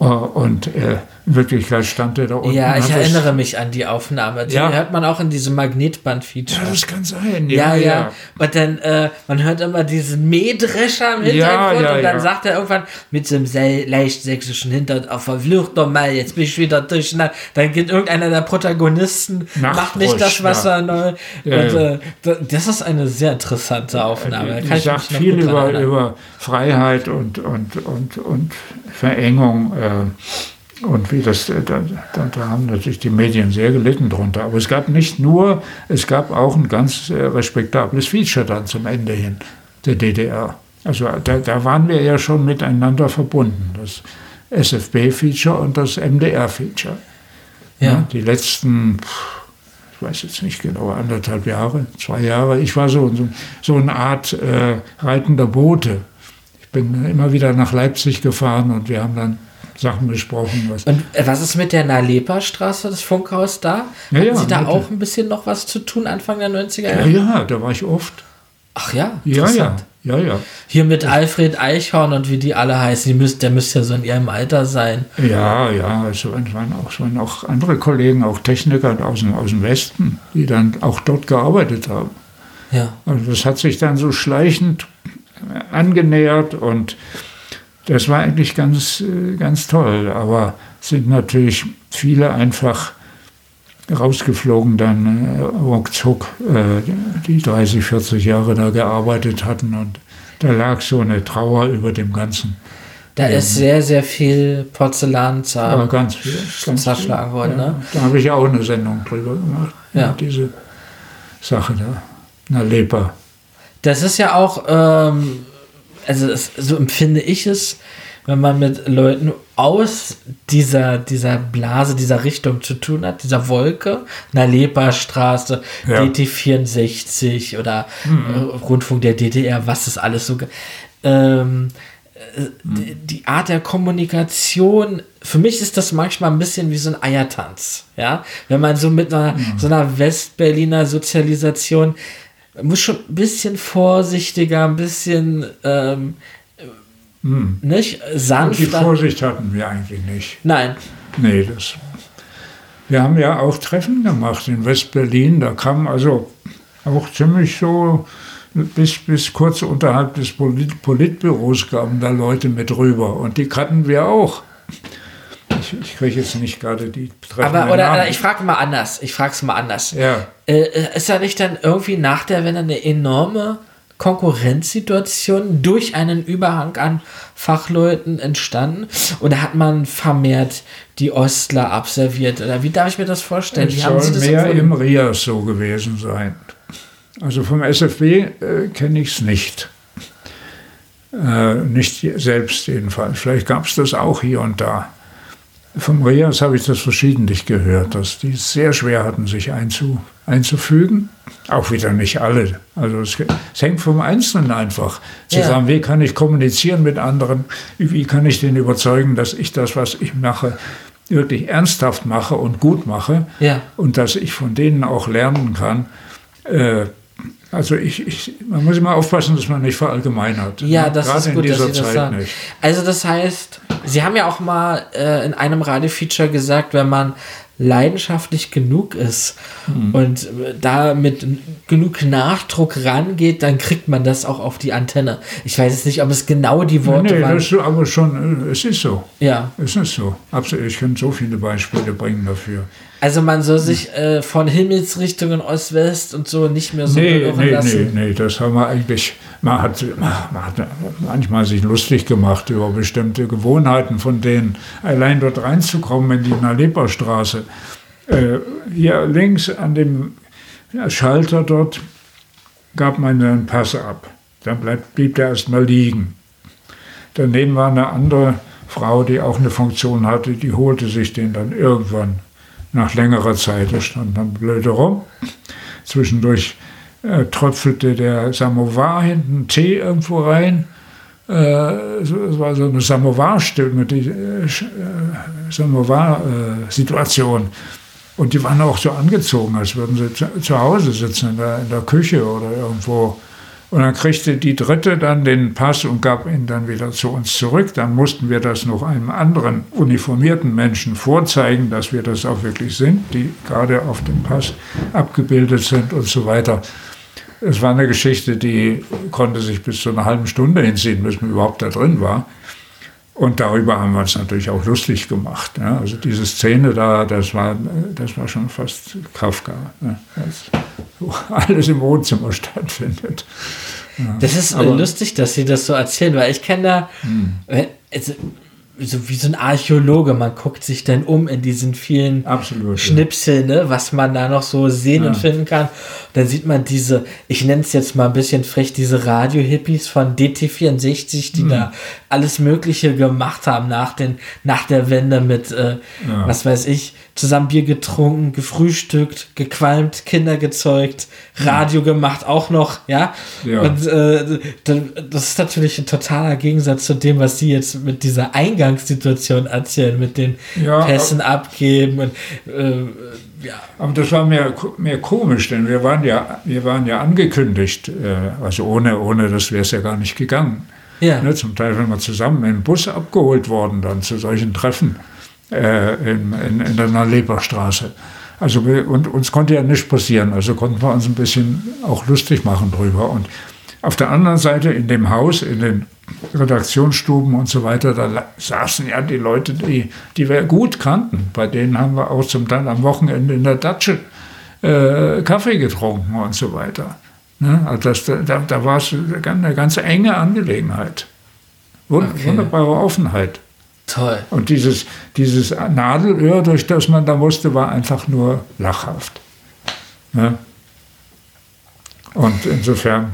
[SPEAKER 17] Äh, und äh, in Wirklichkeit stand er da unten.
[SPEAKER 18] Ja, ich erinnere mich an die Aufnahme. Die
[SPEAKER 17] Ja.
[SPEAKER 18] hört man auch in diesem Magnetband-Feature.
[SPEAKER 17] Ja, das kann sein.
[SPEAKER 18] Ja,
[SPEAKER 17] Ja,
[SPEAKER 18] ja.
[SPEAKER 17] ja.
[SPEAKER 18] Und dann, äh, man hört immer diesen Mähdrescher im Hintergrund
[SPEAKER 17] ja,
[SPEAKER 18] und dann sagt er irgendwann mit so einem leicht sächsischen Hintergrund, auf verflucht doch mal, jetzt bin ich wieder durcheinander. Dann geht irgendeiner der Protagonisten, macht nicht das. Wasser neu. Und. Äh, da- das ist eine sehr interessante Aufnahme. Da kann ich
[SPEAKER 17] sagt viel über, über Freiheit und, und, und, und Verengung. Äh, und wie das, äh, da, da, haben natürlich die Medien sehr gelitten drunter. Aber es gab nicht nur, es gab auch ein ganz äh, respektables Feature dann zum Ende hin der DDR. Also da, da waren wir ja schon miteinander verbunden. Das SFB-Feature und das MDR-Feature.
[SPEAKER 18] Ja.
[SPEAKER 17] die letzten, ich weiß jetzt nicht genau, anderthalb Jahre, zwei Jahre. Ich war so, so, so eine Art äh, reitender Bote. Ich bin immer wieder nach Leipzig gefahren und wir haben dann Sachen besprochen. Was
[SPEAKER 18] Und äh, was ist mit der Nalepa-Straße, das Funkhaus da?
[SPEAKER 17] Ja,
[SPEAKER 18] Hatten
[SPEAKER 17] ja,
[SPEAKER 18] Sie da
[SPEAKER 17] mit-
[SPEAKER 18] auch ein bisschen noch was zu tun, Anfang der 90er
[SPEAKER 17] ja,
[SPEAKER 18] Jahre?
[SPEAKER 17] ja, da war ich oft.
[SPEAKER 18] Ach ja,
[SPEAKER 17] Ja, ja, ja, ja.
[SPEAKER 18] Hier mit Alfred Eichhorn und wie die alle heißen, die müsst, der müsste ja so in ihrem Alter sein.
[SPEAKER 17] Ja, ja, es waren waren auch, es waren auch andere Kollegen, auch Techniker aus dem, aus dem Westen, die dann auch dort gearbeitet haben.
[SPEAKER 18] Ja.
[SPEAKER 17] Also das hat sich dann so schleichend äh, angenähert und das war eigentlich ganz, äh, ganz toll. Aber es sind natürlich viele einfach rausgeflogen, dann äh, ruckzuck, äh, die 30, 40 Jahre da gearbeitet hatten und da lag so eine Trauer über dem Ganzen.
[SPEAKER 18] Da
[SPEAKER 17] Ähm,
[SPEAKER 18] ist sehr, sehr viel Porzellan zer
[SPEAKER 17] aber ganz viel, ganz
[SPEAKER 18] zerschlagen worden.
[SPEAKER 17] Ja,
[SPEAKER 18] Ne?
[SPEAKER 17] Da habe ich ja auch eine Sendung drüber gemacht.
[SPEAKER 18] Ja.
[SPEAKER 17] Diese Sache da. Na, Leper.
[SPEAKER 18] Das ist ja auch, ähm, also es, so empfinde ich es, wenn man mit Leuten aus dieser, dieser Blase, dieser Richtung zu tun hat, dieser Wolke, Nalepa-Straße,
[SPEAKER 17] Ja.
[SPEAKER 18] DT64 oder
[SPEAKER 17] Mhm.
[SPEAKER 18] Rundfunk der DDR, was es alles so. Ähm, äh, die, die Art der Kommunikation, für mich ist das manchmal ein bisschen wie so ein Eiertanz. Ja, wenn man so mit einer, so einer Westberliner Sozialisation man muss schon ein bisschen vorsichtiger, ein bisschen ähm,
[SPEAKER 17] Hm.
[SPEAKER 18] nicht?
[SPEAKER 17] Und
[SPEAKER 18] Sanft.
[SPEAKER 17] die Vorsicht hatten wir eigentlich nicht.
[SPEAKER 18] Nein.
[SPEAKER 17] Nee, das. Wir haben ja auch Treffen gemacht in West-Berlin. Da kamen also auch ziemlich so bis, bis kurz unterhalb des Polit Politbüros kamen da Leute mit rüber. Und die kannten wir auch. Ich, ich kriege jetzt nicht gerade die
[SPEAKER 18] Aber
[SPEAKER 17] treffenden
[SPEAKER 18] oder,
[SPEAKER 17] Namen.
[SPEAKER 18] ich frage mal anders. Ich frage es mal anders.
[SPEAKER 17] Ja.
[SPEAKER 18] Äh, ist da nicht dann irgendwie nach der Wende eine enorme Konkurrenzsituation durch einen Überhang an Fachleuten entstanden? Oder hat man vermehrt die Ostler abserviert? Oder wie darf ich mir das vorstellen?
[SPEAKER 17] Es soll mehr im RIAS so gewesen sein. Also vom SFB äh, kenne ich es nicht. Äh, nicht selbst jedenfalls. Vielleicht gab es das auch hier und da. Vom RIAS habe ich das verschiedentlich gehört, dass die es sehr schwer hatten, sich einzu, einzufügen. Auch wieder nicht alle. Also es, es hängt vom Einzelnen einfach. Zu
[SPEAKER 18] Ja.
[SPEAKER 17] wie kann ich kommunizieren mit anderen? Wie kann ich den überzeugen, dass ich das, was ich mache, wirklich ernsthaft mache und gut mache?
[SPEAKER 18] Ja.
[SPEAKER 17] Und dass ich von denen auch lernen kann. Äh, also ich, ich, man muss immer aufpassen, dass man nicht verallgemeinert.
[SPEAKER 18] Ja,
[SPEAKER 17] ne?
[SPEAKER 18] das
[SPEAKER 17] Gerade
[SPEAKER 18] ist gut,
[SPEAKER 17] in
[SPEAKER 18] dass
[SPEAKER 17] dieser
[SPEAKER 18] Sie das
[SPEAKER 17] Zeit
[SPEAKER 18] sagen.
[SPEAKER 17] nicht.
[SPEAKER 18] Also das heißt, Sie haben ja auch mal äh, in einem Radiofeature gesagt, wenn man leidenschaftlich genug ist
[SPEAKER 17] Mhm.
[SPEAKER 18] und äh, da mit genug Nachdruck rangeht, dann kriegt man das auch auf die Antenne. Ich weiß jetzt nicht, ob es genau die Worte
[SPEAKER 17] nee,
[SPEAKER 18] waren.
[SPEAKER 17] das ist aber schon, äh, es ist so.
[SPEAKER 18] Ja.
[SPEAKER 17] Es ist so. Absolut. Ich könnte so viele Beispiele bringen dafür.
[SPEAKER 18] Also man soll sich äh, von Himmelsrichtungen Ost-West und so nicht mehr so
[SPEAKER 17] nee, nee,
[SPEAKER 18] lassen.
[SPEAKER 17] nee, nee, das haben wir eigentlich, man hat, man hat manchmal sich lustig gemacht über bestimmte Gewohnheiten von denen. Allein dort reinzukommen in die Nalepa-Straße. Äh, hier links an dem Schalter dort gab man einen Pass ab. Dann bleibt, blieb der erstmal liegen. Daneben war eine andere Frau, die auch eine Funktion hatte, die holte sich den dann irgendwann nach längerer Zeit. Der stand dann blöde rum. Zwischendurch äh, tröpfelte der Samovar hinten Tee irgendwo rein. Äh, es war so eine Samovar-Stimme, die äh, äh, Samovar-Situation. Und die waren auch so angezogen, als würden sie zu, zu Hause sitzen, in der, in der Küche oder irgendwo. Und dann kriegte die Dritte dann den Pass und gab ihn dann wieder zu uns zurück. Dann mussten wir das noch einem anderen uniformierten Menschen vorzeigen, dass wir das auch wirklich sind, die gerade auf dem Pass abgebildet sind und so weiter. Es war eine Geschichte, die konnte sich bis zu einer halben Stunde hinziehen, bis man überhaupt da drin war. Und darüber haben wir uns natürlich auch lustig gemacht. Ja. Also diese Szene da, das war, das war schon fast Kafka. Ne. Wo alles im Wohnzimmer stattfindet. Ja.
[SPEAKER 18] Das ist
[SPEAKER 17] Aber-
[SPEAKER 18] lustig, dass Sie das so erzählen, weil ich kenne da,
[SPEAKER 17] Hm.
[SPEAKER 18] also, so wie so ein Archäologe, man guckt sich dann um in diesen vielen
[SPEAKER 17] Absolut,
[SPEAKER 18] Schnipseln, ne, was man da noch so sehen
[SPEAKER 17] Ja.
[SPEAKER 18] und finden kann. dann sieht man diese, ich nenne es jetzt mal ein bisschen frech, diese Radio-Hippies von DT64, die
[SPEAKER 17] Hm.
[SPEAKER 18] da alles Mögliche gemacht haben nach, den, nach der Wende mit, äh,
[SPEAKER 17] Ja.
[SPEAKER 18] was weiß ich, zusammen Bier getrunken, gefrühstückt, gequalmt, Kinder gezeugt, Radio gemacht auch noch, ja.
[SPEAKER 17] Ja.
[SPEAKER 18] Und äh, das ist natürlich ein totaler Gegensatz zu dem, was Sie jetzt mit dieser Eingangssituation erzählen, mit den
[SPEAKER 17] Ja,
[SPEAKER 18] Pässen abgeben und äh, ja.
[SPEAKER 17] Aber das war mehr, mehr komisch, denn wir waren ja, wir waren ja angekündigt, äh, also ohne, ohne das wäre es ja gar nicht gegangen.
[SPEAKER 18] Ja.
[SPEAKER 17] Ne, zum Teil sind wir zusammen im Bus abgeholt worden, dann zu solchen Treffen äh, in, in, in der Leberstraße. Also wir, und uns konnte ja nichts passieren, also konnten wir uns ein bisschen auch lustig machen drüber. Und auf der anderen Seite in dem Haus, in den Redaktionsstuben und so weiter, da saßen ja die Leute, die, die wir gut kannten. Bei denen haben wir auch zum Teil am Wochenende in der Datsche äh, Kaffee getrunken und so weiter. Ne? Also das, da, da war es eine ganz enge Angelegenheit. Wund,
[SPEAKER 18] Okay.
[SPEAKER 17] Wunderbare Offenheit.
[SPEAKER 18] Toll.
[SPEAKER 17] Und dieses, dieses Nadelöhr, durch das man da musste, war einfach nur lachhaft. Ne? Und insofern,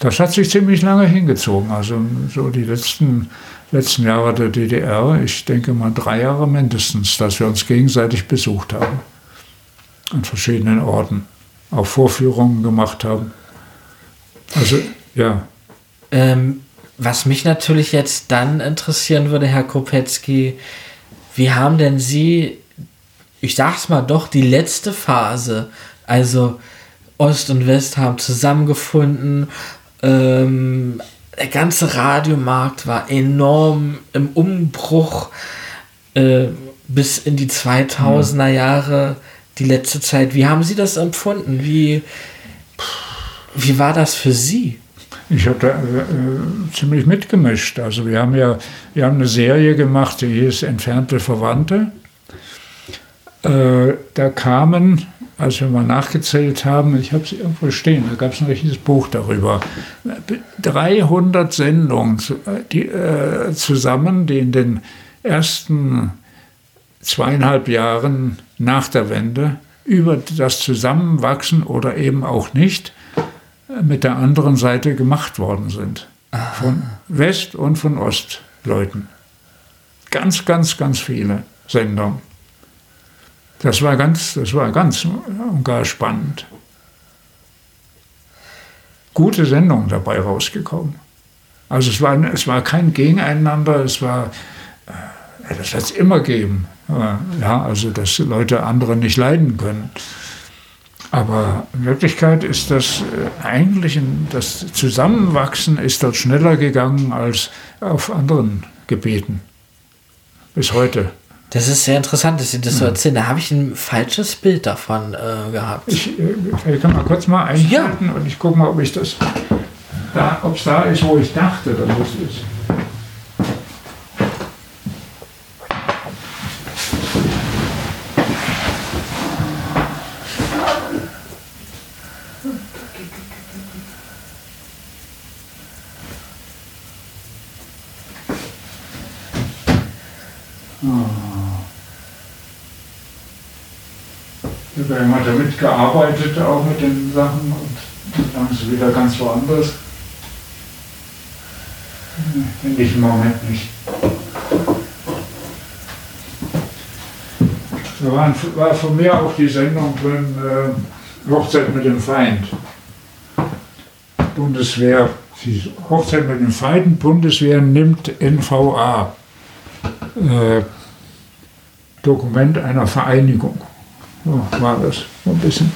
[SPEAKER 17] das hat sich ziemlich lange hingezogen. Also so die letzten, letzten Jahre der DDR, ich denke mal drei Jahre mindestens, dass wir uns gegenseitig besucht haben. An verschiedenen Orten. Auch Vorführungen gemacht haben. Also, ja.
[SPEAKER 18] Ähm, was mich natürlich jetzt dann interessieren würde, Herr Kopetzky, wie haben denn Sie, ich sag's mal doch, die letzte Phase, also Ost und West haben zusammengefunden, ähm, der ganze Radiomarkt war enorm im Umbruch äh, bis in die 2000er Jahre, die letzte Zeit. Wie haben Sie das empfunden? Wie, wie war das für Sie?
[SPEAKER 17] Ich habe da äh, ziemlich mitgemischt. Also wir haben ja wir haben eine Serie gemacht, die hieß Entfernte Verwandte. Äh, da kamen, als wir mal nachgezählt haben, ich habe es irgendwo stehen, da gab es ein richtiges Buch darüber, 300 Sendungen äh, die, äh, zusammen, die in den ersten zweieinhalb Jahren nach der Wende über das Zusammenwachsen oder eben auch nicht mit der anderen Seite gemacht worden sind. Aha. Von West- und von Ostleuten. Ganz, ganz, ganz viele Sendungen. Das war ganz, das war ganz und gar spannend. Gute Sendungen dabei rausgekommen. Also es war, es war kein Gegeneinander, es war, äh, das hat es immer gegeben. Ja, also dass Leute andere nicht leiden können. Aber in Wirklichkeit ist das äh, eigentlich, ein, das Zusammenwachsen ist dort schneller gegangen als auf anderen Gebieten. Bis heute.
[SPEAKER 18] Das ist sehr interessant, dass Sie das so erzählen. Da habe ich ein falsches Bild davon äh, gehabt.
[SPEAKER 17] Ich, äh, ich kann mal kurz mal einschalten ja. und ich gucke mal, ob ich das da, ob es da ist, wo ich dachte, dass es ist. Mitgearbeitet, auch mit den Sachen und dann ist er wieder ganz woanders. Finde ich im Moment nicht. Da war, war von mir auch die Sendung drin, äh, Hochzeit mit dem Feind. Bundeswehr, Hochzeit mit dem Feind, Bundeswehr nimmt NVA. Äh, Dokument einer Vereinigung. So war das. Ein bisschen,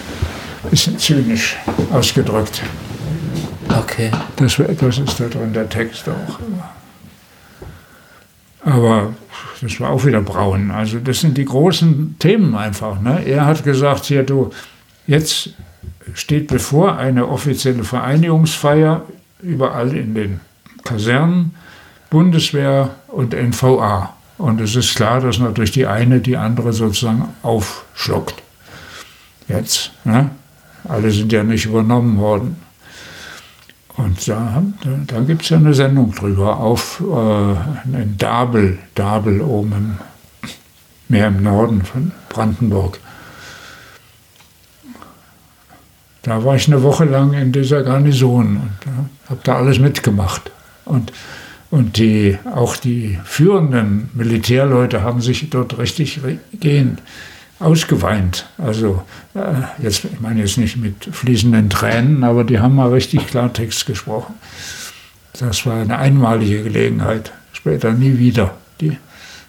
[SPEAKER 17] bisschen zynisch ausgedrückt.
[SPEAKER 18] Okay.
[SPEAKER 17] Das, das ist da drin, der Text auch. Aber das war auch wieder braun. Also das sind die großen Themen einfach. Ne? Er hat gesagt, hier du, jetzt steht bevor eine offizielle Vereinigungsfeier überall in den Kasernen, Bundeswehr und NVA. Und es ist klar, dass natürlich die eine die andere sozusagen aufschluckt. Jetzt. Ne? Alle sind ja nicht übernommen worden. Und da, da gibt es ja eine Sendung drüber auf äh, in Dabel, Dabel oben im, mehr im Norden von Brandenburg. Da war ich eine Woche lang in dieser Garnison und äh, habe da alles mitgemacht. Und und die, auch die führenden Militärleute haben sich dort richtig gehend ausgeweint. Also äh, jetzt, ich meine jetzt nicht mit fließenden Tränen, aber die haben mal richtig Klartext gesprochen. Das war eine einmalige Gelegenheit, später nie wieder. Die,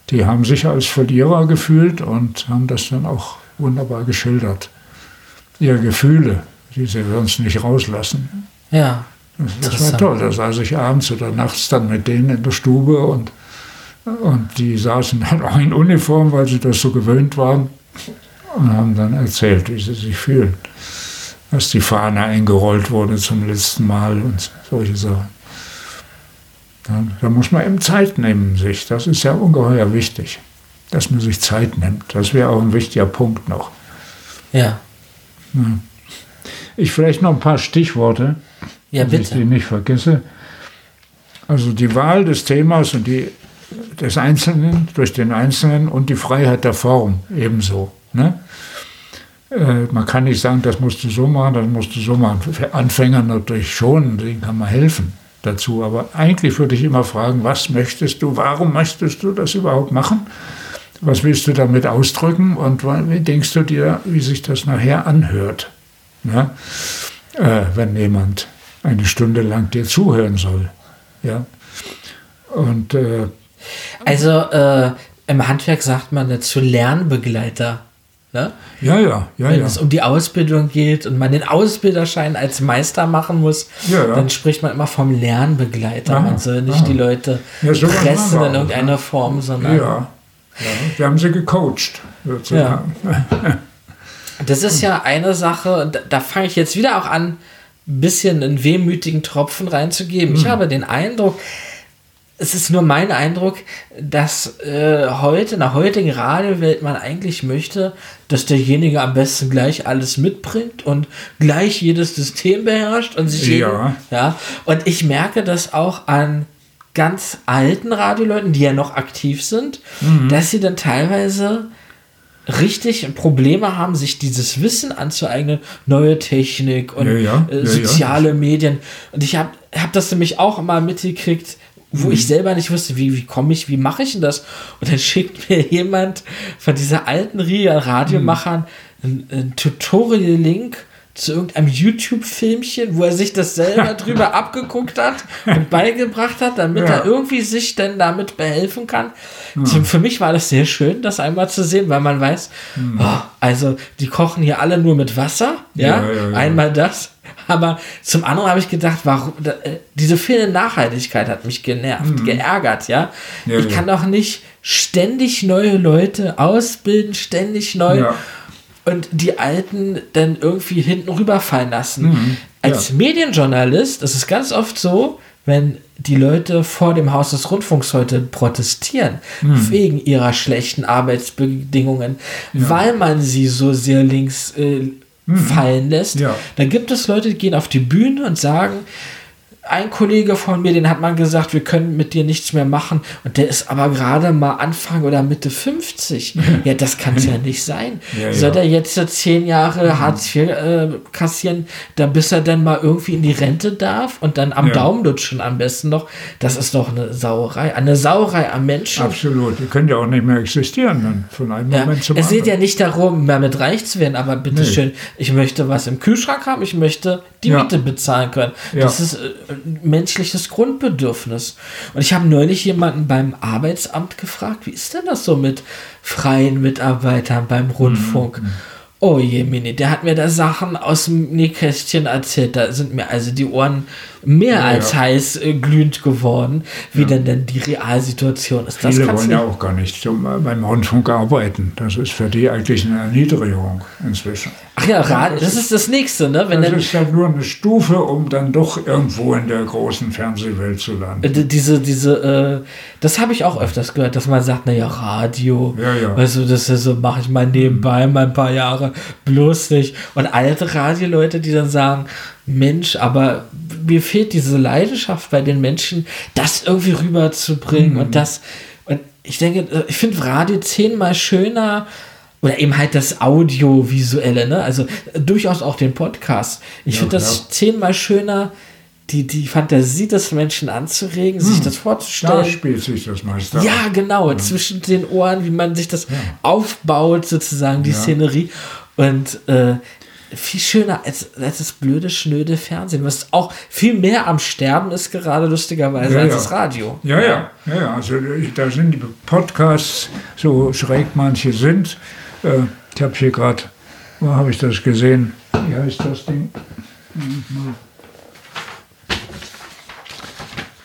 [SPEAKER 17] die haben sich als Verlierer gefühlt und haben das dann auch wunderbar geschildert. Ihre Gefühle, die sie sonst nicht rauslassen.
[SPEAKER 18] Ja.
[SPEAKER 17] Das war toll. Da saß ich abends oder nachts dann mit denen in der Stube und, und die saßen dann auch in Uniform, weil sie das so gewöhnt waren und haben dann erzählt, wie sie sich fühlen. Dass die Fahne eingerollt wurde zum letzten Mal und solche Sachen. Da, da muss man eben Zeit nehmen sich. Das ist ja ungeheuer wichtig, dass man sich Zeit nimmt. Das wäre auch ein wichtiger Punkt noch.
[SPEAKER 18] Ja.
[SPEAKER 17] Ich vielleicht noch ein paar Stichworte.
[SPEAKER 18] Ja, bitte.
[SPEAKER 17] ich die nicht vergesse. Also die Wahl des Themas und die, des Einzelnen durch den Einzelnen und die Freiheit der Form ebenso. Ne? Äh, man kann nicht sagen, das musst du so machen, das musst du so machen. Für Anfänger natürlich schon, denen kann man helfen dazu. Aber eigentlich würde ich immer fragen, was möchtest du, warum möchtest du das überhaupt machen? Was willst du damit ausdrücken und wie denkst du dir, wie sich das nachher anhört? Ne? Äh, wenn jemand eine Stunde lang dir zuhören soll. Ja. Und äh,
[SPEAKER 18] also äh, im Handwerk sagt man dazu Lernbegleiter Ne?
[SPEAKER 17] Ja, ja, ja.
[SPEAKER 18] Wenn
[SPEAKER 17] ja.
[SPEAKER 18] es um die Ausbildung geht und man den Ausbilderschein als Meister machen muss,
[SPEAKER 17] Ja, ja.
[SPEAKER 18] dann spricht man immer vom Lernbegleiter.
[SPEAKER 17] Ah,
[SPEAKER 18] man soll nicht
[SPEAKER 17] ah.
[SPEAKER 18] die Leute pressen in irgendeiner
[SPEAKER 17] ne?
[SPEAKER 18] Form, sondern
[SPEAKER 17] Ja. Wir haben sie gecoacht, sozusagen.
[SPEAKER 18] Das ist ja eine Sache, und da, da fange ich jetzt wieder auch an, ein bisschen einen wehmütigen Tropfen reinzugeben. Ich
[SPEAKER 17] Mhm.
[SPEAKER 18] habe den Eindruck, es ist nur mein Eindruck, dass äh, heute, in der heutigen Radiowelt, man eigentlich möchte, dass derjenige am besten gleich alles mitbringt und gleich jedes System beherrscht und sich
[SPEAKER 17] Ja.
[SPEAKER 18] jeden, ja. Und ich merke das auch an ganz alten Radioleuten, die ja noch aktiv sind,
[SPEAKER 17] Mhm.
[SPEAKER 18] dass sie dann teilweise richtig Probleme haben, sich dieses Wissen anzueignen, neue Technik und
[SPEAKER 17] Ja, ja.
[SPEAKER 18] äh, soziale Medien. Und ich habe hab das nämlich auch immer mitgekriegt, wo
[SPEAKER 17] Mhm.
[SPEAKER 18] ich selber nicht wusste, wie, wie komme ich, wie mache ich denn das? Und dann schickt mir jemand von dieser alten Riga Radiomachern einen, einen Tutorial-Link zu irgendeinem YouTube-Filmchen, wo er sich das selber drüber abgeguckt hat und beigebracht hat, damit
[SPEAKER 17] Ja.
[SPEAKER 18] er irgendwie sich dann damit behelfen kann.
[SPEAKER 17] Ja.
[SPEAKER 18] So, Für mich war das sehr schön, das einmal zu sehen, weil man weiß,
[SPEAKER 17] Mhm.
[SPEAKER 18] oh, also die kochen hier alle nur mit Wasser, ja,
[SPEAKER 17] Ja,
[SPEAKER 18] einmal das. Aber zum anderen habe ich gedacht, warum äh, diese fehlende Nachhaltigkeit hat mich genervt,
[SPEAKER 17] Mhm.
[SPEAKER 18] geärgert, ja. Ich kann doch nicht ständig neue Leute ausbilden, ständig neu. Und die Alten dann irgendwie hinten rüberfallen lassen.
[SPEAKER 17] Mhm.
[SPEAKER 18] Als
[SPEAKER 17] Ja.
[SPEAKER 18] Medienjournalist ist es ganz oft so, wenn die Leute vor dem Haus des Rundfunks heute protestieren,
[SPEAKER 17] Mhm.
[SPEAKER 18] wegen ihrer schlechten Arbeitsbedingungen, weil man sie so sehr links äh, fallen lässt,
[SPEAKER 17] Ja.
[SPEAKER 18] dann gibt es Leute, die gehen auf die Bühne und sagen, ein Kollege von mir, den hat man gesagt, wir können mit dir nichts mehr machen. Und der ist aber gerade mal Anfang oder Mitte 50. Ja, das kann es ja nicht sein.
[SPEAKER 17] Ja,
[SPEAKER 18] Soll
[SPEAKER 17] ja.
[SPEAKER 18] er jetzt zehn Jahre Hartz IV äh, kassieren, dann bis er dann mal irgendwie in die Rente darf und dann am
[SPEAKER 17] Ja.
[SPEAKER 18] Daumen lutschen am besten noch? Das ist doch eine Sauerei. Eine Sauerei am Menschen.
[SPEAKER 17] Absolut. Die können ja auch nicht mehr existieren dann von einem
[SPEAKER 18] Ja,
[SPEAKER 17] Moment zum
[SPEAKER 18] es geht
[SPEAKER 17] anderen.
[SPEAKER 18] ja nicht darum, damit reich zu werden, aber bitteschön, ich möchte was im Kühlschrank haben, ich möchte die
[SPEAKER 17] Ja.
[SPEAKER 18] Miete bezahlen können.
[SPEAKER 17] Ja.
[SPEAKER 18] Das ist äh, ein menschliches Grundbedürfnis. Und ich habe neulich jemanden beim Arbeitsamt gefragt, wie ist denn das so mit freien Mitarbeitern beim Rundfunk?
[SPEAKER 17] Mhm.
[SPEAKER 18] Oh je, Mini, der hat mir da Sachen aus dem Nähkästchen erzählt. Da sind mir also die Ohren mehr
[SPEAKER 17] Ja,
[SPEAKER 18] als
[SPEAKER 17] ja.
[SPEAKER 18] heiß äh, glühend geworden, wie denn denn die Realsituation ist. Das
[SPEAKER 17] Viele wollen ja auch gar nicht zum, beim Rundfunk arbeiten. Das ist für die eigentlich eine Erniedrigung inzwischen.
[SPEAKER 18] Ach ja, Radio, das ist das nächste, ne? Wenn
[SPEAKER 17] das
[SPEAKER 18] dann,
[SPEAKER 17] ist halt nur eine Stufe, um dann doch irgendwo in der großen Fernsehwelt zu landen.
[SPEAKER 18] Äh, Diese, diese, äh, das habe ich auch öfters gehört, dass man sagt, naja, Radio,
[SPEAKER 17] Ja, ja.
[SPEAKER 18] weißt du, das ist so, mache ich mal nebenbei mal ein paar Jahre, bloß nicht. Und alte Radioleute, die dann sagen, Mensch, aber mir fehlt diese Leidenschaft bei den Menschen, das irgendwie rüberzubringen
[SPEAKER 17] Mhm.
[SPEAKER 18] und das, und ich denke, äh, ich finde Radio zehnmal schöner, oder eben halt das Audiovisuelle, ne? Also äh, durchaus auch den Podcast. Ich
[SPEAKER 17] Ja,
[SPEAKER 18] finde das zehnmal schöner, die, die Fantasie des Menschen anzuregen, sich
[SPEAKER 17] Hm,
[SPEAKER 18] das
[SPEAKER 17] Da
[SPEAKER 18] vorzustellen.
[SPEAKER 17] spielt sich das meiste
[SPEAKER 18] Ja, genau, zwischen den Ohren, wie man sich das aufbaut, sozusagen, die
[SPEAKER 17] Ja.
[SPEAKER 18] Szenerie. Und äh, viel schöner als, als das blöde, schnöde Fernsehen, was auch viel mehr am Sterben ist, gerade lustigerweise,
[SPEAKER 17] Ja,
[SPEAKER 18] als
[SPEAKER 17] ja.
[SPEAKER 18] das Radio.
[SPEAKER 17] Ja, ja, ja, ja. Also da sind die Podcasts, so schräg manche sind. Äh, ich habe hier gerade, wo habe ich das gesehen? Wie heißt das Ding?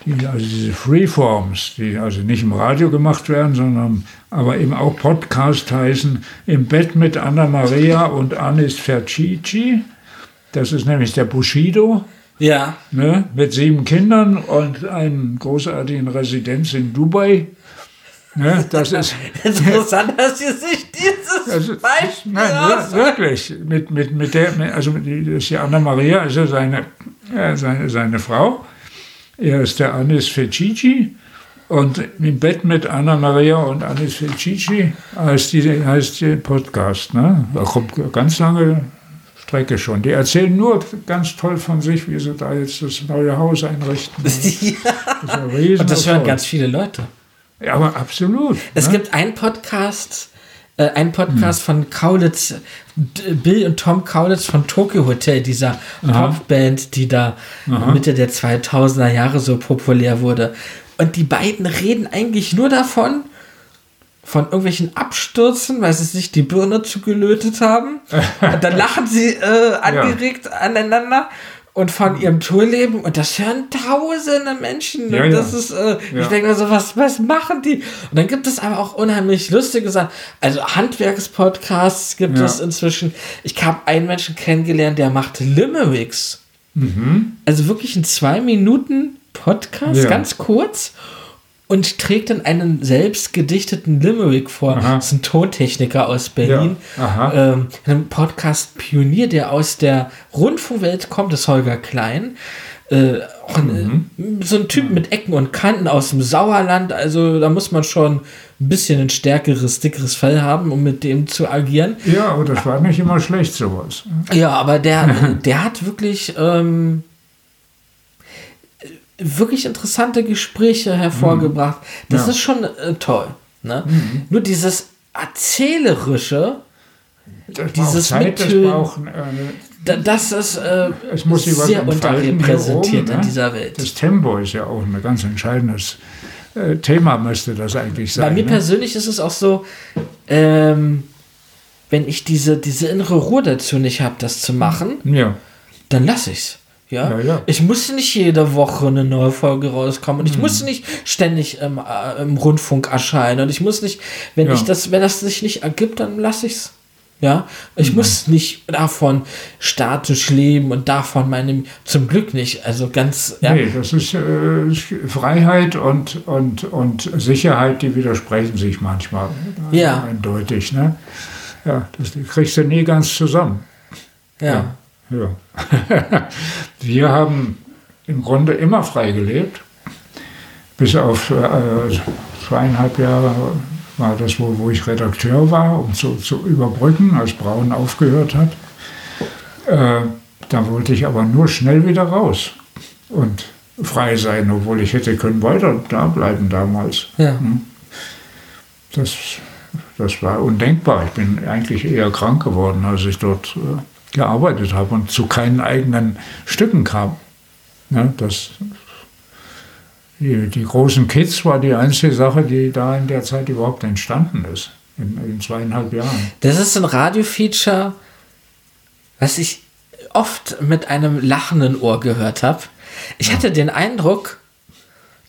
[SPEAKER 17] Die, also diese Freeforms, die also nicht im Radio gemacht werden, sondern aber eben auch Podcast heißen, im Bett mit Anna Maria und Anis Fercici. Das ist nämlich der Bushido.
[SPEAKER 18] Ja.
[SPEAKER 17] Ne, mit sieben Kindern und einer großartigen Residenz in Dubai. Ne, das ist
[SPEAKER 18] Interessant, dass Sie sich dieses Beispiel
[SPEAKER 17] Nein, wir- wirklich. Mit, mit, mit der, mit- also die, das ist ja Anna Maria, also seine, ja, seine, seine Frau. Er ist der Anis Fecici. Und im Bett mit Anna Maria und Anis Fecici heißt die, heißt die Podcast. Ne? Da kommt ganz lange Strecke schon. Die erzählen nur ganz toll von sich, wie sie da jetzt das neue Haus einrichten. Das ist ein
[SPEAKER 18] Und das hören ganz viele Leute.
[SPEAKER 17] Ja, aber absolut.
[SPEAKER 18] Es
[SPEAKER 17] ne?
[SPEAKER 18] gibt einen Podcast, äh, einen Podcast von Kaulitz, Bill und Tom Kaulitz von Tokyo Hotel, dieser
[SPEAKER 17] Aha.
[SPEAKER 18] Popband, die da
[SPEAKER 17] Aha.
[SPEAKER 18] Mitte der 2000er Jahre so populär wurde. Und die beiden reden eigentlich nur davon, von irgendwelchen Abstürzen, weil sie sich die Birne zugelötet haben. Und dann lachen sie äh, angeregt ja. aneinander und von ihrem Tourleben und das hören tausende Menschen. Ja, und das ja. ist, äh, ja. ich denke mir so, was, was machen die? Und dann gibt es aber auch unheimlich lustige Sachen. Also Handwerkspodcasts gibt es inzwischen. Ich habe einen Menschen kennengelernt, der macht Limericks. Mhm. Also wirklich ein zwei Minuten Podcast, ganz kurz und trägt dann einen selbst gedichteten Limerick vor. Aha. Das ist ein Tontechniker aus Berlin. Ja. Ähm, ein Podcast-Pionier, der aus der Rundfunkwelt kommt, ist Holger Klein. Äh, ein, mhm. So ein Typ mit Ecken und Kanten aus dem Sauerland. Also da muss man schon ein bisschen ein stärkeres, dickeres Fell haben, um mit dem zu agieren.
[SPEAKER 17] Ja, aber das war nicht immer schlecht, sowas.
[SPEAKER 18] Ja, aber der, der hat wirklich. Ähm, wirklich interessante Gespräche hervorgebracht. Mhm. Das ja. ist schon äh, toll. Ne? Mhm. Nur dieses Erzählerische, das dieses Zeit, das, äh, das ist äh,
[SPEAKER 17] es muss sehr
[SPEAKER 18] unterrepräsentiert oben, in ne? dieser Welt.
[SPEAKER 17] Das Tempo ist ja auch ein ganz entscheidendes äh, Thema, müsste das eigentlich sein.
[SPEAKER 18] Bei mir
[SPEAKER 17] ne?
[SPEAKER 18] persönlich ist es auch so, ähm, wenn ich diese, diese innere Ruhe dazu nicht habe, das zu machen, ja. dann lasse ich es. Ja? ja, ja. Ich muss nicht jede Woche eine neue Folge rauskommen und ich mhm. muss nicht ständig im, äh, im Rundfunk erscheinen und ich muss nicht, wenn ja. ich das, wenn das sich nicht ergibt, dann lasse ich es. Ja, ich mhm. muss nicht davon statisch leben und davon meinem, zum Glück nicht, also ganz.
[SPEAKER 17] Ja. Nee, das ist äh, Freiheit und, und, und Sicherheit, die widersprechen sich manchmal.
[SPEAKER 18] Ja.
[SPEAKER 17] Eindeutig, ne? Ja, das kriegst du nie ganz zusammen.
[SPEAKER 18] ja. ja.
[SPEAKER 17] Ja. Wir haben im Grunde immer frei gelebt, bis auf äh, zweieinhalb Jahre war das, wo, wo ich Redakteur war, um zu, zu überbrücken, als Braun aufgehört hat. Äh, da wollte ich aber nur schnell wieder raus und frei sein, obwohl ich hätte können weiter da bleiben damals.
[SPEAKER 18] Ja. Hm?
[SPEAKER 17] Das, das war undenkbar. Ich bin eigentlich eher krank geworden, als ich dort äh, gearbeitet habe und zu keinen eigenen Stücken kam. Ja, das, die, die, großen Kids war die einzige Sache, die da in der Zeit überhaupt entstanden ist, in, in zweieinhalb Jahren.
[SPEAKER 18] Das ist ein Radio-Feature, was ich oft mit einem lachenden Ohr gehört habe. Ich ja. hatte den Eindruck,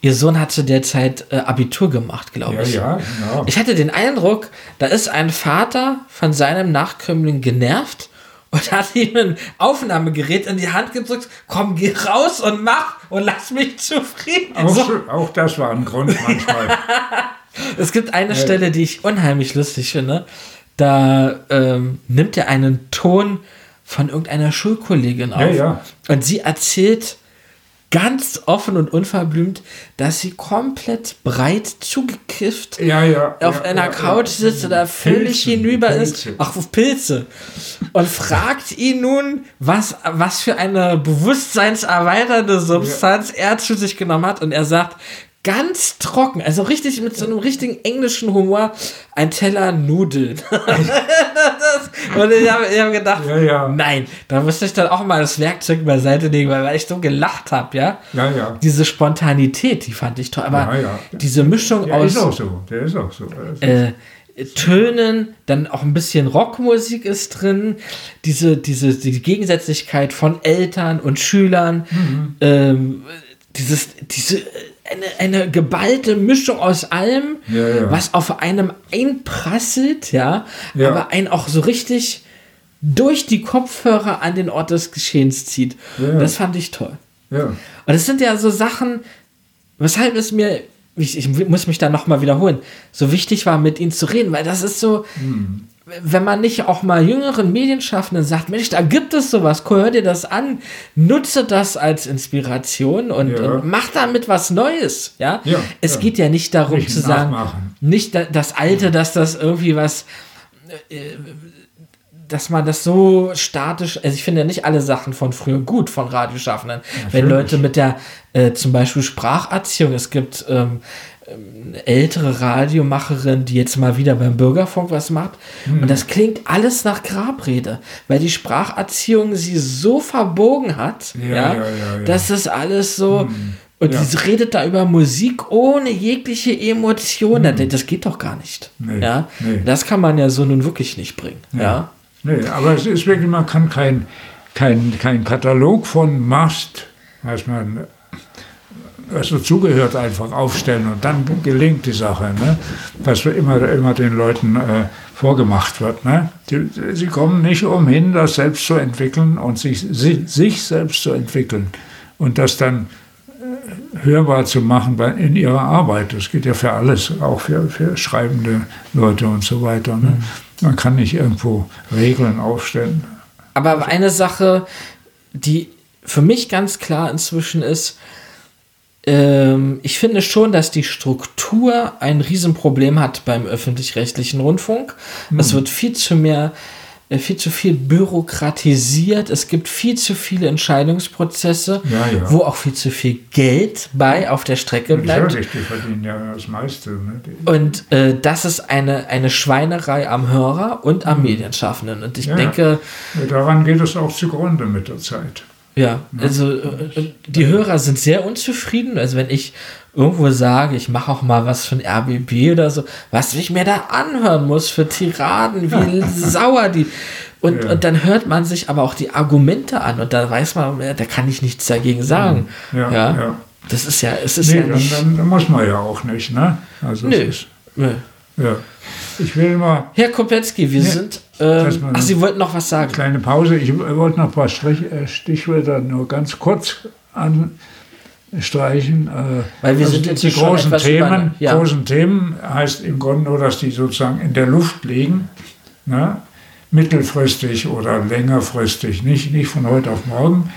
[SPEAKER 18] Ihr Sohn hat zu der Zeit äh, Abitur gemacht, glaube ich.
[SPEAKER 17] Ja, genau.
[SPEAKER 18] Ich hatte den Eindruck, da ist ein Vater von seinem Nachkömmling genervt und hat ihm ein Aufnahmegerät in die Hand gedrückt. Komm, geh raus und mach und lass mich zufrieden.
[SPEAKER 17] Auch, so. auch das war ein Grund manchmal.
[SPEAKER 18] es gibt eine ja. Stelle, die ich unheimlich lustig finde. Da ähm, nimmt er einen Ton von irgendeiner Schulkollegin auf.
[SPEAKER 17] Ja, ja.
[SPEAKER 18] Und sie erzählt ganz offen und unverblümt, dass sie komplett breit zugekifft
[SPEAKER 17] ja, ja,
[SPEAKER 18] auf
[SPEAKER 17] ja,
[SPEAKER 18] einer Couch sitzt oder völlig hinüber Pilze. ist. Ach, auf Pilze. Und fragt ihn nun, was, was für eine bewusstseinserweiternde Substanz er zu sich genommen hat. Und er sagt, ganz trocken, also richtig mit so einem richtigen englischen Humor, ein Teller Nudeln. und ich habe hab gedacht,
[SPEAKER 17] ja, ja.
[SPEAKER 18] nein, da musste ich dann auch mal das Werkzeug beiseite legen, weil ich so gelacht habe, ja?
[SPEAKER 17] Ja, ja.
[SPEAKER 18] Diese Spontanität, die fand ich toll. Aber ja, diese Mischung
[SPEAKER 17] der
[SPEAKER 18] aus.
[SPEAKER 17] Ist auch so, der ist auch so.
[SPEAKER 18] Äh, Tönen, dann auch ein bisschen Rockmusik ist drin, diese, diese die Gegensätzlichkeit von Eltern und Schülern, mhm. ähm, dieses, diese eine, eine geballte Mischung aus allem,
[SPEAKER 17] ja, ja.
[SPEAKER 18] was auf einem einprasselt, ja, ja, aber einen auch so richtig durch die Kopfhörer an den Ort des Geschehens zieht. Das fand ich toll.
[SPEAKER 17] Und
[SPEAKER 18] das sind ja so Sachen, weshalb es mir, ich, ich muss mich da nochmal wiederholen, so wichtig war, mit ihnen zu reden, weil das ist so, hm wenn man nicht auch mal jüngeren Medienschaffenden sagt, Mensch, da gibt es sowas, hör dir das an, nutze das als Inspiration und, ja. und mach damit was Neues. Ja,
[SPEAKER 17] ja
[SPEAKER 18] es
[SPEAKER 17] ja.
[SPEAKER 18] geht ja nicht darum nicht zu sagen, nicht das Alte, dass das irgendwie was, äh, dass man das so statisch, also ich finde ja nicht alle Sachen von früher gut von Radioschaffenden. Wenn Leute mit der äh, zum Beispiel Spracherziehung, es gibt ähm, ältere Radiomacherin, die jetzt mal wieder beim Bürgerfunk was macht. Mhm. Und das klingt alles nach Grabrede, weil die Spracherziehung sie so verbogen hat,
[SPEAKER 17] ja, ja, ja,
[SPEAKER 18] dass das alles so. Mhm. Und sie redet da über Musik ohne jegliche Emotion.
[SPEAKER 17] Mhm.
[SPEAKER 18] Das geht doch gar nicht.
[SPEAKER 17] Nee,
[SPEAKER 18] ja?
[SPEAKER 17] nee.
[SPEAKER 18] Das kann man ja so nun wirklich nicht bringen. Ja.
[SPEAKER 17] Nee, aber es ist wirklich, man kann kein, kein, kein Katalog von Mast, was man was dazugehört, einfach aufstellen und dann gelingt die Sache. Ne? Was immer, immer den Leuten äh, vorgemacht wird. Ne? Die, sie kommen nicht umhin, das selbst zu entwickeln und sich, sich, sich selbst zu entwickeln und das dann äh, hörbar zu machen bei, in ihrer Arbeit. Das geht ja für alles, auch für, für schreibende Leute und so weiter. Ne? Man kann nicht irgendwo Regeln aufstellen.
[SPEAKER 18] Aber eine Sache, die für mich ganz klar inzwischen ist, ähm, ich finde schon, dass die Struktur ein Riesenproblem hat beim öffentlich-rechtlichen Rundfunk.
[SPEAKER 17] Hm.
[SPEAKER 18] Es wird viel zu mehr, äh, viel zu viel bürokratisiert. Es gibt viel zu viele Entscheidungsprozesse,
[SPEAKER 17] Ja, ja.
[SPEAKER 18] wo auch viel zu viel Geld bei auf der Strecke bleibt.
[SPEAKER 17] Natürlich, die verdienen ja das meiste. Ne?
[SPEAKER 18] Und äh, das ist eine, eine Schweinerei am Hörer und am Medienschaffenden. Und ich
[SPEAKER 17] Ja.
[SPEAKER 18] denke,
[SPEAKER 17] daran geht es auch zugrunde mit der Zeit.
[SPEAKER 18] Ja, also äh, die Hörer sind sehr unzufrieden. Also wenn ich irgendwo sage, ich mache auch mal was von RBB oder so, was ich mir da anhören muss für Tiraden, wie sauer die. Und,
[SPEAKER 17] Ja.
[SPEAKER 18] und dann hört man sich aber auch die Argumente an und da weiß man, ja, da kann ich nichts dagegen sagen.
[SPEAKER 17] Ja, ja.
[SPEAKER 18] Das ist ja, es ist
[SPEAKER 17] nee,
[SPEAKER 18] ja
[SPEAKER 17] dann,
[SPEAKER 18] nicht.
[SPEAKER 17] dann, dann muss man ja auch nicht. Ne? Also
[SPEAKER 18] Nö.
[SPEAKER 17] Ist,
[SPEAKER 18] Nö.
[SPEAKER 17] ja. Ich will mal.
[SPEAKER 18] Herr Kopetzky, wir
[SPEAKER 17] Ja,
[SPEAKER 18] sind. Ähm, ach, Sie wollten noch was sagen.
[SPEAKER 17] Kleine Pause. Ich wollte noch ein paar Strich, äh, Stichwörter nur ganz kurz anstreichen. Äh,
[SPEAKER 18] Weil wir
[SPEAKER 17] also
[SPEAKER 18] sind jetzt
[SPEAKER 17] die großen Themen,
[SPEAKER 18] ja.
[SPEAKER 17] großen Themen heißt im Grunde nur, dass die sozusagen in der Luft liegen. Ne? Mittelfristig oder längerfristig, nicht, nicht von heute auf morgen.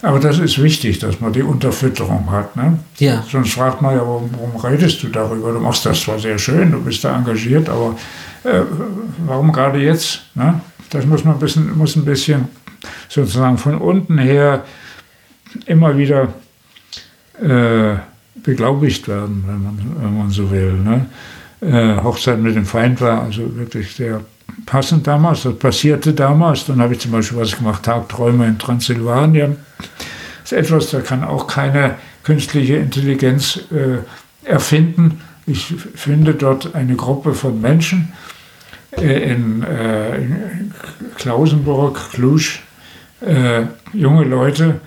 [SPEAKER 17] Aber das ist wichtig, dass man die Unterfütterung hat. Ne?
[SPEAKER 18] Ja.
[SPEAKER 17] Sonst fragt man ja, warum, warum redest du darüber? Du machst das zwar sehr schön, du bist da engagiert, aber äh, warum gerade jetzt? Ne? Das muss man ein bisschen, muss ein bisschen sozusagen von unten her immer wieder äh, beglaubigt werden, wenn man, wenn man so will. Ne? Äh, Hochzeit mit dem Feind war also wirklich sehr passend damals. Das passierte damals. Dann habe ich zum Beispiel was gemacht, Tagträume in Transsilvanien. Das ist etwas, da kann auch keine künstliche Intelligenz äh, erfinden. Ich finde dort eine Gruppe von Menschen äh, in, äh, in Klausenburg, Cluj, äh, junge Leute,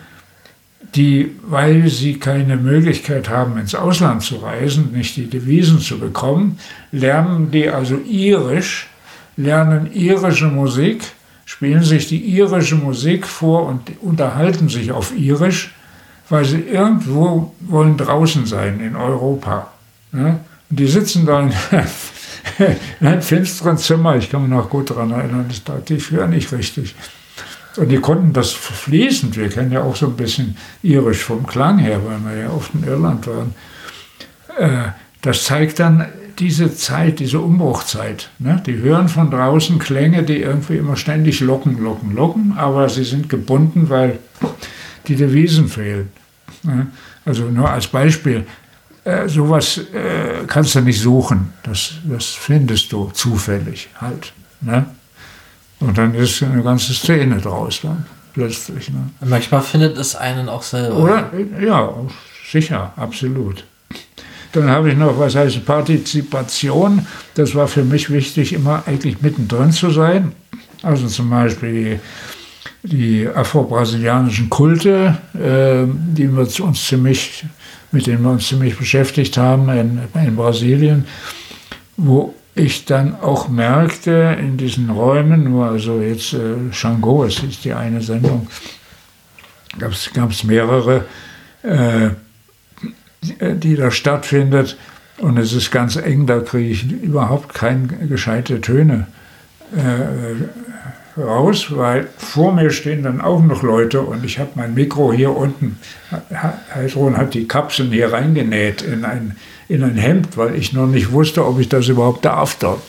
[SPEAKER 17] die, weil sie keine Möglichkeit haben, ins Ausland zu reisen, nicht die Devisen zu bekommen, lernen die also irisch, lernen irische Musik, spielen sich die irische Musik vor und unterhalten sich auf irisch, weil sie irgendwo wollen draußen sein in Europa. Ne? Und die sitzen da in, in einem finsteren Zimmer, ich kann mich noch gut daran erinnern, das tat die früher nicht richtig. Und die konnten das fließend. Wir kennen ja auch so ein bisschen irisch vom Klang her, weil wir ja oft in Irland waren. Äh, das zeigt dann diese Zeit, diese Umbruchzeit. Ne? Die hören von draußen Klänge, die irgendwie immer ständig locken, locken, locken, aber sie sind gebunden, weil die Devisen fehlen. Ne? Also nur als Beispiel, äh, sowas äh, kannst du nicht suchen. Das, das findest du zufällig halt. Ne? Und dann ist eine ganze Szene draus dann plötzlich. Ne?
[SPEAKER 18] Manchmal findet es einen auch selber.
[SPEAKER 17] Oder? Ja, sicher, absolut. Dann habe ich noch, was heißt Partizipation. Das war für mich wichtig, immer eigentlich mittendrin zu sein. Also zum Beispiel die, die afro-brasilianischen Kulte, äh, die wir uns ziemlich, mit denen wir uns ziemlich beschäftigt haben in, in Brasilien, wo ich dann auch merkte in diesen Räumen, nur also jetzt äh, Shango, es ist die eine Sendung, gab es mehrere, äh, die, die da stattfindet und es ist ganz eng, da kriege ich überhaupt keine gescheite Töne äh, raus, weil vor mir stehen dann auch noch Leute und ich habe mein Mikro hier unten, Heidrun hat die Kapseln hier reingenäht in ein, in ein Hemd, weil ich noch nicht wusste, ob ich das überhaupt darf dort.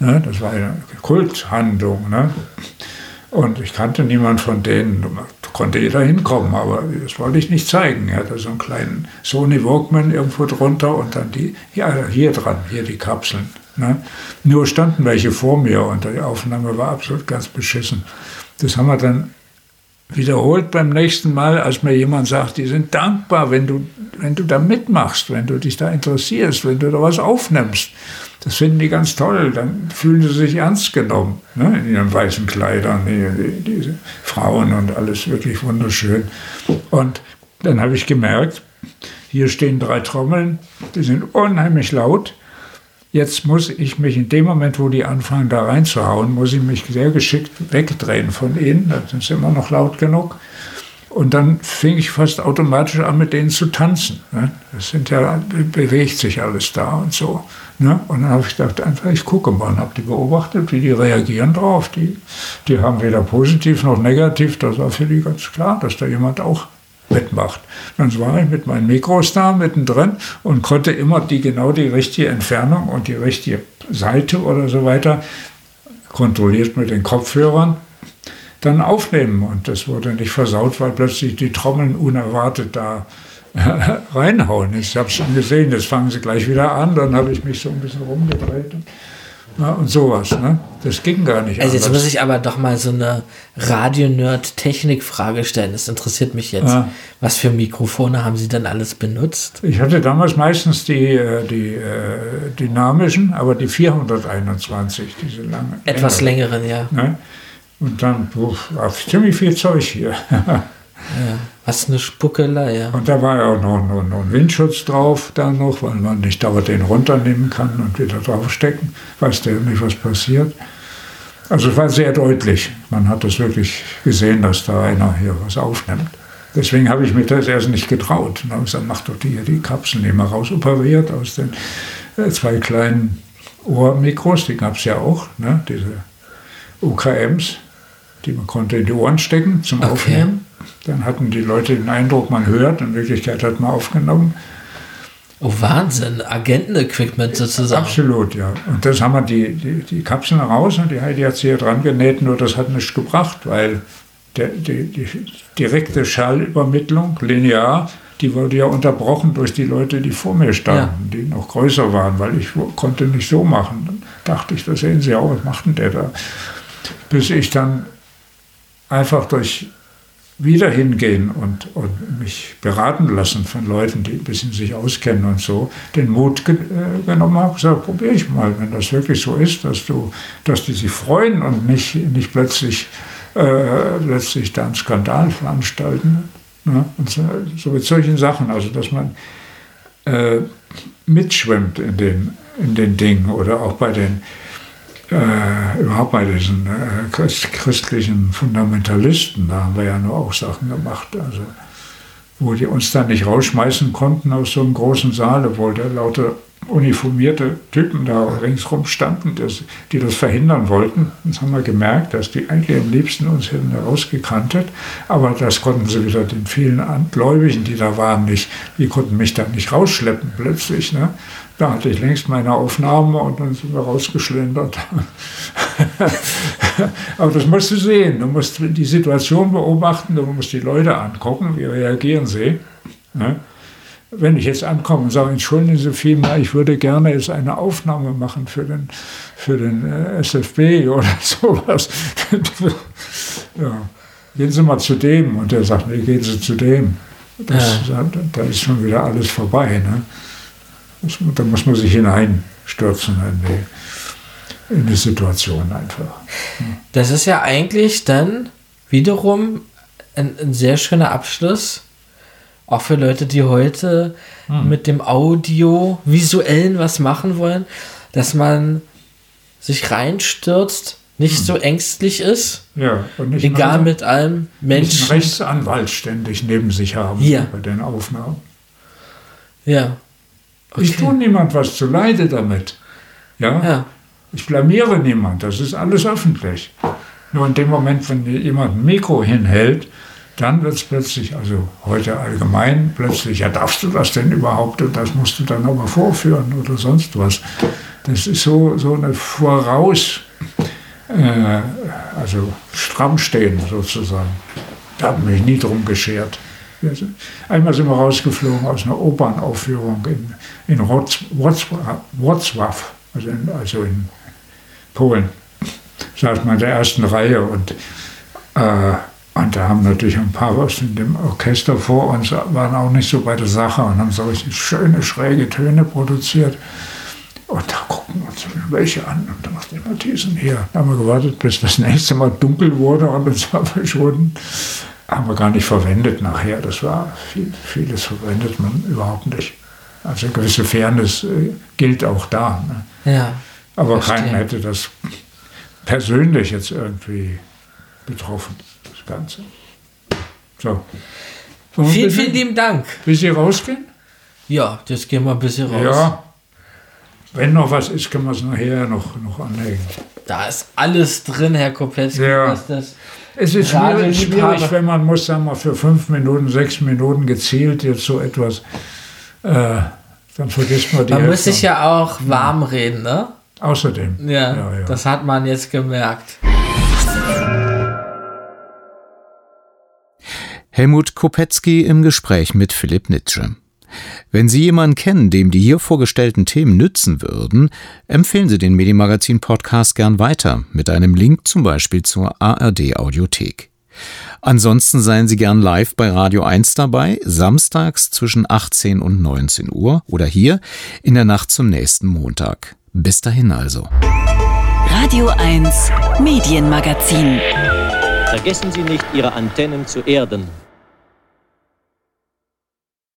[SPEAKER 17] Ne? Das war eine Kulthandlung. Ne? Und ich kannte niemand von denen. Konnte jeder hinkommen, aber das wollte ich nicht zeigen. Er hatte so einen kleinen Sony Walkman irgendwo drunter und dann die, ja, hier dran, hier die Kapseln. Ne? Nur standen welche vor mir und die Aufnahme war absolut ganz beschissen. Das haben wir dann wiederholt beim nächsten Mal, als mir jemand sagt, die sind dankbar, wenn du, wenn du da mitmachst, wenn du dich da interessierst, wenn du da was aufnimmst. Das finden die ganz toll. Dann fühlen sie sich ernst genommen ne? in ihren weißen Kleidern, die, diese Frauen und alles wirklich wunderschön. Und dann habe ich gemerkt, hier stehen drei Trommeln, die sind unheimlich laut. Jetzt muss ich mich in dem Moment, wo die anfangen, da reinzuhauen, muss ich mich sehr geschickt wegdrehen von ihnen. Das ist immer noch laut genug. Und dann fing ich fast automatisch an, mit denen zu tanzen. Ne? Das sind ja, bewegt sich alles da und so. Ne? Und dann habe ich gedacht, einfach, ich gucke mal und habe die beobachtet, wie die reagieren drauf. Die, die haben weder positiv noch negativ. Das war für die ganz klar, dass da jemand auch mitmacht. Dann war ich mit meinen Mikros da mittendrin und konnte immer die genau die richtige Entfernung und die richtige Seite oder so weiter kontrolliert mit den Kopfhörern dann aufnehmen. Und das wurde nicht versaut, weil plötzlich die Trommeln unerwartet da reinhauen. Ich habe es schon gesehen, jetzt fangen sie gleich wieder an, dann habe ich mich so ein bisschen rumgedreht. Ja, und sowas, ne? Das ging gar nicht.
[SPEAKER 18] Also jetzt muss ich aber doch mal so eine Radio-Nerd-Technik-Frage stellen. Das interessiert mich jetzt. Ja. Was für Mikrofone haben Sie denn alles benutzt?
[SPEAKER 17] Ich hatte damals meistens die, äh, die äh, dynamischen, aber die 421, diese langen.
[SPEAKER 18] Etwas längeren, ja. Ne?
[SPEAKER 17] Und dann war ziemlich viel Zeug hier.
[SPEAKER 18] Ja, was eine Spuckelei, ja.
[SPEAKER 17] Und da war ja auch noch, noch, noch ein Windschutz drauf, da noch, weil man nicht dauernd den runternehmen kann und wieder draufstecken. Weiß der nicht, was passiert. Also es war sehr deutlich. Man hat das wirklich gesehen, dass da einer hier was aufnimmt. Deswegen habe ich mir das erst nicht getraut. Und habe gesagt, mach doch die, die Kapseln immer rausoperiert aus den äh, zwei kleinen Ohrmikros, die gab es ja auch, ne? diese UKMs, die man konnte in die Ohren stecken zum okay. Aufnehmen. Dann hatten die Leute den Eindruck, man hört, in Wirklichkeit hat man aufgenommen.
[SPEAKER 18] Oh, Wahnsinn, Agentenequipment sozusagen.
[SPEAKER 17] Absolut, ja. Und das haben wir die, die, die Kapseln raus und die Heidi hat sie ja dran genäht, nur das hat nichts gebracht, weil der, die, die direkte Schallübermittlung, linear, die wurde ja unterbrochen durch die Leute, die vor mir standen, ja. die noch größer waren, weil ich konnte nicht so machen. Dann dachte ich, das sehen Sie auch, was macht denn der da? Bis ich dann einfach durch wieder hingehen und, und mich beraten lassen von Leuten, die ein bisschen sich auskennen und so, den Mut ge äh, genommen habe, gesagt, probiere ich mal, wenn das wirklich so ist, dass du, dass die sich freuen und nicht, nicht plötzlich, äh, plötzlich da einen Skandal veranstalten. Ne? Und so, so, mit solchen Sachen, also dass man äh, mitschwimmt in den, in den Dingen oder auch bei den äh, überhaupt bei diesen äh, christlichen Fundamentalisten, da haben wir ja nur auch Sachen gemacht, also wo die uns dann nicht rausschmeißen konnten aus so einem großen Saal, wo da lauter uniformierte Typen da ringsrum standen, das, die das verhindern wollten. Das haben wir gemerkt, dass die eigentlich am liebsten uns hätten rausgekantet, aber das konnten sie wieder den vielen Gläubigen, die da waren, nicht, die konnten mich da nicht rausschleppen plötzlich. Ne? Da hatte ich längst meine Aufnahme und dann sind wir rausgeschlendert. Aber das musst du sehen. Du musst die Situation beobachten, du musst die Leute angucken, wie reagieren sie. Wenn ich jetzt ankomme und sage, entschuldigen Sie vielmehr, ich würde gerne jetzt eine Aufnahme machen für den, für den äh, SFB oder sowas. ja. Gehen Sie mal zu dem. Und der sagt, nee, gehen Sie zu dem. Das, ja. da, da, ist schon wieder alles vorbei. Ne? Da muss man sich hineinstürzen in die, in die Situation einfach.
[SPEAKER 18] Das ist ja eigentlich dann wiederum ein, ein sehr schöner Abschluss, auch für Leute, die heute hm. mit dem Audio visuellen was machen wollen, dass man sich reinstürzt, nicht hm. so ängstlich ist.
[SPEAKER 17] Ja,
[SPEAKER 18] egal also, mit allem Menschen.
[SPEAKER 17] Nicht einen Rechtsanwalt ständig neben sich haben
[SPEAKER 18] ja.
[SPEAKER 17] bei den Aufnahmen.
[SPEAKER 18] Ja.
[SPEAKER 17] Okay. Ich tue niemand was zu Leide damit. Ja?
[SPEAKER 18] ja?
[SPEAKER 17] Ich blamiere niemand, das ist alles öffentlich. Nur in dem Moment, wenn jemand ein Mikro hinhält, dann wird es plötzlich, also heute allgemein, plötzlich, ja, darfst du das denn überhaupt und das musst du dann aber vorführen oder sonst was. Das ist so, so eine Voraus, äh, also stramm stehen sozusagen. Da haben mich nie drum geschert. Einmal sind wir rausgeflogen aus einer Opernaufführung in, in Wrocław, also in, also in Polen. Saß man in der ersten Reihe und äh, Und da haben natürlich ein paar aus dem Orchester vor uns, waren auch nicht so bei der Sache und haben so richtig schöne, schräge Töne produziert. Und da gucken wir uns welche an und dann macht immer diesen hier. Da haben wir gewartet, bis das nächste Mal dunkel wurde und uns war verschwunden. Haben wir gar nicht verwendet nachher. Das war viel, vieles verwendet man überhaupt nicht. Also eine gewisse Fairness äh, gilt auch da. Ne?
[SPEAKER 18] Ja.
[SPEAKER 17] Aber
[SPEAKER 18] verstehe.
[SPEAKER 17] keinen hätte das persönlich jetzt irgendwie betroffen, das Ganze. So.
[SPEAKER 18] Vielen,
[SPEAKER 17] bitte
[SPEAKER 18] vielen lieben Dank.
[SPEAKER 17] Bis Sie rausgehen?
[SPEAKER 18] Ja, jetzt gehen wir ein bisschen raus.
[SPEAKER 17] Ja. Wenn noch was ist, können wir es nachher noch, noch anlegen.
[SPEAKER 18] Da ist alles drin, Herr Kopetzky,
[SPEAKER 17] Ja.
[SPEAKER 18] was das
[SPEAKER 17] Es ist schwierig, schwierig, wenn man muss, sagen wir, für fünf Minuten, sechs Minuten gezielt jetzt so etwas, äh, dann vergisst man die
[SPEAKER 18] Man muss sich ja auch warm reden, ne?
[SPEAKER 17] Außerdem.
[SPEAKER 18] Ja,
[SPEAKER 17] Ja, ja.
[SPEAKER 18] das hat man jetzt gemerkt.
[SPEAKER 1] Helmut Kopetzky im Gespräch mit Philipp Nitsche. Wenn Sie jemanden kennen, dem die hier vorgestellten Themen nützen würden, empfehlen Sie den Medienmagazin Podcast gern weiter mit einem Link zum Beispiel zur ARD Audiothek. Ansonsten seien Sie gern live bei Radio 1 dabei, samstags zwischen 18 und 19 Uhr oder hier in der Nacht zum nächsten Montag. Bis dahin also.
[SPEAKER 25] Radio 1 Medienmagazin.
[SPEAKER 26] Vergessen Sie nicht, Ihre Antennen zu erden.